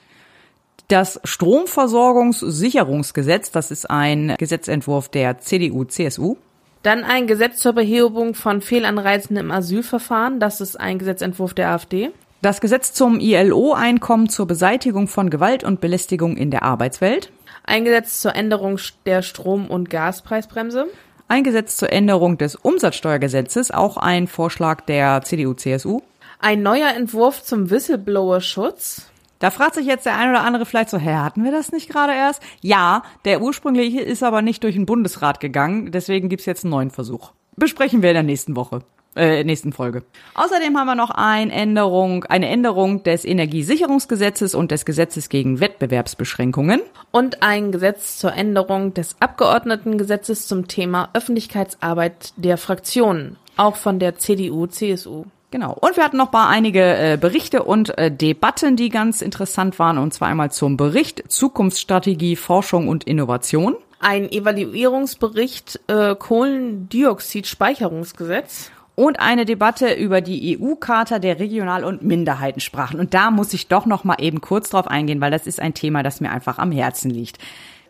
das Stromversorgungssicherungsgesetz, das ist ein Gesetzentwurf der CDU-CSU, dann ein Gesetz zur Behebung von Fehlanreizen im Asylverfahren, das ist ein Gesetzentwurf der AfD, Das Gesetz zum ILO-Einkommen zur Beseitigung von Gewalt und Belästigung in der Arbeitswelt. ein Gesetz zur Änderung der Strom- und Gaspreisbremse, Ein Gesetz zur Änderung des Umsatzsteuergesetzes, auch ein Vorschlag der CDU-CSU. ein neuer Entwurf zum Whistleblower-Schutz, Da fragt sich jetzt der ein oder andere vielleicht so, hä, hatten wir das nicht gerade erst? Ja, der ursprüngliche ist aber nicht durch den Bundesrat gegangen, deswegen gibt's jetzt einen neuen Versuch. Besprechen wir in der nächsten Woche. Äh, nächsten Folge. Außerdem haben wir noch eine Änderung, eine Änderung des Energiesicherungsgesetzes und des Gesetzes gegen Wettbewerbsbeschränkungen. und ein Gesetz zur Änderung des Abgeordnetengesetzes zum Thema Öffentlichkeitsarbeit der Fraktionen, auch von der CDU, CSU. Genau. Und wir hatten noch mal einige äh, Berichte und äh, Debatten, die ganz interessant waren. Und zwar einmal zum Bericht Zukunftsstrategie, Forschung und Innovation. Ein Evaluierungsbericht äh, Kohlendioxid-Speicherungsgesetz. Und eine Debatte über die EU-Charta der Regional- und Minderheitensprachen. Und da muss ich doch noch mal eben kurz drauf eingehen, weil das ist ein Thema, das mir einfach am Herzen liegt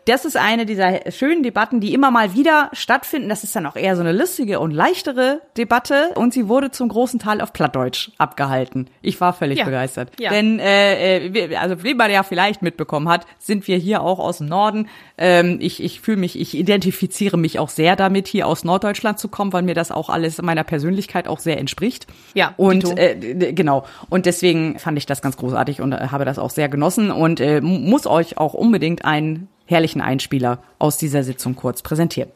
das ist eine dieser schönen Debatten, die immer mal wieder stattfinden. Das ist dann auch eher so eine lustige und leichtere Debatte. Und sie wurde zum großen Teil auf Plattdeutsch abgehalten. Ich war völlig ja. begeistert. Ja. Denn, äh, äh also wie man ja vielleicht mitbekommen hat, sind wir hier auch aus dem Norden. Ähm, ich ich fühle mich, ich identifiziere mich auch sehr damit, hier aus Norddeutschland zu kommen, weil mir das auch alles meiner Persönlichkeit auch sehr entspricht. Ja. Und äh, genau. Und deswegen fand ich das ganz großartig und äh, habe das auch sehr genossen und äh, muss euch auch unbedingt ein herrlichen Einspieler aus dieser Sitzung kurz präsentieren.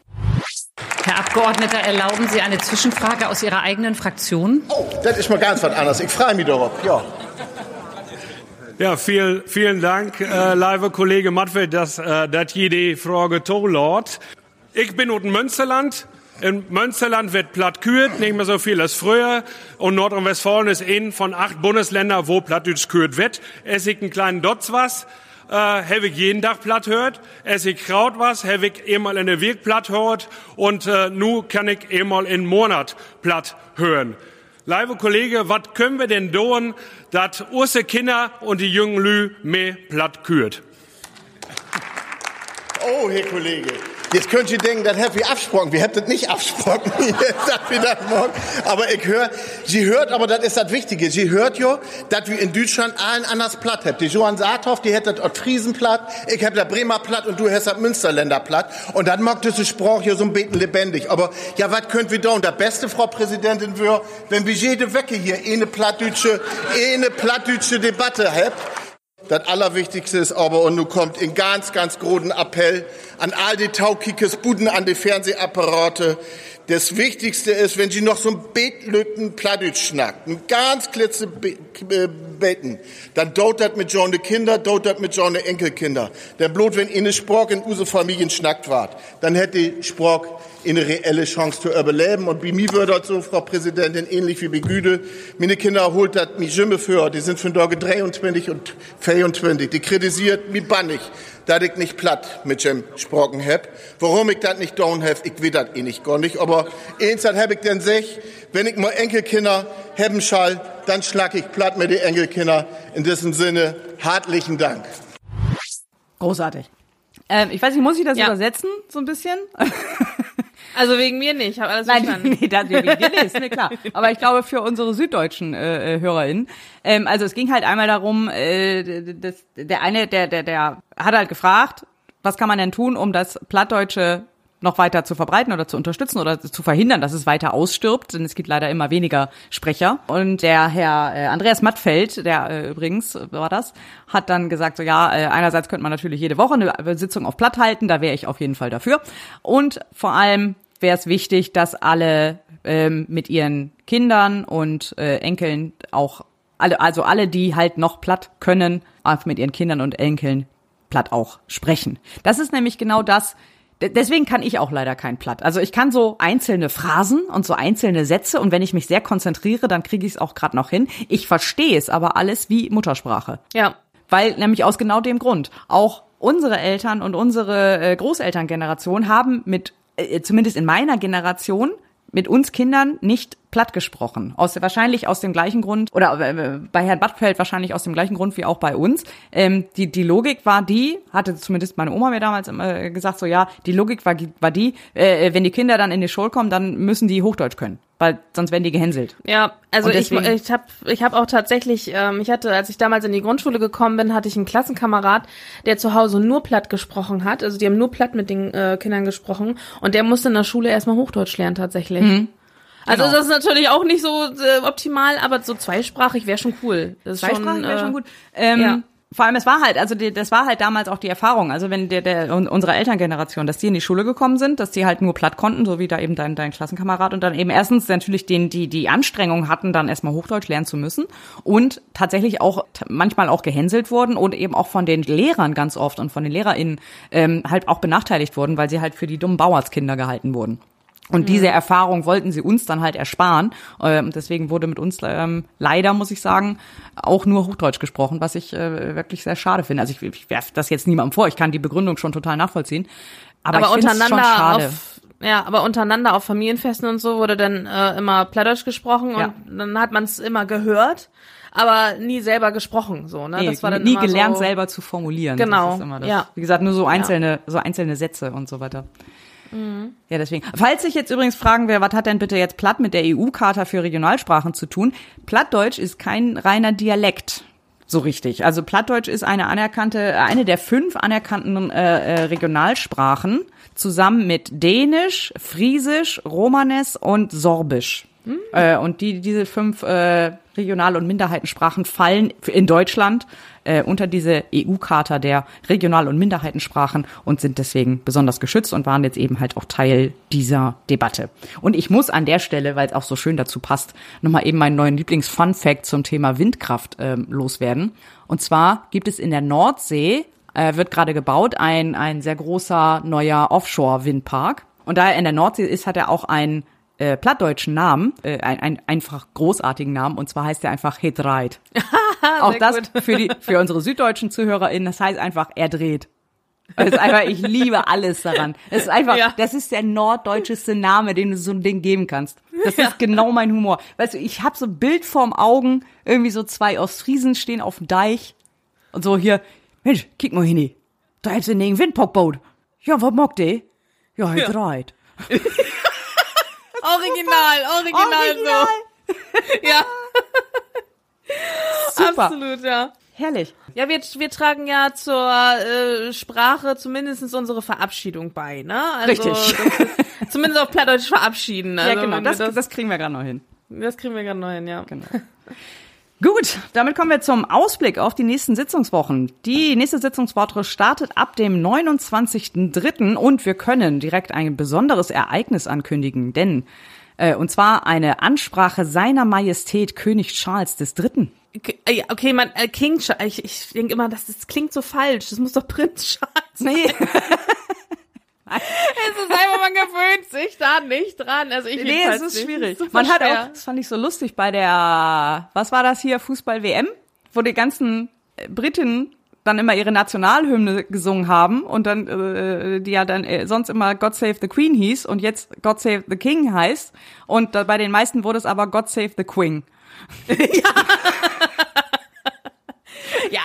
Herr Abgeordneter, erlauben Sie eine Zwischenfrage aus Ihrer eigenen Fraktion? Oh, das ist mal ganz was anderes. Ich freue mich darauf. Ja. Ja, viel, vielen Dank, äh, liebe Kollege Mattfeld, dass, äh, dass jede Frage tollort. Ich bin unten Münsterland. In Münsterland wird platt kürt, nicht mehr so viel als früher. Und Nordrhein-Westfalen ist ein von acht Bundesländern, wo plattdeutsch kürt wird. Es ist einen kleinen Dotz was äh, ich jeden Tag platt hört. Esse ich Kraut was, ich einmal in der Weg platt hört und äh, nu kann ich einmal in Monat platt hören. Liebe Kollege, was können wir denn tun, dass unsere Kinder und die jungen Lü mehr platt kürt? Oh, Herr Kollege, Jetzt könnt ihr denken, das hätte ich abgesprochen. Wir hätten das nicht abgesprochen. aber ich höre, sie hört, aber das ist das Wichtige. Sie hört ja, dass wir in Deutschland allen anders platt haben. Die Johann Saathoff, die hätte das Friesen platt, ich hab das Bremer platt und du hast das Münsterländer platt. Und dann mag diese Sprache ja so ein bisschen lebendig. Aber ja, was könnt wir tun? Der beste Frau Präsidentin wäre, wenn wir jede Wecke hier eine plattdeutsche, eine plattdeutsche Debatte habt. Das Allerwichtigste ist aber, und nun kommt ein ganz, ganz großen Appell an all die Taukikes Buden, an die Fernsehapparate. Das Wichtigste ist, wenn Sie noch so ein Betlütten Plattdeutsch schnackt, ein ganz klitze Beten, dann dotet mit John de Kinder, dotet mit John de Enkelkinder. Der Blut, wenn eine Sprach in use Familien schnackt wart, dann hätte Sprach eine reelle Chance zu überleben. Und bei mir wird das so, Frau Präsidentin, ähnlich wie bei Güde. Meine Kinder holt das mich Jimme für. Die sind von Dorge 23 und 24. Die kritisiert mich bannig, dass ich nicht platt mit dem Sprocken hab. Warum ich das nicht down hab, ich will das eh nicht gar nicht. Aber eins hab ich denn sech, wenn ich mal Enkelkinder haben schall, dann schlag ich platt mit den Enkelkinder. In diesem Sinne, hartlichen Dank. Großartig. Ähm, ich weiß nicht, muss ich das ja. übersetzen, so ein bisschen? Also wegen mir nicht, habe alles Nein, verstanden. Nee, das, wegen dir nicht, ist mir klar. Aber ich glaube für unsere süddeutschen äh, äh, HörerInnen. Ähm, also es ging halt einmal darum, äh, das, der eine, der, der, der hat halt gefragt, was kann man denn tun, um das Plattdeutsche noch weiter zu verbreiten oder zu unterstützen oder zu verhindern, dass es weiter ausstirbt, denn es gibt leider immer weniger Sprecher. Und der Herr äh, Andreas Mattfeld, der äh, übrigens war das, hat dann gesagt, so ja, äh, einerseits könnte man natürlich jede Woche eine Sitzung auf Platt halten, da wäre ich auf jeden Fall dafür. Und vor allem wäre es wichtig, dass alle ähm, mit ihren Kindern und äh, Enkeln auch alle, also alle, die halt noch platt können, mit ihren Kindern und Enkeln platt auch sprechen. Das ist nämlich genau das, Deswegen kann ich auch leider kein Platt. Also ich kann so einzelne Phrasen und so einzelne Sätze und wenn ich mich sehr konzentriere, dann kriege ich es auch gerade noch hin. Ich verstehe es aber alles wie Muttersprache. Ja. Weil nämlich aus genau dem Grund auch unsere Eltern und unsere äh, Großelterngeneration haben mit äh, zumindest in meiner Generation mit uns Kindern nicht platt gesprochen. Aus, wahrscheinlich aus dem gleichen Grund, oder äh, bei Herrn Badfeld wahrscheinlich aus dem gleichen Grund wie auch bei uns. Ähm, die, die Logik war die, hatte zumindest meine Oma mir damals immer gesagt, so ja, die Logik war, war die, äh, wenn die Kinder dann in die Schule kommen, dann müssen die Hochdeutsch können weil sonst werden die gehänselt. Ja, also ich ich habe ich hab auch tatsächlich, ähm, ich hatte, als ich damals in die Grundschule gekommen bin, hatte ich einen Klassenkamerad, der zu Hause nur platt gesprochen hat. Also die haben nur platt mit den äh, Kindern gesprochen und der musste in der Schule erstmal Hochdeutsch lernen tatsächlich. Mhm. Also genau. das ist natürlich auch nicht so äh, optimal, aber so zweisprachig wäre schon cool. Das zweisprachig wäre äh, schon gut. Ähm, ja. Vor allem, es war halt, also die, das war halt damals auch die Erfahrung. Also wenn der, der unsere Elterngeneration, dass die in die Schule gekommen sind, dass die halt nur platt konnten, so wie da eben dein, dein Klassenkamerad und dann eben erstens natürlich den, die, die Anstrengung hatten, dann erstmal Hochdeutsch lernen zu müssen und tatsächlich auch manchmal auch gehänselt wurden und eben auch von den Lehrern ganz oft und von den LehrerInnen ähm, halt auch benachteiligt wurden, weil sie halt für die dummen Bauerskinder gehalten wurden. Und diese Erfahrung wollten sie uns dann halt ersparen. Ähm, deswegen wurde mit uns ähm, leider, muss ich sagen, auch nur Hochdeutsch gesprochen, was ich äh, wirklich sehr schade finde. Also ich, ich werfe das jetzt niemandem vor, ich kann die Begründung schon total nachvollziehen. Aber, Aber ich es schon untereinander schade. auf ja, aber untereinander auf Familienfesten und so wurde dann äh, immer Plattdeutsch gesprochen Ja. und dann hat man es immer gehört, aber nie selber gesprochen so, ne? Nee, das war dann nie gelernt, so, selber zu formulieren. Genau, Das ist immer das. ja. Wie gesagt, nur so einzelne, so einzelne Sätze und so weiter. Ja, deswegen. Falls sich jetzt übrigens fragen, wer, was hat denn bitte jetzt Platt mit der EU-Charta für Regionalsprachen zu tun? Plattdeutsch ist kein reiner Dialekt. So richtig. Also Plattdeutsch ist eine anerkannte, eine der fünf anerkannten äh, äh, Regionalsprachen zusammen mit Dänisch, Friesisch, Romanes und Sorbisch. Äh, und die, diese fünf äh, Regional- und Minderheitensprachen fallen in Deutschland äh, unter diese EU-Charta der Regional- und Minderheitensprachen und sind deswegen besonders geschützt und waren jetzt eben halt auch Teil dieser Debatte. Und ich muss an der Stelle, weil es auch so schön dazu passt, nochmal eben meinen neuen Lieblings-Fun-Fact zum Thema Windkraft ähm, loswerden. Und zwar gibt es in der Nordsee, äh, wird gerade gebaut, ein, ein sehr großer neuer Offshore-Windpark. Und da er in der Nordsee ist, hat er auch einen äh, plattdeutschen Namen, äh, ein, ein einfach großartigen Namen, und zwar heißt er einfach Hedreit. Auch das gut. für die für unsere süddeutschen ZuhörerInnen, das heißt einfach er dreht. Das ist einfach, ich liebe alles daran. Das ist einfach, Ja. das ist der norddeutscheste Name, den du so ein Ding geben kannst. Das ist genau mein Humor. Weißt du, ich habe so ein Bild vorm Augen, irgendwie so zwei Ostfriesen stehen auf dem Deich und so hier, Mensch, kick mal hin, da hat's in den Windpockboot. Ja, was mag die? Ja, er dreht. Original, original, so. Ja, Super. absolut, ja. Herrlich. Ja, wir, wir tragen ja zur äh, Sprache zumindest unsere Verabschiedung bei, ne? Also, Richtig. ist- Zumindest auf Plattdeutsch verabschieden. Also, Ja, genau. wenn wir Das, das, das kriegen wir gerade noch hin. das kriegen wir gerade neu hin, ja. Genau. Gut, damit kommen wir zum Ausblick auf die nächsten Sitzungswochen. Die nächste Sitzungswoche startet ab dem 29.03. und wir können direkt ein besonderes Ereignis ankündigen, denn äh, und zwar eine Ansprache seiner Majestät König Charles III. Okay, äh, okay, man, äh, King Charles, ich, ich denke immer, das, das klingt so falsch. Das muss doch Prinz Charles. Nee, Es ist einfach, man gewöhnt sich da nicht dran. Also ich nee, es ist nicht. schwierig. Das ist Man hat schwer. auch, das fand ich so lustig bei der, was war das hier, Fußball-WM, wo die ganzen äh, Briten dann immer ihre Nationalhymne gesungen haben und dann, äh, die ja dann äh, sonst immer God Save the Queen hieß und jetzt God Save the King heißt. Und da, bei den meisten wurde es aber God Save the Queen. Ja,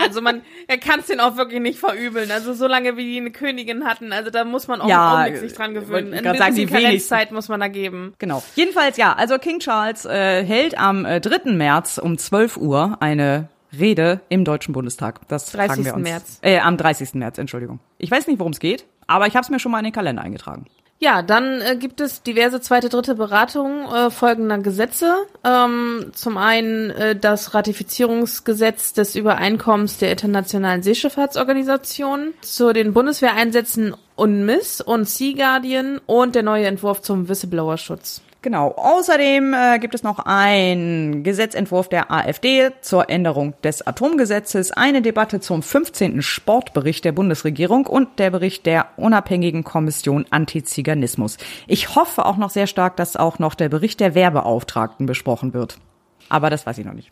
also man, er kann es den auch wirklich nicht verübeln. Also so lange wie die eine Königin hatten, also da muss man auch Ja, Augenblick sich dran gewöhnen. ich Ein sagen, die. Karenzzeit muss man da geben. Genau. Jedenfalls ja, also King Charles äh, hält am äh, 3. März um 12 Uhr eine Rede im Deutschen Bundestag. Das 30. fragen wir uns. März. Äh, am 30. März, Entschuldigung. Ich weiß nicht, worum es geht, aber ich habe es mir schon mal in den Kalender eingetragen. Ja, dann äh, gibt es diverse zweite, dritte Beratungen äh, folgender Gesetze. Ähm, zum einen äh, das Ratifizierungsgesetz des Übereinkommens der Internationalen Seeschifffahrtsorganisation zu den Bundeswehreinsätzen UNMISS und Sea Guardian und der neue Entwurf zum Whistleblower-Schutz. Genau. Außerdem äh, gibt es noch einen Gesetzentwurf der AfD zur Änderung des Atomgesetzes, eine Debatte zum 15. Sportbericht der Bundesregierung und der Bericht der unabhängigen Kommission Antiziganismus. Ich hoffe auch noch sehr stark, dass auch noch der Bericht der Werbeauftragten besprochen wird. Aber das weiß ich noch nicht.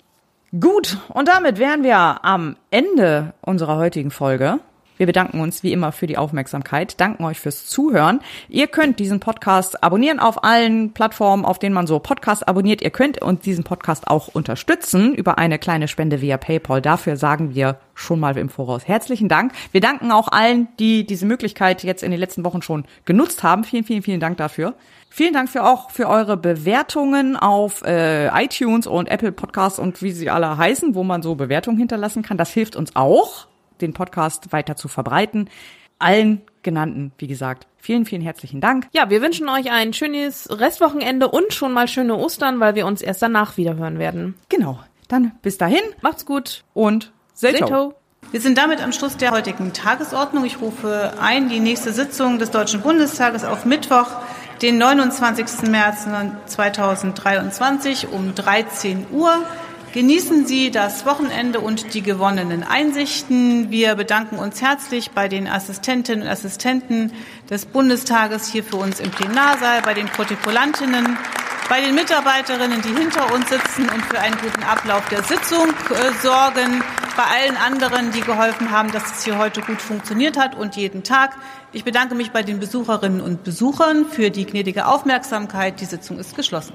Gut, und damit wären wir am Ende unserer heutigen Folge. Wir bedanken uns wie immer für die Aufmerksamkeit, danken euch fürs Zuhören. Ihr könnt diesen Podcast abonnieren auf allen Plattformen, auf denen man so Podcast abonniert. Ihr könnt uns diesen Podcast auch unterstützen über eine kleine Spende via PayPal. Dafür sagen wir schon mal im Voraus herzlichen Dank. Wir danken auch allen, die diese Möglichkeit jetzt in den letzten Wochen schon genutzt haben. Vielen, vielen, vielen Dank dafür. Vielen Dank für auch für eure Bewertungen auf äh, iTunes und Apple Podcasts und wie sie alle heißen, wo man so Bewertungen hinterlassen kann. Das hilft uns auch, den Podcast weiter zu verbreiten. Allen genannten, wie gesagt, vielen, vielen herzlichen Dank. Ja, wir wünschen euch ein schönes Restwochenende und schon mal schöne Ostern, weil wir uns erst danach wiederhören werden. Genau. Dann bis dahin Macht's gut. und Seto. Wir sind damit am Schluss der heutigen Tagesordnung. Ich rufe ein die nächste Sitzung des Deutschen Bundestages auf Mittwoch, den 29. März 2023 um 13 Uhr. Genießen Sie das Wochenende und die gewonnenen Einsichten. Wir bedanken uns herzlich bei den Assistentinnen und Assistenten des Bundestages hier für uns im Plenarsaal, bei den Protokollantinnen, bei den Mitarbeiterinnen, die hinter uns sitzen und für einen guten Ablauf der Sitzung äh, sorgen, bei allen anderen, die geholfen haben, dass es hier heute gut funktioniert hat und jeden Tag. Ich bedanke mich bei den Besucherinnen und Besuchern für die gnädige Aufmerksamkeit. Die Sitzung ist geschlossen.